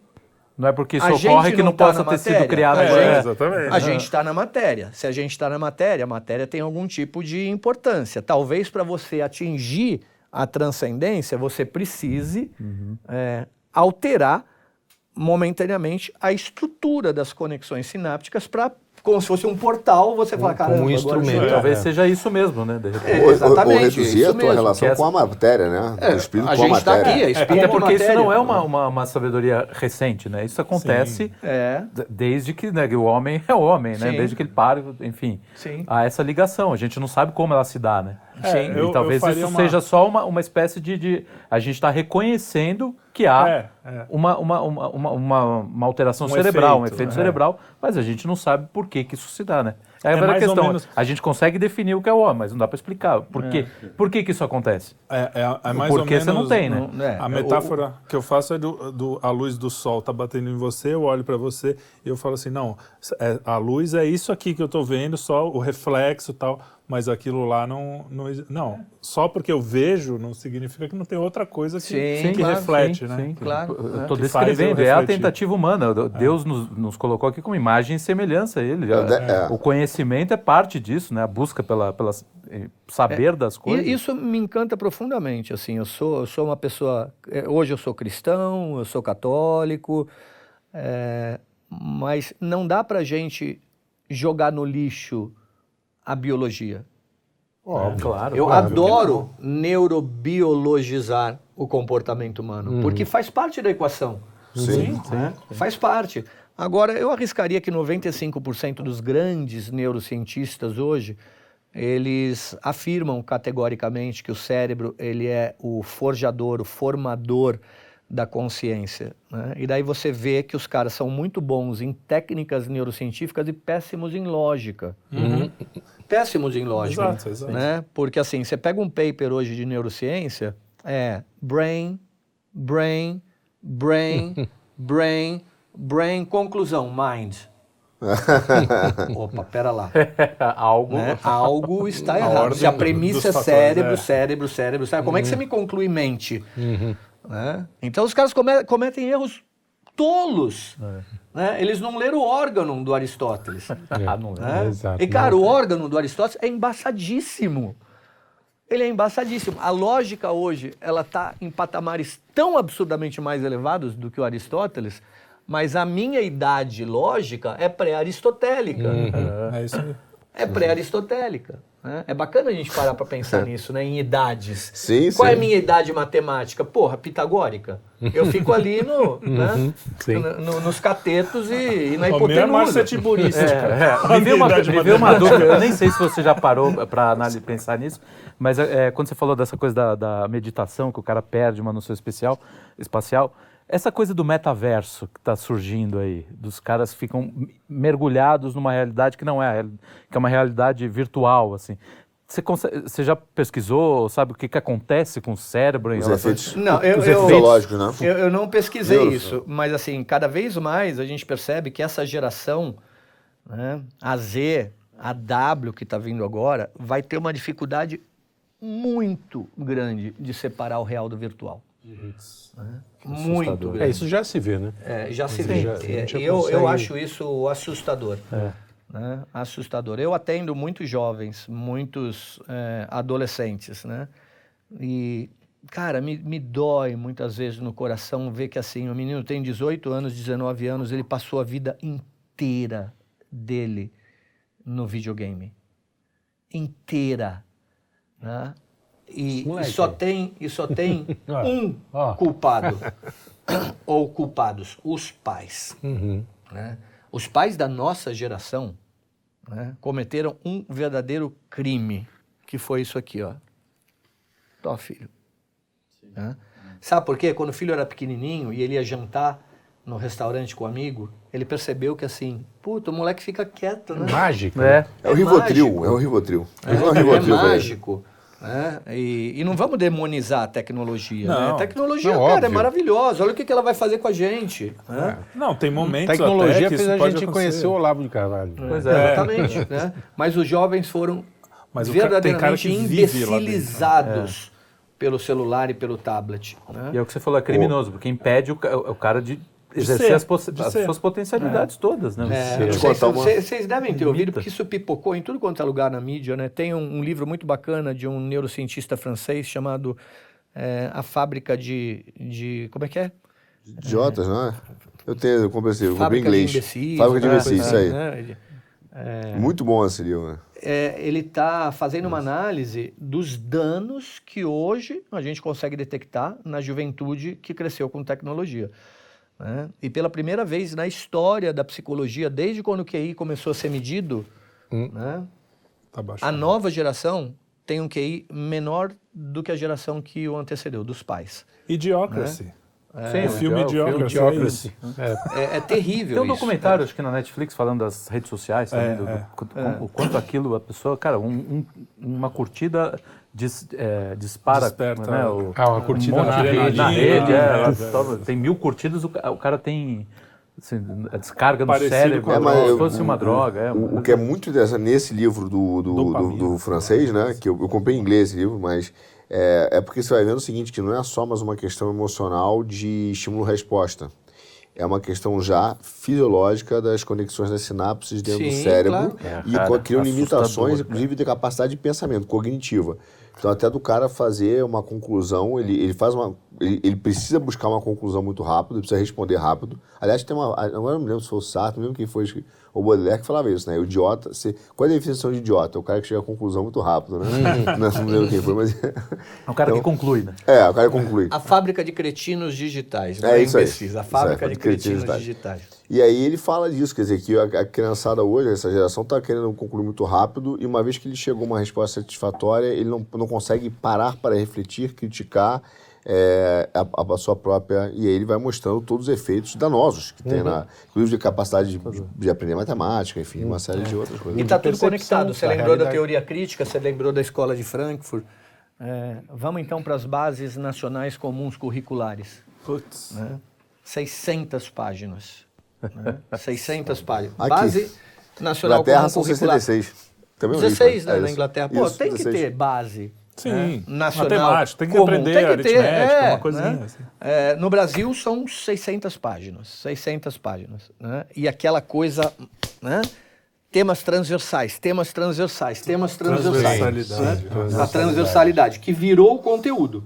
S4: Não é porque isso
S2: A
S4: ocorre que não
S2: não tá
S4: possa ter sido criado.
S2: A
S1: É,
S2: gente-
S1: exatamente.
S2: A gente está na matéria. Se a gente está na matéria, a matéria tem algum tipo de importância. Talvez para você atingir a transcendência, você precise é, alterar momentaneamente a estrutura das conexões sinápticas para, como se fosse um portal, você fala,
S3: como um instrumento.
S2: eu-
S4: Talvez seja isso mesmo, né? De repente.
S2: É,
S5: Ou- ou-
S2: exatamente,
S5: Ou reduzir
S2: isso
S5: a tua
S2: mesmo,
S5: relação
S4: que
S5: com a matéria, né? Do espírito
S2: a
S5: com a
S2: gente está
S5: matéria.
S2: aqui, é espírito
S4: Até porque isso
S2: matéria.
S4: não é uma, uma, uma sabedoria recente, né? Isso acontece
S2: É,
S4: desde que né, o homem [laughs] é o homem, né?
S2: Sim.
S4: Desde que ele para, enfim.
S2: Sim.
S4: Há essa ligação. A gente não sabe como ela se dá, né?
S1: É,
S4: E
S1: eu- eu
S4: talvez
S1: faria
S4: isso
S1: uma-
S4: seja só uma, uma espécie de, de- A gente está reconhecendo que há
S1: É, é.
S4: Uma, uma, uma, uma, uma- alteração
S1: Um
S4: cerebral, um
S1: efeito,
S4: efeito
S1: é.
S4: cerebral, mas a gente não sabe por que, que isso se dá, né? É a
S1: É mais ou
S4: questão.
S1: menos-
S4: A gente consegue definir o que é o homem, mas não dá para explicar. Por, quê? por que, que isso acontece?
S1: É, é, é mais
S4: Porque
S1: ou menos.
S4: você não tem, né?
S2: Não, é.
S1: A metáfora que eu faço é do, do- a luz do sol tá batendo em você, eu olho para você e eu falo assim, não, é- a luz é isso aqui que eu tô vendo, só o reflexo e tal, mas aquilo lá não, não, não, só porque eu vejo não significa que não tem outra coisa que,
S2: Sim,
S1: que
S2: claro,
S1: reflete,
S4: sim,
S1: né?
S4: sim.
S2: Claro,
S4: Eu
S2: é.
S4: estou
S1: eu
S4: descrevendo, é a tentativa humana. Deus nos, nos colocou aqui como imagem e semelhança a Ele.
S5: É, é.
S4: O conhecimento é parte disso, né? A busca pela, pela eh, saber das coisas.
S2: E isso me encanta profundamente, assim, eu sou, eu sou uma pessoa, eh, hoje eu sou cristão, eu sou católico, eh, mas não dá pra gente jogar no lixo a biologia.
S3: Óbvio.
S4: Claro.
S2: Eu
S4: claro.
S2: adoro neurobiologizar o comportamento humano, porque faz parte da equação.
S5: Sim.
S2: né? Faz parte. Agora, eu arriscaria que 95% dos grandes neurocientistas hoje, eles afirmam categoricamente que o cérebro ele é o forjador, o formador da consciência. Né? E daí você vê que os caras são muito bons em técnicas neurocientíficas e péssimos em lógica. Péssimos em lógica.
S1: Exato, exato.
S2: Né? Porque assim, você pega um paper hoje de neurociência, é brain, brain, brain, [laughs] brain, brain, conclusão, mind. [laughs] Opa, pera lá. [laughs]
S4: Algo.
S2: né? Algo está errado.
S1: ordem
S2: Se a premissa é
S1: fatores,
S2: cérebro,
S1: é.
S2: cérebro, cérebro, cérebro, como é que você me conclui mente? Né? Então os caras come- cometem erros tolos. né? Eles não leram o órgão do Aristóteles. [laughs]
S4: Ah, não lembro.
S2: né?
S3: Exato,
S2: E, cara, o órgão do Aristóteles é embaçadíssimo. Ele é embaçadíssimo. A lógica hoje, ela está em patamares tão absurdamente mais elevados do que o Aristóteles, mas a minha idade lógica é pré-aristotélica.
S1: É isso aí.
S2: É pré-aristotélica. Né? É bacana a gente parar para pensar [laughs] nisso, né? em idades.
S5: Sim,
S2: Qual é a
S5: sim.
S2: minha idade matemática? Porra, pitagórica. Eu fico ali no, [laughs] né?
S3: sim.
S2: no- no- nos catetos e, e na
S1: O meu é Márcia
S2: hipotenusa.
S1: Tiburista.
S4: É, [laughs] me veio uma, me veio uma dúvida, eu nem sei se você já parou para pensar nisso, mas é, quando você falou dessa coisa da, da meditação, que o cara perde uma noção especial, espacial, essa coisa do metaverso que está surgindo aí, dos caras ficam mergulhados numa realidade que não é, que é uma realidade virtual, assim. Você, consegue- você já pesquisou, sabe o que, que acontece com o cérebro? em
S5: Os efeitos
S2: Não, eu,
S4: Os
S2: eu,
S4: efeitos
S5: fisiológicos, né?
S2: eu, eu não pesquisei
S5: Neuro-
S2: isso, mas assim, cada vez mais a gente percebe que essa geração, né, a Z, a W que está vindo agora, vai ter uma dificuldade muito grande de separar o real do virtual. Né? Muito grande.
S3: É, isso já se vê, né?
S2: É, já se vê.
S3: já-
S2: É, eu, eu acho isso assustador. Né? Assustador. Eu atendo muitos jovens, muitos é, adolescentes, né? E, cara, me, me dói muitas vezes no coração ver que, assim, o menino tem 18 anos, 19 anos, ele passou a vida inteira dele no videogame. Inteira. Né? E, e só tem, e só tem [laughs] um culpado. [laughs] ou culpados, os pais.
S3: Uhum.
S2: né? Os pais da nossa geração né, cometeram um verdadeiro crime, que foi isso aqui, ó. Tó, filho. Né? Sabe por quê? Quando o filho era pequenininho e ele ia jantar no restaurante com o amigo, ele percebeu que assim, puta, o moleque fica quieto, né?
S3: Mágica.
S4: É,
S5: É o
S2: É
S5: Rivotril,
S2: mágico.
S5: é o Rivotril.
S2: É, é
S5: Rivotril pra ele.
S2: mágico. Né? E, e não vamos demonizar a tecnologia. Né?
S1: Não.
S2: A tecnologia,
S3: Não,
S2: cara, é
S3: óbvio.
S2: maravilhosa. Olha o que, que ela vai fazer com a gente. Né?
S1: Não, tem momentos
S3: Tecnologia
S1: que
S3: fez
S1: isso
S3: a gente
S1: acontecer.
S3: conhecer o Olavo de Carvalho.
S4: pois é.
S2: Exatamente. né? Mas os jovens foram
S1: Mas cara
S2: verdadeiramente imbecilizados pelo celular e pelo tablet. né?
S4: E é o que você falou, é criminoso, porque impede o, o cara de exercer as,
S1: de
S4: as suas potencialidades todas, né?
S2: É, vocês,
S5: uma-
S2: devem ter ouvido, porque isso pipocou em tudo quanto é lugar na mídia, né? Tem um, um livro muito bacana de um neurocientista francês chamado é, A Fábrica de, de... Como é que é?
S5: Idiotas, não é? Eu tenho, eu comprei esse livro,
S2: Fábrica de
S5: inglês.
S2: imbecis.
S5: Fábrica de
S2: né?
S5: imbecis, isso aí.
S2: Né?
S5: Muito bom esse livro. né?
S2: é, ele está fazendo uma análise dos danos que hoje a gente consegue detectar na juventude que cresceu com tecnologia. Né? E pela primeira vez na história da psicologia, desde quando o QI começou a ser medido, né,
S1: Tá
S2: a nova geração tem um QI menor do que a geração que o antecedeu, dos pais.
S1: Idiocracy.
S4: Sim,
S1: o filme
S4: é, o filme
S1: Idiocracy. é.
S3: É.
S2: É, é terrível
S4: Tem um
S2: isso.
S4: documentário, acho que na Netflix, falando das redes sociais também,
S1: É,
S4: do- do-
S1: é.
S4: o quanto aquilo, a pessoa, cara, um- um- uma curtida dis- é, dispara,
S1: Desperta,
S4: né,
S1: né?
S4: o,
S3: Ah, uma curtida
S4: um monte
S3: na
S4: de-
S3: rede.
S4: na rede, é,
S1: É, é.
S4: tem mil curtidas, o, o cara tem assim, a descarga no cérebro,
S1: com a
S4: como
S5: droga.
S4: se fosse uma droga. É,
S5: O, o que é muito interessante nesse livro do, do, do, do francês, né? Que eu, eu comprei em inglês esse livro, mas é, é porque você vai vendo o seguinte, que não é só mais uma questão emocional de estímulo-resposta. É uma questão já fisiológica das conexões das sinapses dentro do
S2: Sim,
S5: cérebro
S2: claro.
S4: É,
S5: e
S4: cara,
S5: co- criam limitações,
S4: cara.
S5: inclusive, de capacidade de pensamento cognitiva. Então, até do cara fazer uma conclusão, ele, ele faz uma. Ele, ele precisa buscar uma conclusão muito rápido, ele precisa responder rápido. Aliás, tem uma. Agora eu não me lembro se foi o Sartre, não lembro quem foi. o Baudelaire que falava isso, né? O idiota, se, qual é a definição de idiota? É o cara que chega à conclusão muito rápido, né? [laughs] não, não lembro quem foi, mas...
S4: É um cara que
S5: Então-
S4: conclui, né?
S5: É, o cara que conclui.
S2: A fábrica de cretinos digitais, não
S5: É
S2: é,
S5: isso aí.
S2: a
S5: Isso
S2: fábrica
S5: aí,
S2: de
S5: de cretinos
S2: cretinos
S5: digitais.
S2: digitais.
S5: E aí ele fala disso, quer dizer, que a, a criançada hoje, essa geração, está querendo concluir muito rápido e uma vez que ele chegou a uma resposta satisfatória, ele não, não consegue parar para refletir, criticar é, a, a sua própria... E aí ele vai mostrando todos os efeitos danosos que tem, na, inclusive de capacidade de, de aprender matemática, enfim, uma série de outras coisas.
S2: E está tudo
S3: percepção
S2: conectado. Você
S3: da
S2: lembrou da
S3: realidade.
S2: teoria crítica, você lembrou da escola de Frankfurt. É, vamos então para as bases nacionais comuns curriculares.
S1: Putz.
S2: Né? 600 páginas. Né? 600 páginas.
S5: Aqui.
S2: Base nacional
S5: Inglaterra
S2: comum
S5: são
S2: curricular.
S5: 66. Também é o
S2: 16
S5: risco,
S2: né,
S5: é
S2: na. Inglaterra. Pô,
S5: Isso,
S2: tem que
S5: 16.
S2: ter base.
S1: Sim,
S2: né, nacional.
S1: matemática, tem que
S2: comum.
S1: aprender
S2: Tem que ter,
S1: aritmética,
S2: é,
S1: uma coisinha
S2: né?
S1: assim.
S2: É, no Brasil são 600 páginas, 600 páginas, né? E aquela coisa, né? Temas transversais, temas transversais, temas transversais.
S1: Transversalidade.
S2: né? A transversalidade, que virou o conteúdo.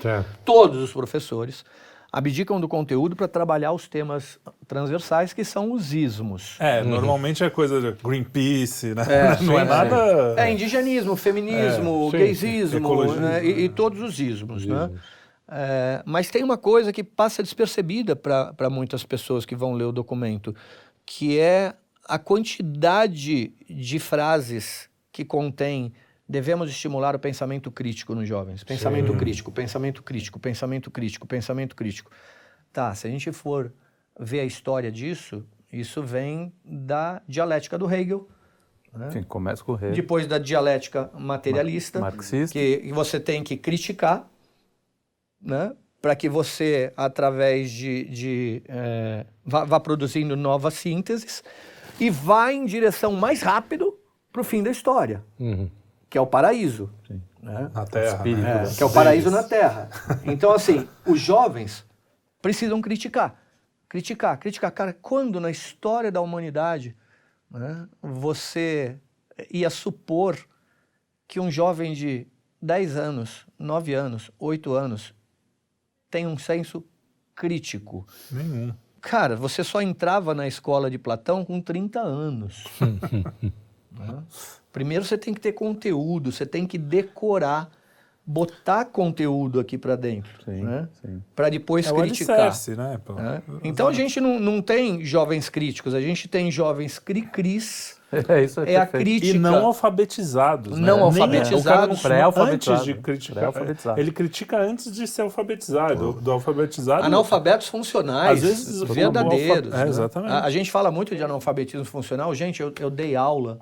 S3: Certo.
S2: Todos os professores abdicam do conteúdo para trabalhar os temas transversais, que são os ismos.
S1: É, normalmente é coisa de Greenpeace, né?
S2: É, [laughs]
S1: não é
S2: sim,
S1: nada...
S2: É, indigenismo, feminismo,
S3: É,
S2: gaysismo, né, e, e todos os ismos. Né? É, mas tem uma coisa que passa despercebida para muitas pessoas que vão ler o documento, que é a quantidade de frases que contém devemos estimular o pensamento crítico nos jovens. Pensamento crítico, pensamento crítico, pensamento crítico, pensamento crítico. Tá, se a gente for ver a história disso, isso vem da dialética do Hegel,
S4: Enfim, começa com o rei.
S2: depois da dialética materialista,
S4: Mar- marxista.
S2: que você tem que criticar, né? para que você, através de, de eh, vá, vá produzindo novas sínteses e vá em direção mais rápido para o fim da história,
S3: Uhum.
S2: Que é o paraíso. né?
S1: Na Terra,
S4: Espírito,
S1: né?
S2: É, que é o paraíso na Terra. Então, assim, os jovens precisam criticar. Criticar, criticar. Cara, quando na história da humanidade né, você ia supor que um jovem de 10 anos, 9 anos, 8 anos tem um senso crítico?
S1: Nenhum.
S2: Cara, você só entrava na escola de Platão com 30 anos. [laughs] Né? Primeiro você tem que ter conteúdo, você tem que decorar, botar conteúdo aqui para dentro,
S4: Sim,
S2: né?
S4: sim.
S2: para depois
S1: É o
S2: criticar.
S1: alicerce, né? pô?
S2: né? Então a gente não, não tem jovens críticos, a gente tem jovens cri-cris. [laughs]
S4: É isso,
S2: É a
S4: perfeito.
S2: crítica.
S1: E não alfabetizados, né?
S2: Não
S1: Nem-
S2: alfabetizados.
S1: O cara não
S4: Pré-alfabetizado.
S1: antes de criticar. Ele critica antes de ser alfabetizado. Do, do alfabetizado.
S2: Analfabetos funcionais,
S1: Às vezes,
S2: verdadeiros.
S1: o alfa- é,
S2: né?
S1: exatamente.
S2: A, a gente fala muito de analfabetismo funcional. Gente, eu, eu dei aula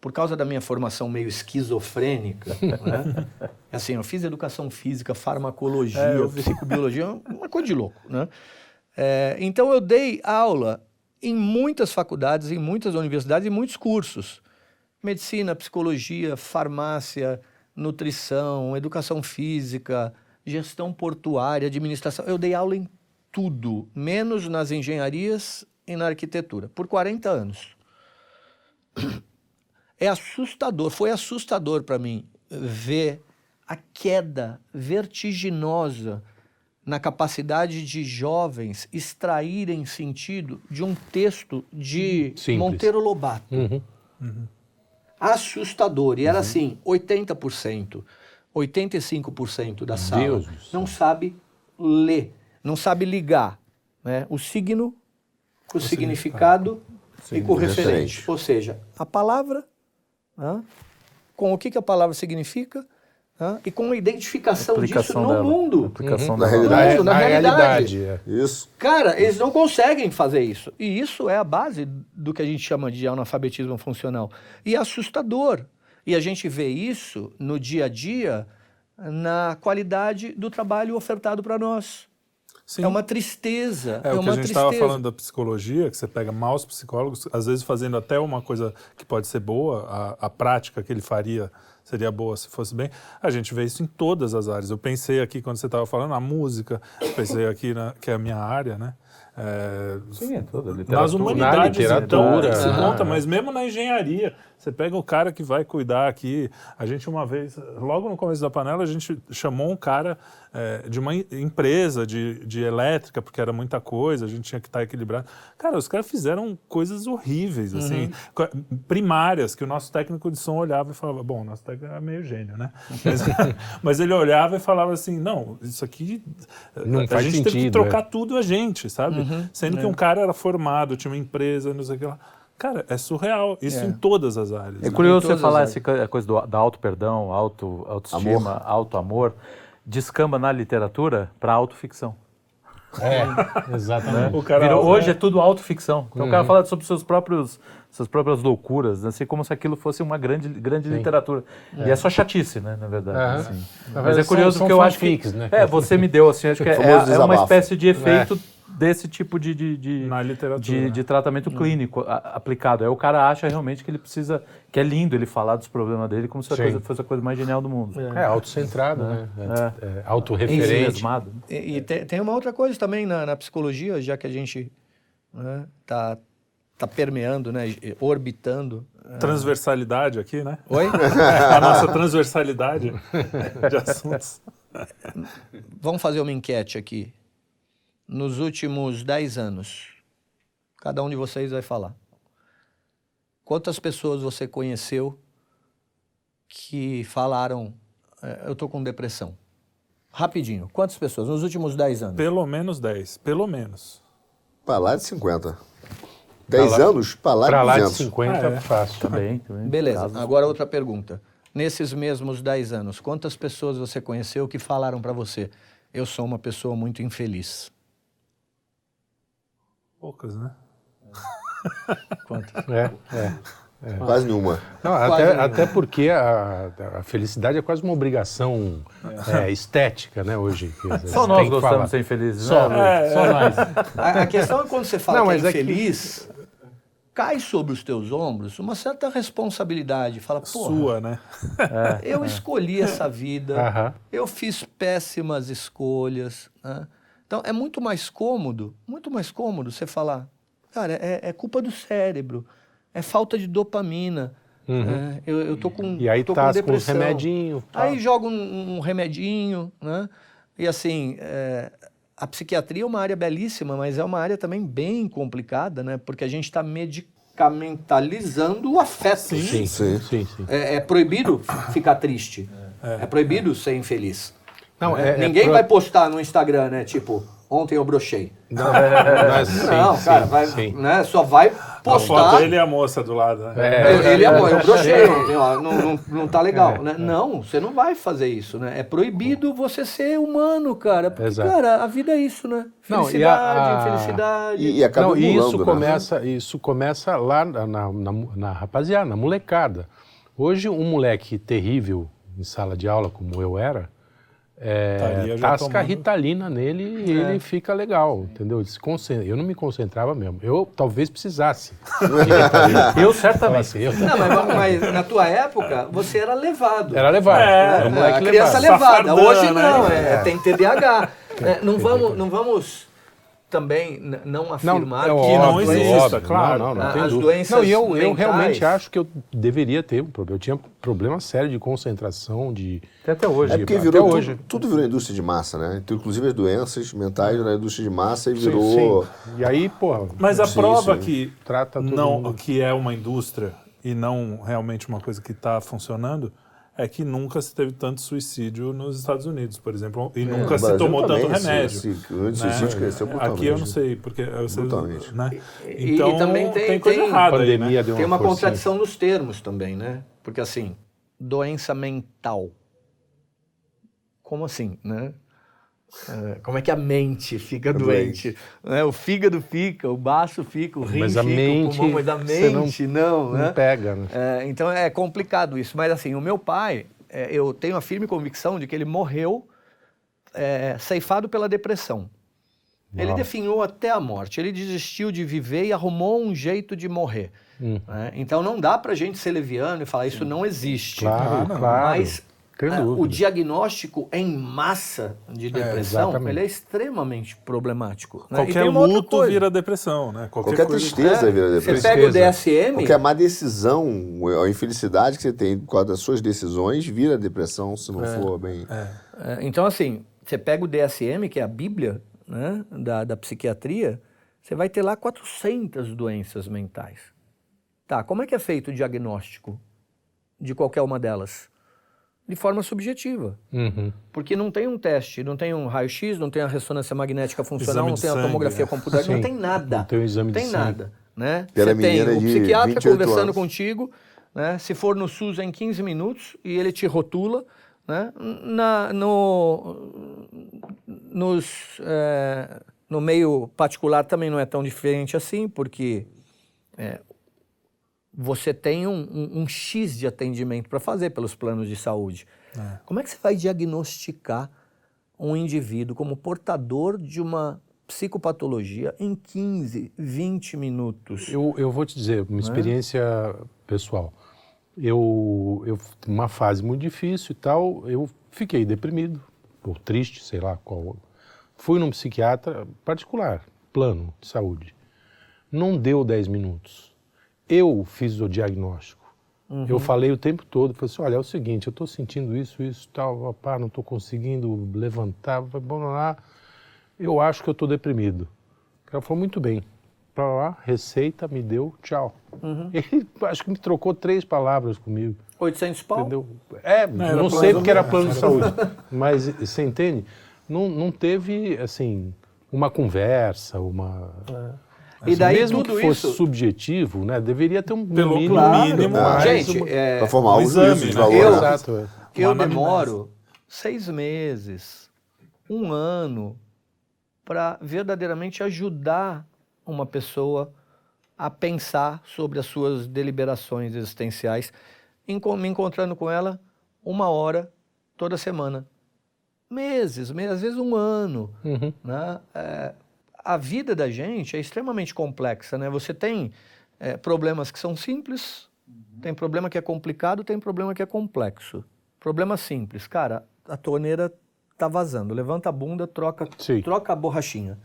S2: por causa da minha formação meio esquizofrênica. [laughs] né? Assim, eu fiz educação física, farmacologia,
S1: É,
S2: psicobiologia, uma coisa de louco. Né? É, então eu dei aula em muitas faculdades, em muitas universidades e muitos cursos. Medicina, psicologia, farmácia, nutrição, educação física, gestão portuária, administração. Eu dei aula em tudo, menos nas engenharias e na arquitetura, por 40 anos. É assustador, foi assustador para mim ver a queda vertiginosa na capacidade de jovens extraírem sentido de um texto de
S3: Simples.
S2: Monteiro Lobato.
S3: Uhum.
S2: Assustador. E era assim, 80%, 85% da sala
S3: Deus
S2: não sabe ler, não sabe ligar né, o signo com o significado e com o referente.
S5: referente.
S2: Ou seja, a palavra né, com o que, que a palavra significa né, e com a identificação disso
S4: Aplicação
S2: no
S4: dela.
S2: mundo.
S4: Aplicação
S5: Na
S4: dela.
S5: realidade.
S2: Isso, na
S3: Na
S2: realidade.
S3: é.
S5: Isso.
S2: Cara, eles não conseguem fazer isso. E isso é a base do que a gente chama de analfabetismo funcional. E é assustador. E a gente vê isso no dia a dia na qualidade do trabalho ofertado para nós.
S1: Sim.
S2: É uma tristeza.
S1: É,
S2: É,
S1: o que
S2: uma
S1: a gente
S2: tristeza.
S1: estava falando da psicologia, que você pega maus psicólogos, às vezes fazendo até uma coisa que pode ser boa, a, a prática que ele faria seria boa se fosse bem. A gente vê isso em todas as áreas. Eu pensei aqui, quando você estava falando, a música, pensei aqui, na, que é a minha área, né? É,
S4: Sim, é toda.
S1: nas
S4: Literatura.
S1: humanidades,
S3: literatura,
S1: então, se
S3: ah.
S1: conta, mas mesmo na engenharia, você pega o cara que vai cuidar aqui. A gente, uma vez, logo no começo da panela, a gente chamou um cara é, de uma em- empresa de, de elétrica, porque era muita coisa, a gente tinha que estar equilibrado. Cara, os caras fizeram coisas horríveis, assim, co- primárias, que o nosso técnico de som olhava e falava: Bom, o nosso técnico era meio gênio, né? Mas, [laughs] mas ele olhava e falava assim: Não, isso aqui.
S3: Não
S1: a gente teve que
S3: sentido,
S1: trocar
S3: é.
S1: tudo a gente, sabe? Sendo que um cara era formado, tinha uma empresa, não sei o que lá. Cara, é surreal. Isso em todas as áreas.
S4: É
S1: né?
S4: curioso você falar essa coisa do, da auto-perdão, auto, autoestima, auto-amor. Descamba na literatura para autoficção.
S3: É, exatamente.
S1: O cara,
S4: Virou-
S1: né?
S4: hoje é tudo autoficção. Então o
S3: Uhum.
S4: cara fala sobre seus próprios, suas próprias loucuras, assim, como se aquilo fosse uma grande, grande literatura. E é só chatice, né, na verdade.
S3: Aham.
S4: assim. Mas
S3: verdade,
S4: é curioso
S3: são-
S4: porque
S3: são
S4: eu acho que...
S3: né?
S4: É, você me deu, assim, acho que é, é- é uma espécie de efeito desse tipo de, de, de,
S1: Na literatura,
S4: de,
S1: né?
S4: de tratamento clínico a- aplicado. Aí o cara acha realmente que ele precisa, que é lindo ele falar dos problemas dele como se a
S3: Sim.
S4: coisa fosse a coisa mais genial do mundo.
S3: É autocentrado, né? É, é,
S4: É
S3: autorreferente.
S2: E, e tem, tem uma outra coisa também na, na psicologia, já que a gente está tá permeando, né, orbitando.
S1: Transversalidade aqui, né?
S2: Oi? [laughs]
S1: A nossa transversalidade de assuntos.
S2: Vamos fazer uma enquete aqui. Nos últimos 10 anos, cada um de vocês vai falar. Quantas pessoas você conheceu que falaram, "É, eu tô com depressão? Rapidinho, quantas pessoas nos últimos 10 anos?
S1: Pelo menos 10. Pelo menos.
S5: Pra lá de 50. 10
S3: Pra lá-
S5: anos, pra lá
S3: Pra
S5: de
S3: lá de
S5: 200.
S3: 50,
S1: Ah, é.
S3: fácil.
S4: Também, [laughs] também.
S2: Beleza, agora outra pergunta. Nesses mesmos 10 anos, quantas pessoas você conheceu que falaram para você, eu sou uma pessoa muito infeliz?
S1: Poucas, né?
S2: Quantas?
S3: É, é.
S5: Quase nenhuma.
S3: Não,
S2: Quase
S3: até,
S2: nenhuma.
S3: até porque a, a felicidade é quase uma obrigação é, estética, né, hoje. que
S4: Só nós
S3: que
S4: gostamos
S3: falar.
S4: de ser infelizes,
S3: Só,
S4: né?
S3: só nós.
S2: A, a questão é quando você fala
S3: Não,
S2: que é
S3: é que-
S2: infeliz, cai sobre os teus ombros uma certa responsabilidade. Fala, pô,
S1: Sua, né?
S2: eu escolhi essa vida, eu fiz péssimas escolhas. né? Então é muito mais cômodo, muito mais cômodo você falar, cara, é, é culpa do cérebro, é falta de dopamina. né? Eu, eu tô com
S3: Uhum. E aí
S2: tô
S3: tá
S2: com
S3: com os
S2: depressão.
S3: remedinhos. tal.
S2: Aí joga um, um remedinho, né? E assim, é, a psiquiatria é uma área belíssima, mas é uma área também bem complicada, né? Porque a gente está medicamentalizando o afeto.
S3: Sim,
S5: Sim.
S3: sim, sim.
S2: É, é proibido ficar triste. É. proibido ser infeliz.
S3: Não,
S2: né?
S3: é- é
S2: Ninguém
S3: pro-
S2: vai postar no Instagram, né? Tipo, ontem eu brochei.
S3: Não, [laughs] mas, sim,
S2: Não, cara,
S3: sim,
S2: vai,
S3: sim.
S2: né? Só vai
S1: A
S2: postar.
S1: foto ele e a moça do lado, né?
S3: É.
S2: Ele amor, eu brochei ontem, ó, não, não, não tá legal, né? Não, você não vai fazer isso, né? É proibido você ser humano, cara. Porque,
S3: Exato.
S2: cara, a vida é isso, né?
S3: Não, e a-
S2: Felicidade,
S3: a-
S2: infelicidade.
S5: E, e acaba
S3: Não, e
S5: emulando,
S3: isso
S5: né?
S3: começa, isso começa lá na, na, na, na rapaziada, na molecada. Hoje, um moleque terrível em sala de aula, como eu era, é,
S1: já
S3: tasca
S1: tomando-
S3: ritalina nele e ele fica legal, entendeu? Ele se concentra. Eu não me concentrava mesmo. Eu talvez precisasse. [laughs]
S4: Eu certamente.
S3: Assim, eu-
S2: Não, mas, mas na tua época, você era levado.
S3: Era levado.
S1: É,
S3: era um moleque
S2: a criança
S3: levado.
S2: levada.
S1: Safardana,
S2: Hoje não,
S1: né?
S2: é, tem TDAH. É, não, vamos, não vamos também não afirmar
S3: é
S2: que
S1: não
S3: óbvio,
S1: exista,
S3: óbvio.
S1: claro.
S3: Não, não, não
S2: as
S3: dúvida.
S2: doenças
S3: Não, e eu, eu realmente acho que eu deveria ter um problema. Eu tinha problema sério de concentração, de...
S4: Até, até hoje.
S5: É porque
S3: Até
S5: virou
S3: hoje.
S5: tudo, tudo virou indústria de massa, né? Então, inclusive as doenças mentais na indústria de massa e
S3: Sim,
S5: virou.
S3: sim. E aí, porra...
S1: Mas a
S5: Sim,
S1: prova
S5: sim.
S1: que
S3: Trata todo
S1: não
S3: mundo.
S1: que é uma indústria e não realmente uma coisa que está funcionando é que nunca se teve tanto suicídio nos Estados Unidos, por exemplo, e nunca
S5: É, No
S1: se tomou tanto
S5: também,
S1: remédio.
S5: esse- esse- o índice de
S1: né?
S5: suicídio cresceu brutalmente.
S1: Aqui eu não sei, porque eu sei,
S5: Brutalmente.
S1: né?
S2: E-
S1: Então
S2: e também tem-
S1: coisa
S2: tem-
S1: errada aí, né?
S2: Tem uma contradição nos termos também, né? Porque assim, doença mental. Como assim, né? É, como é que a mente fica doente? né? O fígado fica, o baço fica, o rim
S3: Mas a
S2: fica,
S3: mente,
S2: o pulmão, mas a
S3: você não-
S2: mente não, né?
S3: Não pega, né?
S2: É, então é complicado isso. Mas assim, o meu pai, é, eu tenho a firme convicção de que ele morreu é, ceifado pela depressão. Ele
S3: Uau.
S2: definhou até a morte. Ele desistiu de viver e arrumou um jeito de morrer.
S3: Hum.
S2: né? Então não dá pra gente ser leviano e falar isso não existe.
S3: Claro,
S1: não.
S3: claro.
S2: Mas É, o diagnóstico em massa de depressão
S3: exatamente.
S2: ele é extremamente problemático. né?
S1: Qualquer luto vira depressão, né?
S5: Qualquer
S1: coisa-
S5: tristeza
S2: É,
S5: vira
S2: Você
S5: depressão.
S2: pega o. DSM,
S5: Qualquer má decisão, a infelicidade que você tem por causa das suas decisões, vira depressão se não for bem.
S2: É, então, assim, você pega o DSM, que é a Bíblia né, da, da psiquiatria, você vai ter lá 400 doenças mentais. Tá, como é que é feito o diagnóstico de qualquer uma delas? De forma subjetiva.
S3: Uhum.
S2: Porque não tem um teste, não tem um raio-x, não tem a ressonância magnética funcional, não tem a
S1: sangue,
S2: tomografia
S1: é.
S2: computadorizada, não tem nada.
S3: não tem um exame de
S2: tem
S3: sangue.
S2: nada. Né?
S5: Pela
S2: Você tem o
S5: de
S2: psiquiatra
S5: 28
S2: conversando
S5: anos.
S2: contigo, né? se for no SUS é em 15 minutos e ele te rotula. Né? Na, no, nos, é, no meio particular também não é tão diferente assim, porque é, você tem um, um- um X de atendimento para fazer pelos planos de saúde. Como é que você vai diagnosticar um indivíduo como portador de uma psicopatologia em 15, 20 minutos?
S3: Eu, eu vou te dizer, uma experiência pessoal. Eu, eu, uma fase muito difícil e tal, eu fiquei deprimido, ou triste, sei lá qual. Fui num psiquiatra particular, plano de saúde. Não deu 10 minutos. Eu fiz o diagnóstico. Eu falei o tempo todo, falei assim, olha, é o seguinte, eu estou sentindo isso, isso, tal, pá, não estou conseguindo levantar, blá, blá. eu acho que eu estou deprimido. Cara falou, muito bem, para lá, receita, me deu, tchau. [laughs] Ele acho que me trocou três palavras comigo.
S2: 800 pau?
S3: Entendeu? É, não
S1: plano
S3: sei porque era plano de saúde. [laughs] Mas você entende? Não, não teve, assim, uma conversa, uma.
S2: E daí
S3: Mesmo
S2: tudo
S3: que fosse
S2: isso-
S3: subjetivo, né? Deveria ter um
S1: Pelo
S3: mínimo.
S1: mínimo,
S3: mais
S2: Gente,
S3: uma-
S2: é,
S5: Para formar
S1: um
S5: um
S1: exame,
S5: juízo de
S1: né?
S5: valor.
S2: Eu-
S5: né?
S3: Exato. é.
S2: eu demoro seis meses, um ano, para verdadeiramente ajudar uma pessoa a pensar sobre as suas deliberações existenciais, enco- me encontrando com ela uma hora toda semana. Meses, meses, às vezes um ano.
S3: Uhum.
S2: né? É, a vida da gente é extremamente complexa, né? Você tem é, problemas que são simples, tem problema que é complicado, tem problema que é complexo. Problema simples, cara, a torneira tá vazando, levanta a bunda, troca,
S3: Sim.
S2: troca a borrachinha.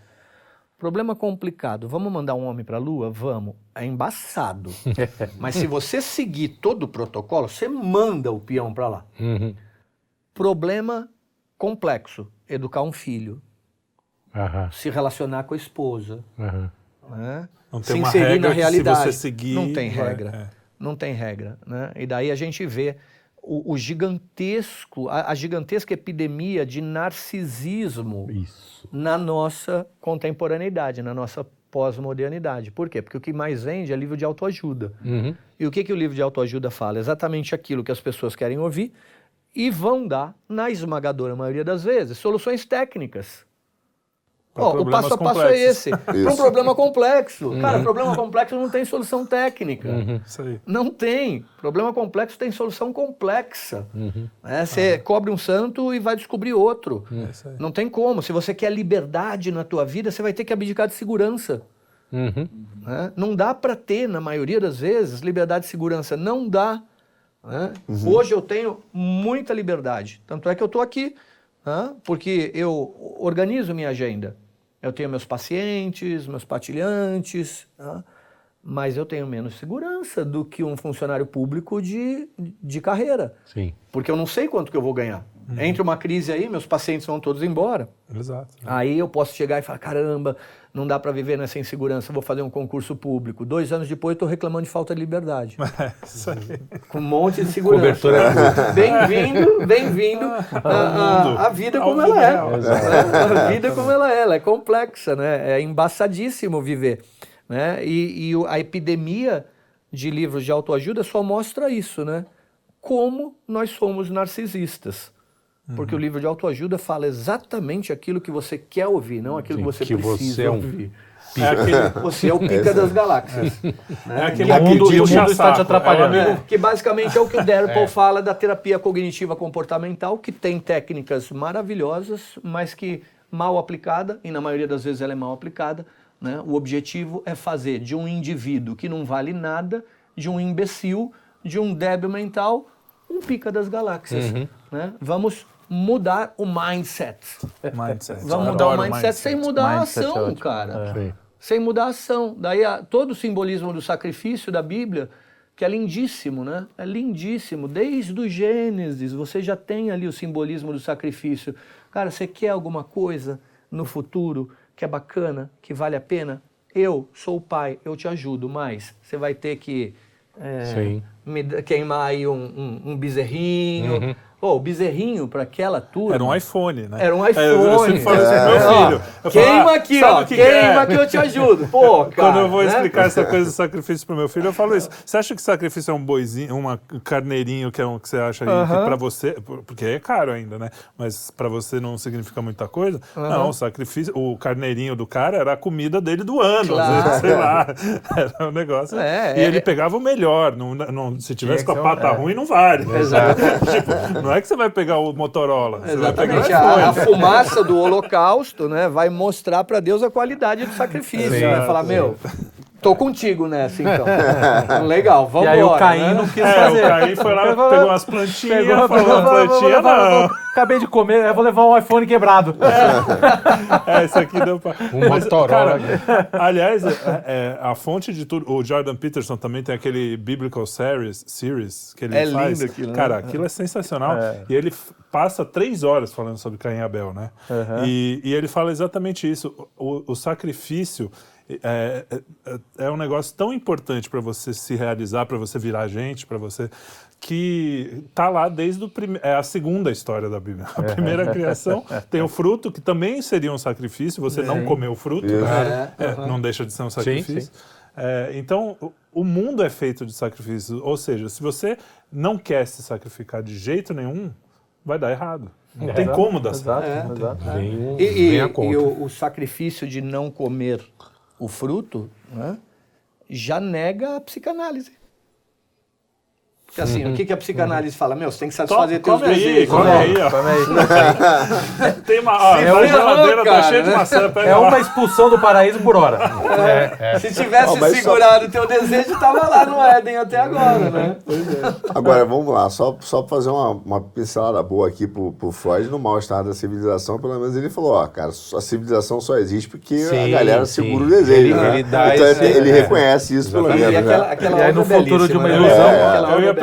S2: Problema complicado, vamos mandar um homem para a lua? Vamos. É embaçado. [laughs] Mas se você seguir todo o protocolo, você manda o peão para lá.
S3: Uhum.
S2: Problema complexo, educar um filho,
S3: Aham,
S2: se relacionar com a esposa,
S3: aham.
S2: né?
S1: Não tem
S2: se
S1: uma
S2: inserir
S1: regra
S2: na
S1: que se
S2: realidade.
S1: você seguir,
S2: não tem
S1: vai-
S2: regra.
S1: é.
S2: Não tem regra, né? E daí a gente vê o, o gigantesco, a, a gigantesca epidemia de narcisismo
S3: Isso.
S2: na nossa contemporaneidade, na nossa pós-modernidade. Por quê? Porque o que mais vende é livro de autoajuda.
S3: Uhum.
S2: E o que, que o livro de autoajuda fala? Exatamente aquilo que as pessoas querem ouvir e vão dar, na esmagadora maioria das vezes, soluções técnicas. Ó, o passo a passo é
S1: complexos.
S2: esse. Para um problema complexo. Cara, problema complexo não tem solução técnica.
S1: Isso aí.
S2: Não tem. Problema complexo tem solução complexa.
S3: Uhum.
S2: né? Você cobre um santo e vai descobrir outro.
S1: É isso aí.
S2: Não tem como. Se você quer liberdade na tua vida, você vai ter que abdicar de segurança.
S3: Uhum.
S2: né? Não dá para ter, na maioria das vezes, liberdade e segurança. Não dá. né? Hoje eu tenho muita liberdade. Tanto é que eu estou aqui? Porque eu organizo minha agenda. Eu tenho meus pacientes, meus partilhantes, né? mas eu tenho menos segurança do que um funcionário público de, de carreira.
S3: Sim.
S2: Porque eu não sei quanto que eu vou ganhar. Entre uma crise aí, meus pacientes vão todos embora.
S1: Exato.
S2: Aí eu posso chegar e falar: caramba, não dá para viver nessa insegurança, vou fazer um concurso público. Dois anos depois, estou reclamando de falta de liberdade. [laughs]
S1: É.
S2: Com um monte de segurança.
S3: Cobertura é
S2: Bem-vindo, bem-vindo à- vida
S1: Ao
S2: como ela é. Né? A vida como ela é, ela é complexa, né? É embaçadíssimo viver. Né? E, e a epidemia de livros de autoajuda só mostra isso, né? Como nós somos narcisistas. Porque o livro de autoajuda fala exatamente aquilo que você quer ouvir, não aquilo
S3: Sim,
S2: que você
S3: que você
S2: precisa
S3: é um
S2: ouvir.
S1: É aquele,
S2: Você é o pica das galáxias.
S1: é aquele
S4: O mundo,
S1: amigo
S4: e o mundo está te
S1: puxa-saco.
S4: atrapalhando.
S1: É
S2: É, que basicamente é o que o Derpol fala da terapia cognitiva comportamental, que tem técnicas maravilhosas, mas que mal aplicada, e na maioria das vezes ela é mal aplicada, né? o objetivo é fazer de um indivíduo que não vale nada, de um imbecil, de um débil mental, um pica das galáxias. Né? Vamos mudar o mindset.
S1: Mindset. [laughs]
S2: Vamos mudar o
S1: Adoro
S2: mindset, sem mudar a
S4: Mindset é
S2: ação,
S4: ótimo.
S2: cara.
S3: Sim.
S2: Sem mudar a ação. Daí a- todo o simbolismo do sacrifício da Bíblia, que é lindíssimo, né? É lindíssimo. Desde o Gênesis, você já tem ali o simbolismo do sacrifício. Cara, você quer alguma coisa no futuro que é bacana, que vale a pena? Eu sou o pai, eu te ajudo, mas você vai ter que é,
S3: Sim.
S2: me queimar aí um, um- um bezerrinho. Pô, o bezerrinho para aquela turma.
S1: Era um iPhone, né?
S2: Era um
S1: É, eu
S2: iPhone.
S1: sempre falo meu
S2: É, ó,
S1: filho. Eu falo,
S2: Queima
S1: ah,
S2: aqui, ó.
S1: que que
S2: queima
S1: é?
S2: que eu te ajudo. Pô, cara. [laughs]
S1: Quando eu vou
S2: né?
S1: explicar essa coisa do sacrifício pro meu filho, eu falo isso. Você acha que sacrifício é um boizinho, um carneirinho que é um que você acha aí que pra você, porque é caro ainda, né? Mas pra você não significa muita coisa? Não, o sacrifício, o carneirinho do cara era a comida dele do ano,
S2: Claro.
S1: vezes, sei lá. [laughs] Era um negócio.
S2: É,
S1: e
S2: é-
S1: ele pegava o melhor, não, não, se tivesse com
S4: que
S1: a pata
S4: é.
S1: ruim não vale.
S2: Exatamente. [laughs]
S1: tipo, não é que você vai pegar o Motorola,
S2: Exatamente. A, a fumaça do holocausto né, vai mostrar para Deus a qualidade do sacrifício.
S3: Sim.
S2: Vai falar, meu, tô contigo nessa então. [laughs] Legal, vamos
S4: E aí o Caim
S2: né?
S4: não quis
S1: É,
S4: fazer.
S1: o Caim foi lá, pegou umas plantinhas,
S4: Pegou,
S1: falou, plantinha não.
S4: vou- Acabei de comer, eu vou levar um iPhone quebrado. [laughs]
S1: É, isso aqui deu pra...
S3: Um Motorola.
S1: cara, aliás, é, é, a fonte de tudo... O Jordan Peterson também tem aquele Biblical Series, series que ele
S2: É
S1: faz.
S2: lindo aquilo, né?
S1: Cara, aquilo é sensacional. E ele passa três horas falando sobre Caim e Abel, né? E, e ele fala exatamente isso. O, o sacrifício... É, é, é um negócio tão importante para você se realizar, para você virar gente, para você que tá lá desde o prime... é a segunda história da Bíblia. A primeira criação tem o fruto que também seria um sacrifício. Você não comeu o fruto, né? É, não deixa de ser um sacrifício. É, então o, mundo é feito de sacrifícios. Ou seja, se você não quer se sacrificar de jeito nenhum, vai dar errado. Não tem como dar certo.
S4: Exato, exato.
S3: Vem,
S2: E, e- e o, o sacrifício de não comer o fruto né, já nega a psicanálise. Porque assim, o que, que a psicanálise fala? Meu, você tem que satisfazer teus
S1: come aí,
S2: desejos.
S1: come
S2: né?
S1: aí, ó.
S4: Come aí. [laughs]
S1: Tem uma, ó,
S2: Se
S1: na
S2: ferrou,
S1: geladeira tá cheia de
S2: né?
S1: maçã. Pega
S4: É
S1: lá.
S4: uma expulsão do paraíso por hora.
S2: Se tivesse
S5: Não, mas só-
S2: segurado o teu desejo, tava lá no Éden até agora, né?
S5: Agora, vamos lá, só, só pra fazer uma, uma pincelada boa aqui pro, pro Freud no mal-estar da civilização, pelo menos ele falou, ó, cara, a civilização só existe porque a
S3: Sim,
S5: galera
S3: sim.
S5: segura o desejo,
S3: Ele-
S5: né?
S3: ele dá
S5: então
S3: esse-
S5: ele,
S3: é.
S5: reconhece isso, pelo menos,
S2: E aquela,
S5: né?
S2: aquela
S4: E aí, no futuro de uma
S2: né?
S4: ilusão,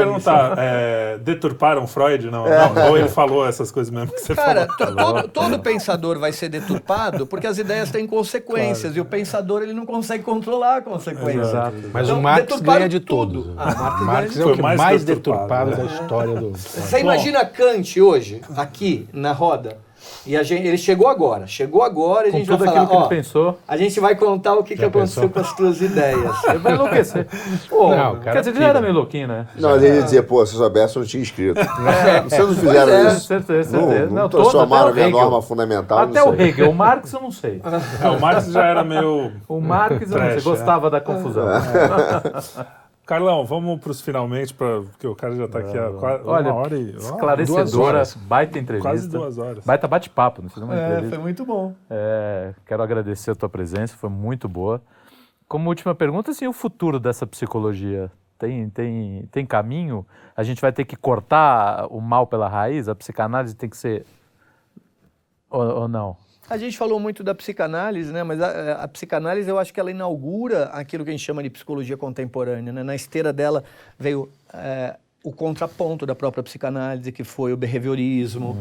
S2: É,
S1: perguntar, é, deturparam Freud? Não, não, ou ele falou essas coisas mesmo que você
S2: Cara,
S1: falou?
S2: to- todo, todo pensador vai ser deturpado porque as ideias têm consequências e o pensador ele não consegue controlar a consequência.
S4: Exato.
S3: Mas
S2: Então,
S3: o Marx ganha de
S2: tudo. Ah, Marx
S3: Marx é o que
S1: mais
S3: mais
S1: deturpado,
S3: deturpado da história do...
S2: Você imagina Kant hoje, aqui na roda, e a gente, ele chegou agora, chegou agora e a gente vai falar, ó,
S4: pensou,
S2: a gente vai contar o que, que aconteceu
S3: pensou?
S2: com as tuas ideias. [laughs]
S4: ele vai enlouquecer. [laughs]
S2: Pô,
S3: Não, o cara
S4: Quer dizer, ele era meio louquinho, né?
S5: Não, ele ia dizer, pô, se eu soubesse, eu não tinha escrito. [laughs] Vocês não fizeram
S2: é,
S5: isso.
S4: certeza,
S5: Não,
S4: certeza.
S5: não,
S4: Não, todos,
S5: transformaram a
S4: até o
S5: minha
S4: Hegel.
S5: norma fundamental.
S4: Até
S5: não
S4: o. Hegel, o Marx eu não sei.
S1: É, o Marx já era meio...
S4: O Marx eu não sei,
S1: Trash,
S4: gostava da confusão.
S1: Carlão, vamos para os finalmente, pra, porque o cara já está aqui há quase
S4: Olha,
S1: uma hora e... ó, duas
S4: Esclarecedora,
S1: horas.
S4: baita entrevista.
S1: Quase duas horas.
S4: Baita bate-papo, não foi uma
S2: é,
S4: entrevista.
S2: foi muito bom.
S4: É, quero agradecer a tua presença, foi muito boa. Como última pergunta, assim, o futuro dessa psicologia tem, tem, tem caminho? A gente vai ter que cortar o mal pela raiz? A psicanálise tem que ser. Ou, ou não?
S2: A gente falou muito da psicanálise, né? Mas a, a psicanálise eu acho que ela inaugura aquilo que a gente chama de psicologia contemporânea. Né? Na esteira dela veio é, o contraponto da própria psicanálise, que foi o behaviorismo,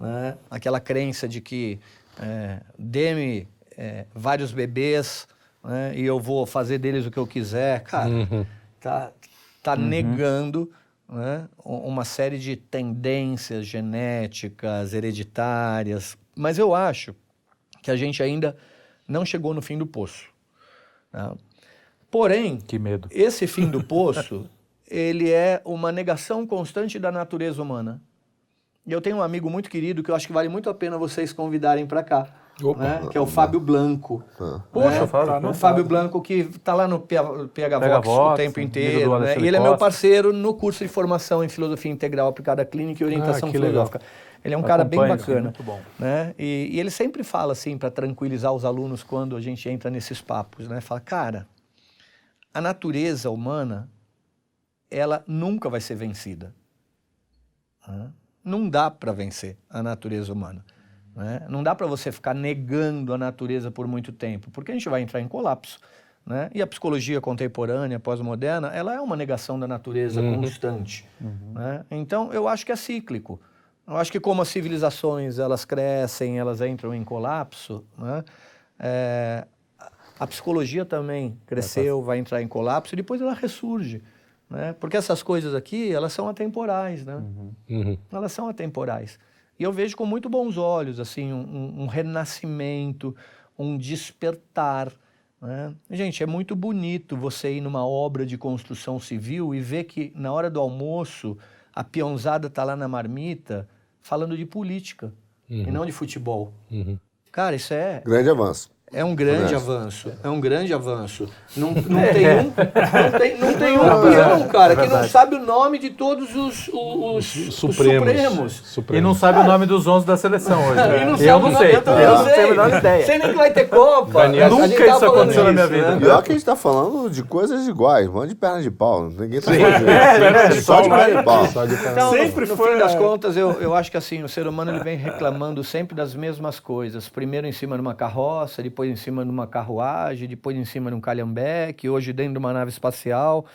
S2: né? aquela crença de que é, dê-me é, vários bebês né? e eu vou fazer deles o que eu quiser. Cara, tá, tá negando né, uma série de tendências genéticas, hereditárias. Mas eu acho que a gente ainda não chegou no fim do poço. tá? Porém,
S4: Que medo.
S2: esse fim do [laughs] poço, ele é uma negação constante da natureza humana. E eu tenho um amigo muito querido que eu acho que vale muito a pena vocês convidarem para cá,
S3: Opa.
S2: né, que é o Fábio Blanco.
S4: Poxa,
S2: né?
S4: Fábio,
S2: o Fábio Blanco que está lá no PH, PH Vox o tempo inteiro. Né? E ele é meu parceiro no curso de formação em filosofia integral aplicada à clínica e orientação
S3: Ah, que legal.
S2: Ele é um cara bem bacana.
S4: muito bom.
S2: Né? E, e ele sempre fala assim, para tranquilizar os alunos quando a gente entra nesses papos, né? Fala, cara, a natureza humana, ela nunca vai ser vencida. né? Não dá para vencer a natureza humana. né? Não dá para você ficar negando a natureza por muito tempo, porque a gente vai entrar em colapso. né? E a psicologia contemporânea, pós-moderna, ela é uma negação da natureza constante. né? Então, eu acho que é cíclico. Eu acho que como as civilizações elas crescem, elas entram em colapso, né? É, a psicologia também cresceu, vai entrar em colapso e depois ela ressurge, né? Porque essas coisas aqui, elas são atemporais, né?
S3: Uhum.
S2: Elas são atemporais. E eu vejo com muito bons olhos, assim, um, um- renascimento, um despertar, né? Gente, é muito bonito você ir numa obra de construção civil e ver que na hora do almoço a peãozada tá lá na marmita falando de política e não de futebol.
S3: Uhum.
S2: Cara, isso é,
S5: Grande avanço.
S2: É um grande avanço. É um grande avanço. Não, [laughs] não tem um, não tem, não tem um peão, cara, que não sabe o nome de todos os, os, os
S3: Supremos.
S2: supremos.
S4: E não sabe o nome dos 11 da seleção hoje. [laughs]
S2: E
S4: né?
S2: não
S4: eu não sei.
S2: eu
S4: eu
S2: não
S4: não
S2: sei.
S4: tenho a menor ideia.
S2: Sei nem que vai ter Copa.
S3: Daniel,
S4: nunca
S2: tava
S4: isso aconteceu na minha
S2: isso,
S4: vida.
S2: né?
S5: Pior que a gente tá falando de coisas iguais, mano de perna de pau. Ninguém tá falando [laughs]
S4: É,
S5: de só de perna de pau.
S2: Então,
S1: Sempre
S2: no, no
S1: foi,
S2: fim das
S1: é.
S2: contas, eu, eu acho que assim, o ser humano ele vem reclamando sempre das mesmas coisas. Primeiro em cima de uma carroça, depois em cima de uma carruagem, depois em cima de um calhambeque, hoje dentro de uma nave espacial.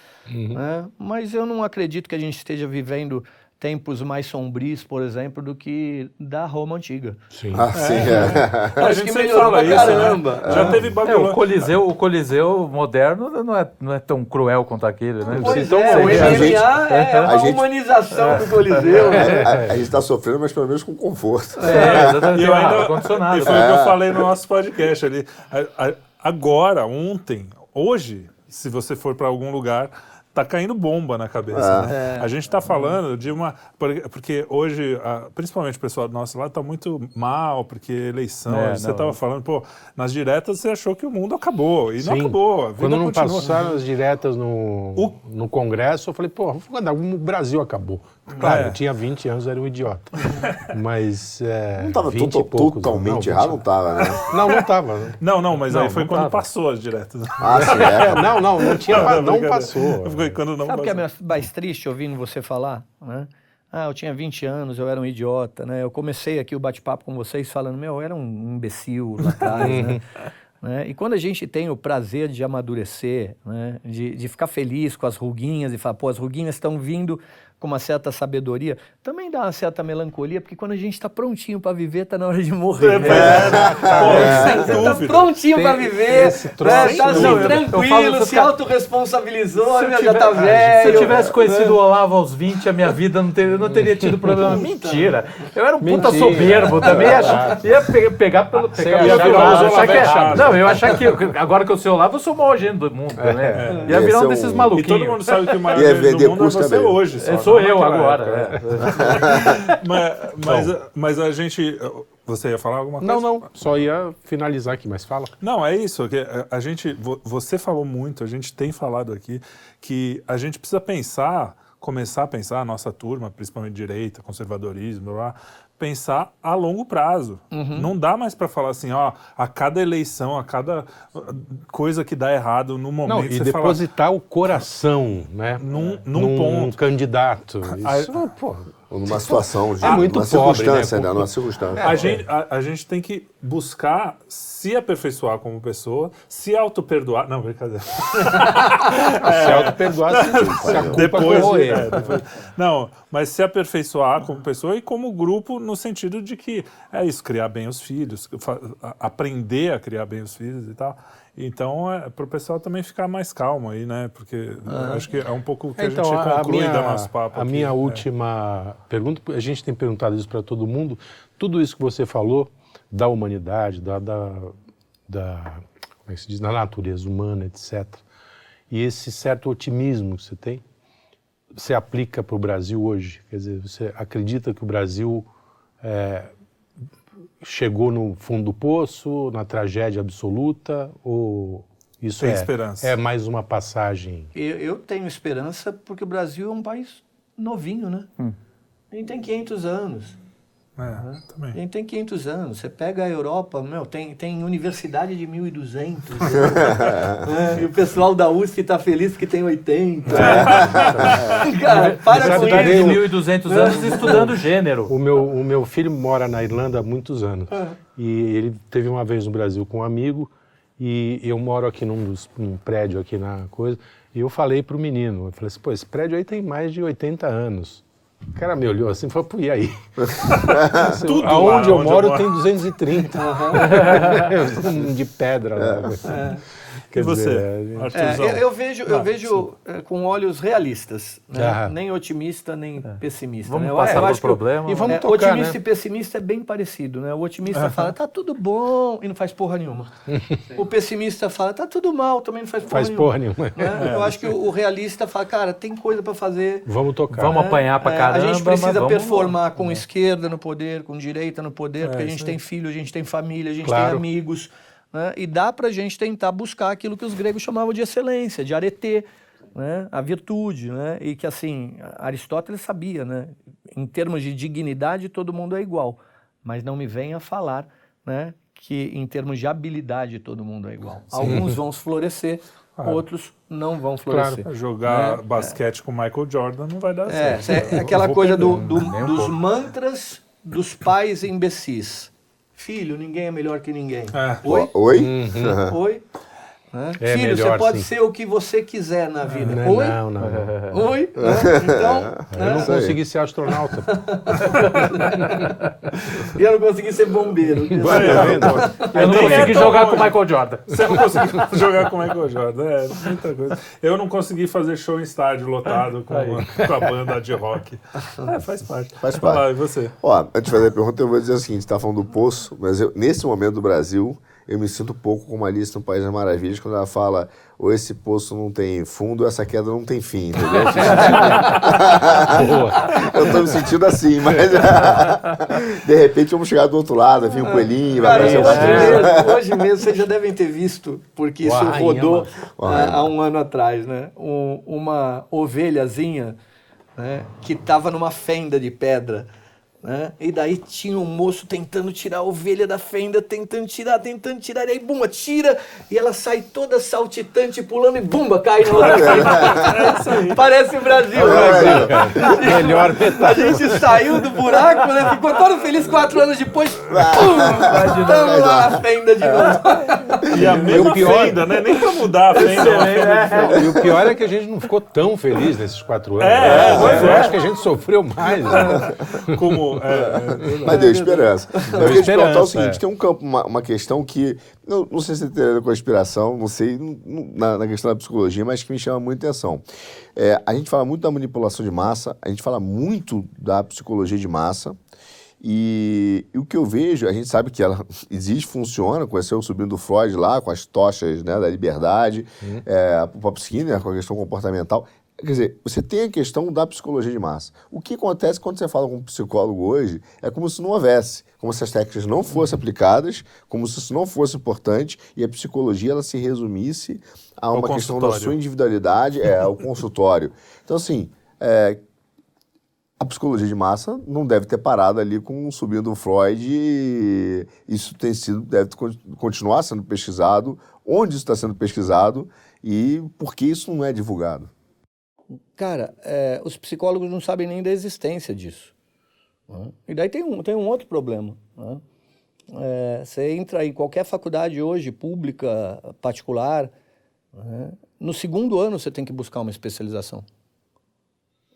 S2: né? Mas eu não acredito que a gente esteja vivendo tempos mais sombrios, por exemplo, do que da Roma antiga.
S3: Sim.
S5: Ah, sim, é.
S1: A [laughs]
S2: Acho
S1: gente
S2: que
S1: sempre fala isso,
S2: caramba.
S1: né? Já teve
S4: É, o
S1: Babilônia.
S4: Coliseu, o Coliseu moderno não é, não é tão cruel quanto aquele, né?
S2: Pois
S3: Então,
S2: é, o
S3: a
S5: gente-
S2: MMA é
S5: a
S2: uma
S5: gente-
S2: humanização do Coliseu. né?
S5: A, a gente tá sofrendo, mas pelo menos com conforto.
S4: É, exatamente.
S1: E eu ainda,
S4: ar-condicionado.
S1: e foi o que eu falei no nosso podcast ali. A- a- Agora, ontem, hoje, se você for para algum lugar, tá caindo bomba na cabeça. né? A gente está falando de uma. porque- hoje, principalmente o pessoal do nosso lado, está muito mal, porque eleição.
S4: É,
S1: você
S4: não.
S1: estava falando, pô, nas diretas você achou que o mundo acabou. E não
S3: Sim.
S1: acabou. A vida
S3: Quando não
S1: continua.
S3: passaram as diretas no,
S1: O-
S3: no Congresso, eu falei, pô, o Brasil acabou. Claro,
S1: É.
S3: eu tinha 20 anos, era um idiota. [laughs] Mas. É,
S5: Não tava
S3: 20 e
S5: to-
S3: poucos,
S5: totalmente
S3: não,
S5: errado, não
S3: 20.
S5: tava, né? [laughs]
S3: Não, não tava. né?
S1: Não, não, mas aí
S4: Não,
S1: foi
S4: não
S1: quando
S4: tava.
S1: passou as diretas.
S5: Ah, sim, é.
S3: Não, não, não tinha,
S1: Não,
S3: não,
S1: brincadeira.
S3: passou.
S1: Foi quando não
S2: Sabe o que é mais triste ouvindo você falar? né? Ah, eu tinha 20 anos, eu era um idiota, né? Eu comecei aqui o bate-papo com vocês falando, meu, eu era um imbecil lá atrás, né? [laughs] Né? E quando a gente tem o prazer de amadurecer, né? de, de ficar feliz com as ruguinhas e falar, pô, as ruguinhas estão vindo com uma certa sabedoria, também dá uma certa melancolia, porque quando a gente está prontinho para viver, está na hora de morrer. né?
S1: Pô, sem
S2: Você tá
S1: dúvida.
S2: prontinho pra viver,
S3: troço.
S2: né? tá assim,
S4: eu- eu
S2: tranquilo, se
S4: eu-
S2: autorresponsabilizou,
S4: Se
S2: já tá
S4: ah,
S2: velho.
S4: Se eu tivesse conhecido o Olavo aos 20, a minha vida não teria, não teria tido problema. Mentira. Eu era um puta
S3: Mentira.
S4: soberbo também. Ia, ia pe- pegar pelo. Pegar
S3: ia virar o
S4: achar que é- Não, eu achar que agora que eu sou Olavo, eu sou o maior gênio do mundo, né? Ia
S5: Ia
S4: virar um desses
S5: um-
S1: E
S4: maluquinhos.
S1: todo mundo sabe que o maior gênio do mundo é você hoje. Só,
S4: sou eu agora.
S1: época,
S4: é. [laughs]
S1: Mas, mas, mas a gente. Você ia falar alguma coisa?
S3: Não, não, só ia finalizar aqui, mas fala.
S1: Não, é isso. Que a- gente, vo- você falou muito, a gente tem falado aqui que a gente precisa pensar, começar a pensar, a nossa turma, principalmente direita, conservadorismo, blá, blá, pensar a longo prazo.
S3: Uhum.
S1: Não dá mais para falar assim, ó, a cada eleição, a cada uh, coisa que dá errado no momento,
S3: Não, e
S1: você fala,
S3: depositar o coração, né?
S1: Num- num ponto.
S3: candidato. Isso, pô,
S5: Ou numa situação, de,
S3: É muito
S5: numa
S3: pobre,
S5: circunstância,
S3: né?
S5: né? Numa circunstância.
S1: A gente, a, a gente tem que buscar se aperfeiçoar como pessoa, se auto-perdoar. Não, brincadeira. [laughs]
S3: se auto-perdoar, se, se a culpa
S1: depois, é, depois- Não, mas se aperfeiçoar como pessoa e como grupo, no sentido de que é isso, criar bem os filhos, aprender a criar bem os filhos e tal. Então, é para o pessoal também ficar mais calmo aí, né? Porque eu acho que é um pouco o que a gente conclui
S3: minha,
S1: da nosso papo.
S3: a
S1: aqui.
S3: minha
S1: É.
S3: última pergunta, a gente tem perguntado isso para todo mundo, tudo isso que você falou da humanidade, da, da, da, como é que se diz, da natureza humana, etc. E esse certo otimismo que você tem, você aplica para o Brasil hoje? Quer dizer, você acredita que o Brasil é, chegou no fundo do poço, na tragédia absoluta, ou isso
S1: Tem
S3: é,
S1: esperança.
S3: é mais uma passagem?
S2: Eu, eu tenho esperança porque o Brasil é um país novinho, né? A gente tem 500 anos.
S1: É,
S2: A
S1: também.
S2: gente tem 500 anos. Você pega a Europa, meu, tem, tem universidade de 1.200. né? [laughs] É, e o pessoal da USP está feliz que tem 80. [laughs] Cara, para com
S3: Universidade
S2: isso.
S3: de
S4: 1.200 anos estudando gênero.
S3: O meu, o meu filho mora na Irlanda há muitos anos. E ele teve uma vez no Brasil com um amigo e eu moro aqui num, dos- num prédio aqui na coisa. E eu falei pro menino, eu falei assim, pô, esse prédio aí tem mais de 80 anos. O cara me olhou assim e falou, pô, e aí? [laughs]
S1: Tudo
S3: Aonde
S1: lá
S3: eu
S1: onde
S3: moro
S1: eu moro.
S3: tem 230. [laughs] de pedra
S1: E você,
S2: É,
S1: Arthurzão?
S2: eu, eu vejo, eu
S1: Ah,
S2: vejo é, com olhos realistas, né?
S3: Ah.
S2: nem otimista nem pessimista.
S4: Vamos
S2: né?
S4: Passar
S2: eu
S4: problema.
S3: E vamos
S2: é,
S3: tocar,
S2: otimista
S3: né?
S2: e pessimista é bem parecido, né? O otimista fala, tá tudo bom e não faz porra nenhuma. [laughs] o pessimista fala, tá tudo mal, também não faz porra
S3: Faz
S2: nenhuma.
S3: porra nenhuma.
S2: Né? [laughs] Eu acho que o, o realista fala, cara, tem coisa para fazer.
S3: Vamos tocar.
S4: Vamos apanhar pra
S2: É,
S4: caramba.
S2: a gente precisa performar com esquerda no poder, com direita no poder, porque a gente tem filho, a gente tem família, a gente tem amigos. Né? E dá para a gente tentar buscar aquilo que os gregos chamavam de excelência, de arete, né? a virtude. Né? E que, assim, Aristóteles sabia, né? em termos de dignidade, todo mundo é igual. Mas não me venha falar né? que, em termos de habilidade, todo mundo é igual. Alguns [laughs] vão florescer, outros não vão florescer.
S1: Jogar basquete com Michael Jordan não vai dar
S2: É,
S1: certo.
S2: é aquela
S1: Vou
S2: coisa do, do- dos mantras dos pais imbecis. Filho, ninguém é melhor que ninguém.
S1: É.
S2: Oi?
S5: Oi?
S2: Oi? Né?
S3: É
S2: Filho, você
S3: melhor,
S2: pode
S3: sim.
S2: ser o que você quiser na vida.
S3: Não,
S2: Oi?
S3: não, não. não.
S2: Oi? [laughs] Né? Então,
S3: Eu
S2: né?
S3: não consegui ser astronauta. [laughs]
S2: e eu não consegui ser bombeiro.
S3: Vai, tá?
S4: Eu não
S1: é
S4: consegui jogar
S1: longe.
S4: com o Michael Jordan.
S1: Você não conseguiu jogar com o Michael Jordan. É, muita coisa. Eu não consegui fazer show em estádio lotado com, com a banda de rock. É, faz parte.
S5: Faz
S1: lá,
S5: parte.
S1: e você?
S5: Ó, antes de fazer a pergunta, eu vou dizer o seguinte: você tá falando do poço, mas eu- nesse momento do Brasil, eu me sinto um pouco como Alice no País das Maravilhas, quando ela fala, ou esse poço não tem fundo, essa queda não tem fim, entendeu? eu tô me sentindo assim, mas [laughs] de repente vamos chegar do outro lado, vem um coelhinho, vai aparecer
S2: hoje, mesmo, hoje mesmo vocês já devem ter visto, porque isso
S3: O arranhama.
S2: rodou
S5: arranhama.
S2: há um ano atrás, né? Um- uma ovelhazinha né? que estava numa fenda de pedra. Né? E daí tinha um moço tentando tirar a ovelha da fenda, tentando tirar, tentando tirar, e aí, bumba, tira, e ela sai toda saltitante, pulando, e bumba, cai na outra fenda. Parece o Brasil, né?
S3: Melhor
S2: A gente saiu do buraco, né? Ficou todo feliz quatro anos depois. Pum! Tamo lá na fenda de novo.
S1: E a mesma
S3: pior-
S1: fenda, né? Nem pra mudar a fenda. é diferente.
S3: E o pior é que a gente não ficou tão feliz nesses quatro anos.
S1: É,
S3: né? Eu
S1: é.
S3: acho que a gente sofreu mais. né?
S1: Como. É, é, [laughs]
S5: Mas deu esperança. Eu queria te perguntar o seguinte:
S3: é.
S5: tem um campo, uma, uma questão que, não, não sei se tem a ver com a inspiração, não sei, não- na, na questão da psicologia, mas que me chama muita atenção. É, a gente fala muito da manipulação de massa, a gente fala muito da psicologia de massa. E, e o que eu vejo, a gente sabe que ela [laughs] existe, funciona, conheceu o sobrinho do Freud lá, com as tochas né, da liberdade, é, o Pop Skinner com a questão comportamental. Quer dizer, você tem a questão da psicologia de massa. O que acontece quando você fala com um psicólogo hoje é como se não houvesse, como se as técnicas não fossem aplicadas, como se isso não fosse importante e a psicologia ela se resumisse a uma questão da sua individualidade, é, ao consultório. Então, assim, é, a psicologia de massa não deve ter parado ali com o sobrinho do Freud e isso tem sido, deve con- continuar sendo pesquisado, onde isso está sendo pesquisado e por que isso não é divulgado.
S2: Cara, é, os psicólogos não sabem nem da existência disso. né? E daí tem um, tem um outro problema. né? É, você entra em qualquer faculdade hoje, pública, particular, né? no segundo ano você tem que buscar uma especialização.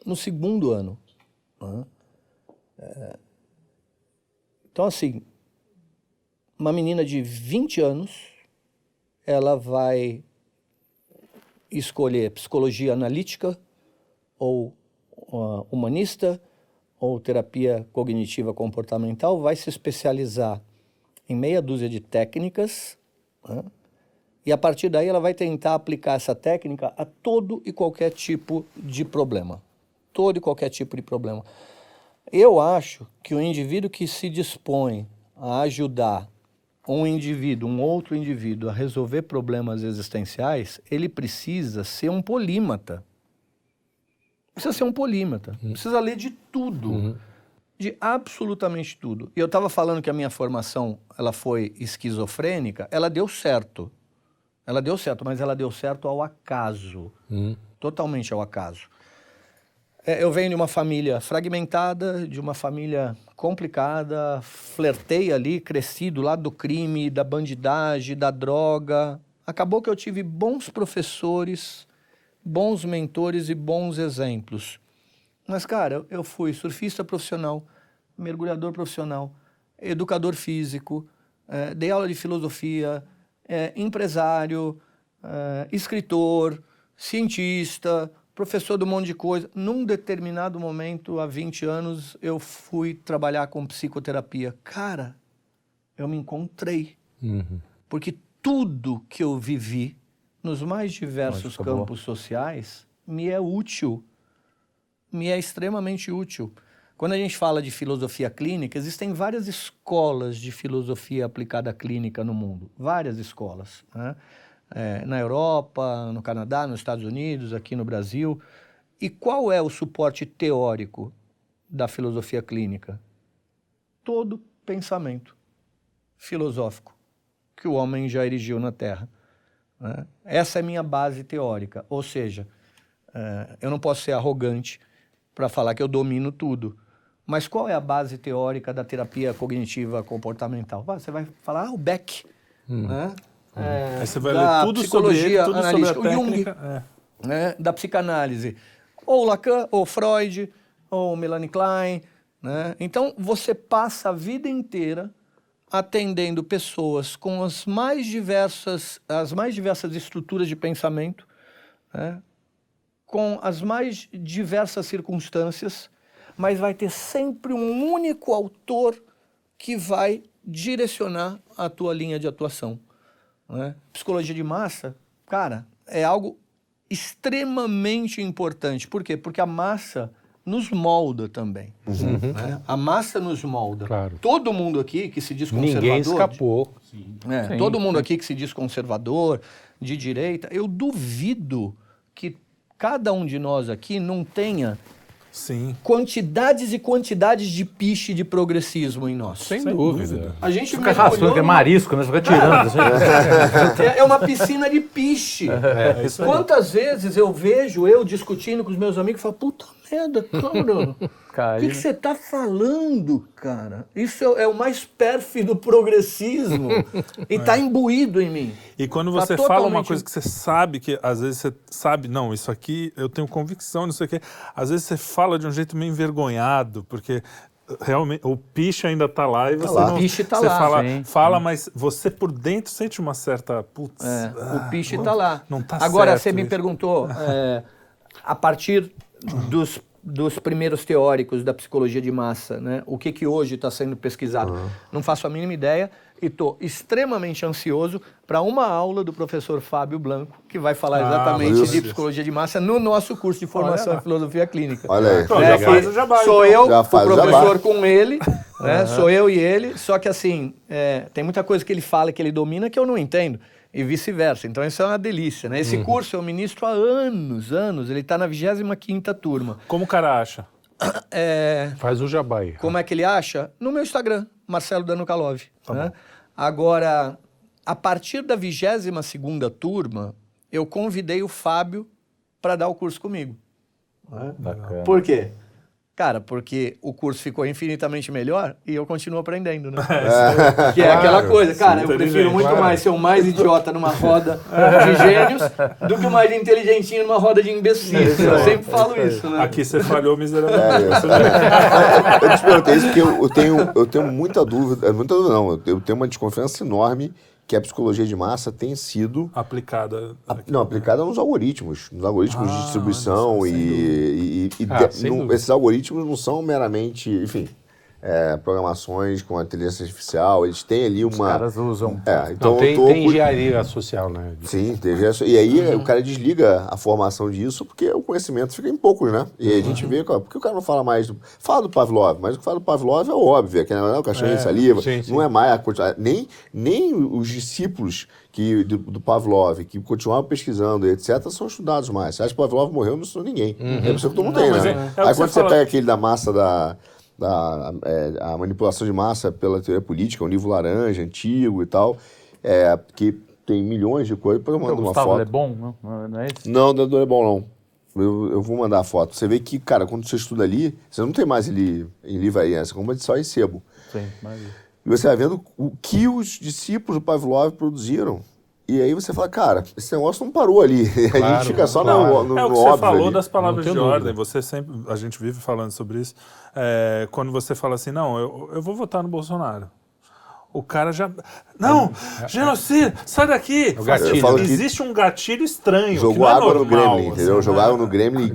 S2: No segundo ano. né? É, então, assim, uma menina de 20 anos, ela vai escolher psicologia analítica ou uh, humanista ou terapia cognitiva comportamental, vai se especializar em meia dúzia de técnicas né? e a partir daí ela vai tentar aplicar essa técnica a todo e qualquer tipo de problema. Todo e qualquer tipo de problema. Eu acho que o indivíduo que se dispõe a ajudar um indivíduo, um outro indivíduo a resolver problemas existenciais, ele precisa ser um polímata. Precisa ser um polímata. Precisa ler de tudo. De absolutamente tudo. E eu estava falando que a minha formação ela foi esquizofrênica, ela deu certo. Ela deu certo, mas ela deu certo ao acaso. Totalmente ao acaso. É, eu venho de uma família fragmentada, de uma família complicada, flertei ali, cresci do lado do crime, da bandidagem, da droga. Acabou que eu tive bons professores, bons mentores e bons exemplos. Mas, cara, eu- fui surfista profissional, mergulhador profissional, educador físico, eh, dei aula de filosofia, eh, empresário, eh, escritor, cientista, professor de um monte de coisa. Num determinado momento, há 20 anos, eu fui trabalhar com psicoterapia. Cara, eu me encontrei. Porque tudo que eu vivi nos mais diversos
S4: boa.
S2: campos sociais me é útil. Me é extremamente útil. Quando a gente fala de filosofia clínica, existem várias escolas de filosofia aplicada à clínica no mundo. Várias escolas. né? É, na Europa, no Canadá, nos Estados Unidos, aqui no Brasil. E qual é o suporte teórico da filosofia clínica? Todo pensamento filosófico que o homem já erigiu na Terra. Né? Essa é a minha base teórica. Ou seja, eh, eu não posso ser arrogante para falar que eu domino tudo. Mas qual é a base teórica da terapia cognitiva comportamental? Você vai falar, ah, o Beck. Né? Eh,
S1: Aí você vai ler tudo sobre ele,
S2: psicologia
S1: tudo sobre a
S2: analítica, o Jung.
S1: É.
S2: né, da psicanálise. Ou Lacan, ou Freud, ou Melanie Klein. Né? Então, você passa a vida inteira atendendo pessoas com as mais diversas, as mais diversas estruturas de pensamento, né? com as mais diversas circunstâncias, mas vai ter sempre um único autor que vai direcionar a tua linha de atuação. né? Psicologia de massa, cara, é algo extremamente importante. Por quê? Porque a massa nos molda também. né? A massa nos molda.
S3: Claro.
S2: Todo mundo aqui que se diz conservador...
S3: Ninguém escapou.
S2: É,
S4: Sim,
S2: todo mundo aqui que se diz conservador, de direita, eu duvido que cada um de nós aqui não tenha
S1: Sim.
S2: quantidades e quantidades de piche de progressismo em nós.
S3: Sem,
S1: Sem
S3: dúvida.
S1: dúvida.
S2: A gente
S4: Fica raspando, que é
S2: mergulhou
S4: marisco, né? Você fica tirando. assim.
S2: numa- [laughs] é uma piscina de piche.
S1: É aí.
S2: Quantas vezes eu vejo eu discutindo com os meus amigos e falo, puta merda, cara, o que você tá falando, cara? Isso é, é o mais pérfido progressismo [laughs] e tá imbuído em mim.
S1: E quando
S2: Tá
S1: você fala uma
S2: totalmente-
S1: coisa que você sabe que às vezes você sabe, não, isso aqui eu tenho convicção, não sei o quê. Às vezes você fala de um jeito meio envergonhado, porque realmente o piche ainda tá lá e você
S5: lá.
S1: não
S2: O piche tá
S1: você
S2: lá,
S1: fala,
S4: sim.
S1: fala, mas você por dentro sente uma certa putz,
S2: É,
S1: ah,
S2: o piche
S1: não-
S2: está lá.
S1: Não tá
S2: Agora, você me
S1: isso.
S2: perguntou, é, [laughs] a partir dos, dos primeiros teóricos da psicologia de massa, né, o que, que hoje está sendo pesquisado? Não faço a mínima ideia e estou extremamente ansioso para uma aula do professor Fábio Blanco, que vai falar
S1: Ah,
S2: exatamente de psicologia de massa no nosso curso de formação em filosofia clínica.
S5: Olha aí.
S1: Então,
S2: É,
S1: já faz o jabá,
S2: sou
S1: então.
S2: eu,
S5: Já
S2: o
S5: faz o
S2: professor com ele, né? Sou eu e ele, só que assim, é, tem muita coisa que ele fala que ele domina que eu não entendo. E vice-versa. Então isso é uma delícia, né? Esse curso eu ministro há anos, anos. Ele está na 25ª turma.
S1: Como o cara acha?
S2: É,
S3: Faz o jabá aí.
S2: como é que ele acha? No meu Instagram, Marcelo Danukalov. né? Agora, a partir da 22ª turma, eu convidei o Fábio para dar o curso comigo.
S4: Bacana.
S2: Por quê? Cara, porque o curso ficou infinitamente melhor e eu continuo aprendendo, né? [laughs] [laughs] que é aquela coisa, cara, eu prefiro muito
S3: claro.
S2: mais ser o mais idiota numa [laughs] roda de gênios do que o mais inteligentinho numa roda de imbecis. Eu sempre falo isso, né?
S1: Aqui você falhou
S5: É,
S1: miseravelmente.
S5: eu te perguntei isso porque eu, eu tenho, eu tenho muita dúvida, muita dúvida não, eu tenho uma desconfiança enorme que a psicologia de massa tem sido
S1: Aplicada.
S5: a- não, aplicada nos algoritmos, nos algoritmos de
S1: Ah,
S5: distribuição
S1: olha só,
S5: e, e- e
S3: Ah,
S5: de-
S3: dúvida.
S5: esses algoritmos não são meramente, enfim, é, programações com a inteligência artificial, eles têm ali uma...
S4: Os caras usam.
S5: É, então
S3: Não, tem,
S5: tô
S3: tem engenharia social, né?
S5: Sim, essa. E aí o cara desliga a formação disso porque o conhecimento fica em poucos, né? E aí a gente vê, cara, por que o cara não fala mais do. Fala do Pavlov, mas o que fala do Pavlov é óbvio, é que não é o cachorro de saliva,
S3: sim, sim.
S5: não é mais a quantidade. Nem, nem os discípulos que, do, do Pavlov, que continuavam pesquisando, e etc., são estudados mais. Você acha que o Pavlov morreu, não estudou ninguém. É por isso que todo mundo
S1: Não,
S5: tem, né?
S1: é- é
S5: aí
S1: você
S5: quando você
S1: fala-
S5: pega aquele da massa da. Da, é, a manipulação de massa pela teoria política, um livro laranja, antigo e tal, é, que tem milhões de coisas. Depois eu mando uma
S4: Gustavo
S5: foto.
S4: Lebon, não, não é esse?
S5: Não, não é bom não. Eu, eu vou mandar a foto. Você vê que, cara, quando você estuda ali, você não tem mais ele em livraria, você compra só em sebo.
S4: Sim, mas...
S5: E você vai vendo o que os discípulos do Pavlov produziram. E aí você fala, cara, esse negócio não parou ali. [laughs] a
S3: Claro,
S5: gente fica só
S3: claro.
S5: no, no,
S1: É o
S5: no
S1: que você falou
S5: ali.
S1: das palavras de
S3: tenho
S1: ordem.
S3: dúvida.
S1: Você sempre, a gente vive falando sobre isso. É, quando você fala assim, não, eu, eu vou votar no Bolsonaro. O cara já. Não! Genocídio! Sai daqui!
S3: o gatilho.
S5: Eu
S1: Existe um gatilho estranho. que
S5: Jogou
S1: não é
S5: água no
S1: normal,
S5: Gremlin,
S1: assim,
S5: entendeu?
S1: né?
S5: Jogou água no Gremlin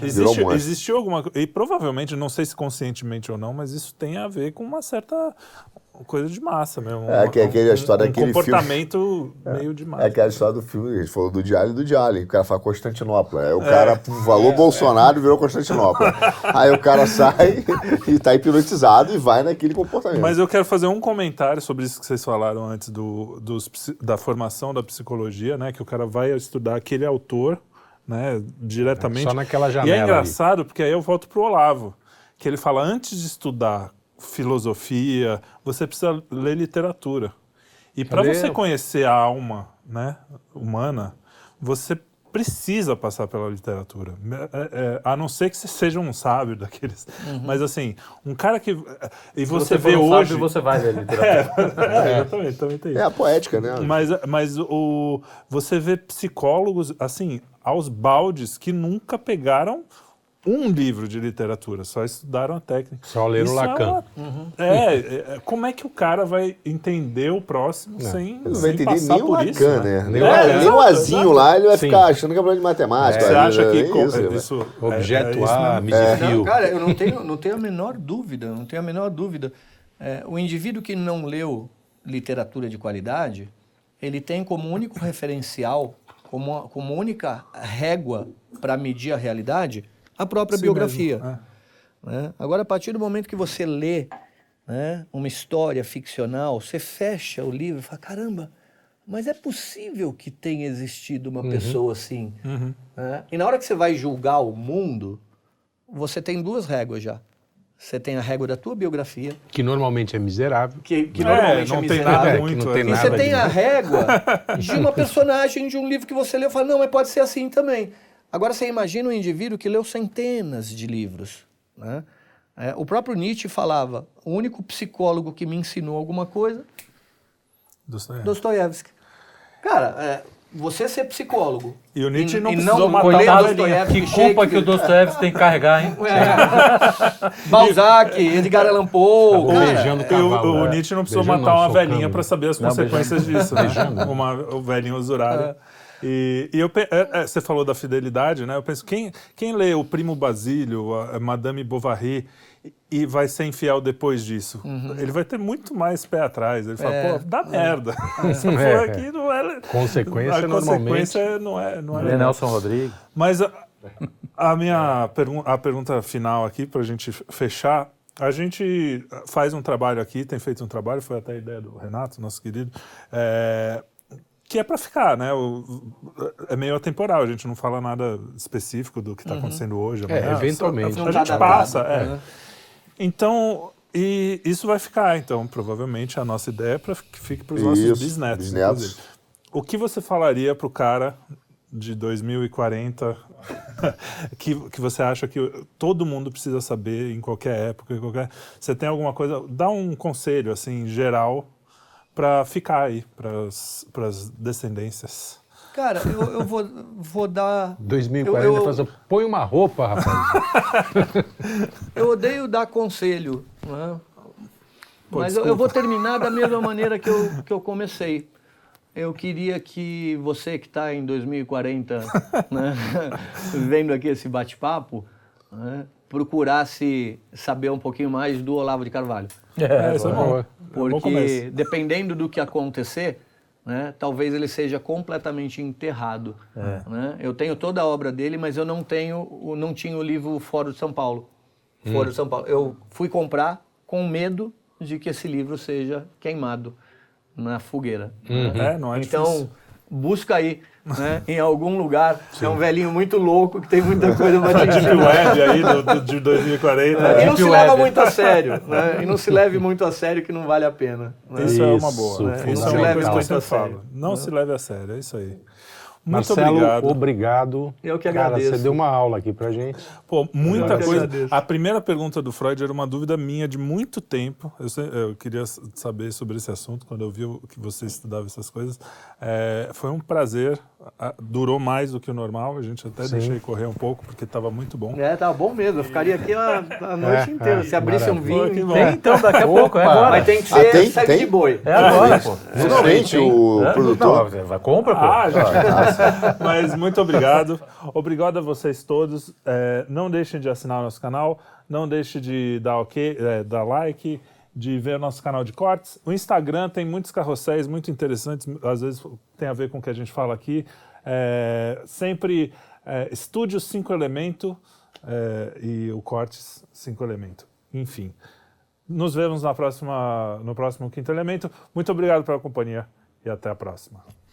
S5: e...
S1: Existe,
S5: Virou um
S1: existiu alguma coisa, e provavelmente, não sei se conscientemente ou não, mas isso tem a ver com uma certa coisa de massa mesmo.
S5: É,
S1: uma-
S5: que é aquele- a história
S1: um
S5: daquele filme.
S1: comportamento meio de
S5: É
S1: massa.
S5: aquela história do filme, a gente falou do Diário e do Diário. O cara fala Constantinopla. Aí o cara falou Bolsonaro e virou Constantinopla. Aí o cara sai [laughs] e tá hipnotizado e vai naquele comportamento.
S1: Mas eu quero fazer um comentário sobre isso que vocês falaram antes do, dos da formação da psicologia, né? Que o cara vai estudar aquele autor, né? Diretamente.
S3: Só naquela
S1: E
S3: janela
S1: é
S3: ali.
S1: engraçado porque aí eu volto pro Olavo, que ele fala antes de estudar filosofia, você precisa ler literatura. E para você conhecer a alma, né, humana, você precisa passar pela literatura. É, é, a não ser que você seja um sábio daqueles. Mas assim, um cara que. E
S4: Se
S1: você,
S4: for
S1: vê
S4: um
S1: hoje.
S4: sábio, você vai ler [laughs] literatura.
S1: É, exatamente, também tem
S5: É
S1: isso.
S5: a poética, né?
S1: Mas, mas o, você vê psicólogos, assim, aos baldes, que nunca pegaram um livro de literatura, só estudaram a técnica.
S3: Só leram
S1: Isso
S3: Lacan.
S1: É, uma- é, é, como é que o cara vai entender o próximo sem,
S5: Ele não vai
S1: sem
S5: entender nem o Lacan,
S1: isso,
S5: né?
S3: Nem
S5: Nem,
S3: o
S5: o- nem o azinho lá, ele vai
S3: Sim.
S5: ficar achando que é problema de matemática.
S1: Você
S5: ali,
S1: acha
S5: né?
S1: que
S5: É isso, né?
S1: isso, é-
S3: Objeto
S1: é
S3: A.
S2: Não, cara, eu não tenho, não tenho a menor dúvida, não tenho a menor dúvida. É, o indivíduo que não leu literatura de qualidade, ele tem como único referencial, como, como única régua para medir a realidade, a própria
S1: Si
S2: biografia.
S1: mesmo, é.
S2: né? Agora, a partir do momento que você lê né, uma história ficcional, você fecha o livro e fala, caramba, mas é possível que tenha existido uma pessoa assim. né? E na hora que você vai julgar o mundo, você tem duas réguas já. Você tem a régua da tua biografia,
S3: Que normalmente é miserável.
S2: que, que
S1: É,
S2: normalmente
S1: não
S2: é
S1: tem
S2: miserável.
S1: nada
S3: É, que
S1: muito.
S3: não tem
S1: é.
S2: E
S3: nada
S2: você tem
S3: de-
S2: a régua [laughs] de uma personagem de um livro que você leu e fala, não, mas pode ser assim também. Agora você imagina um indivíduo que leu centenas de livros. Né? É, o próprio Nietzsche falava, o único psicólogo que me ensinou alguma coisa,
S1: Dostoiévski.
S2: Dostoiévski. Cara, é, você ser psicólogo...
S1: E o Nietzsche
S2: e-
S1: não precisou matar
S2: colher
S1: uma
S2: Dostoiévski,
S4: Que culpa que o Dostoiévski tem que carregar, hein?
S2: é, [laughs] Balzac, Edgar Allan Poe...
S3: Tá
S2: cara,
S3: beijando o
S1: o,
S3: cavalo.
S1: o
S3: é.
S1: Nietzsche não precisou
S3: Beijando,
S1: matar
S3: não,
S1: uma velhinha para saber as
S4: Não,
S1: consequências disso, né?
S3: Beijando.
S1: Uma o velhinho usurário. E, e eu, é, é, você falou da fidelidade, né? Eu penso, quem, quem lê o Primo Basílio, a, Madame Bovary, e, vai ser infiel depois disso? Ele vai ter muito mais pé atrás. Ele fala,
S2: É,
S1: pô, dá merda. Essa
S3: É. [laughs]
S1: porra aqui não é...
S3: Consequência,
S1: a
S3: normalmente-
S1: consequência não é, não é
S4: Lê
S1: legal.
S4: Nelson Rodrigues.
S1: Mas a, a minha pergun a pergunta final aqui, para a gente fechar, a gente faz um trabalho aqui, tem feito um trabalho, foi até a ideia do Renato, nosso querido, é, que é para ficar, né? O- é meio atemporal, a gente não fala nada específico do que está acontecendo hoje.
S3: É,
S1: amanhã,
S3: eventualmente.
S1: só- A,
S2: tá
S1: gente
S2: datado,
S1: passa, é.
S2: né?
S1: Então, e isso vai ficar, então, provavelmente a nossa ideia é para que fique para os nossos
S5: Isso,
S1: bisnetos.
S5: bisnetos.
S1: inclusive. O que você falaria para o cara de 2040 [laughs] que, que você acha que todo mundo precisa saber em qualquer época, em qualquer... Você tem alguma coisa... Dá um conselho, assim, geral para ficar aí, para as descendências.
S2: Cara, eu, eu vou, vou dar...
S3: 2040,
S2: Eu- eu-
S3: faz, põe uma roupa, rapaz. [laughs]
S2: Eu odeio dar conselho, né?
S1: Pô,
S2: mas eu, eu vou terminar da mesma maneira que eu, que eu comecei. Eu queria que você que está em 2040, né, [laughs] vendo aqui esse bate-papo, né, procurasse saber um pouquinho mais do Olavo de Carvalho. [laughs]
S1: É, isso é bom.
S3: boa.
S1: É um bom
S2: Porque dependendo do que acontecer, né, talvez ele seja completamente enterrado. né? Eu tenho toda a obra dele, mas eu não tenho, não tinha o livro Fora de São Paulo. Fora de São Paulo. Eu fui comprar com medo de que esse livro seja queimado na fogueira. né?
S1: É, não é
S2: então,
S1: difícil.
S2: busca aí, né, em algum lugar. É um velhinho muito louco que tem muita coisa pra [laughs] te
S1: Deep. Web aí do, do, de 2040.
S2: E não
S4: Deep
S2: se leva muito a sério, né? [laughs] E não se leve muito a sério que não vale a pena. né?
S1: Isso, é uma
S3: Isso,
S1: boa.
S3: né?
S1: Isso
S3: Não
S1: é
S3: se
S1: uma
S3: leve
S1: coisa que eu
S2: muito
S1: sempre
S2: a sério.
S1: falo. Não se leve a sério, é isso aí. Muito
S3: Marcelo,
S1: obrigado.
S3: obrigado.
S2: Eu que
S3: Cara,
S2: agradeço.
S3: você deu uma aula aqui pra gente.
S1: Pô, muita
S2: Eu
S1: coisa.
S2: agradeço.
S1: A primeira pergunta do Freud era uma dúvida minha de muito tempo. Eu, sei- eu queria saber sobre esse assunto quando eu vi o- que você estudava essas coisas. É, foi um prazer. Durou mais do que o normal. A gente até
S3: Sim.
S1: deixei correr um pouco porque estava muito bom.
S2: É, tá bom mesmo. Eu ficaria aqui a, a noite
S3: É,
S2: inteira.
S3: é,
S2: Se abrisse um vinho, tem.
S4: Então, daqui a pouco, é agora.
S2: mas tem que
S5: Ah,
S2: ser
S5: tem?
S2: sangue
S5: Tem?
S2: de boi.
S4: É agora, pô.
S5: Finalmente, o
S4: Não,
S5: produtor.
S4: vai, compra, pô.
S1: Ah, já. [laughs] Mas muito obrigado. Obrigado a vocês todos. É, não deixem de assinar o nosso canal. Não deixem de dar ok, é, dar like, de ver o nosso canal de cortes. O Instagram tem muitos carrosséis muito interessantes. Às vezes tem a ver com o que a gente fala aqui. É, sempre é, Estúdio 5 Elemento é, e o Cortes 5 Elemento. Enfim. Nos vemos na próxima, no próximo Quinto Elemento. Muito obrigado pela companhia e até a próxima.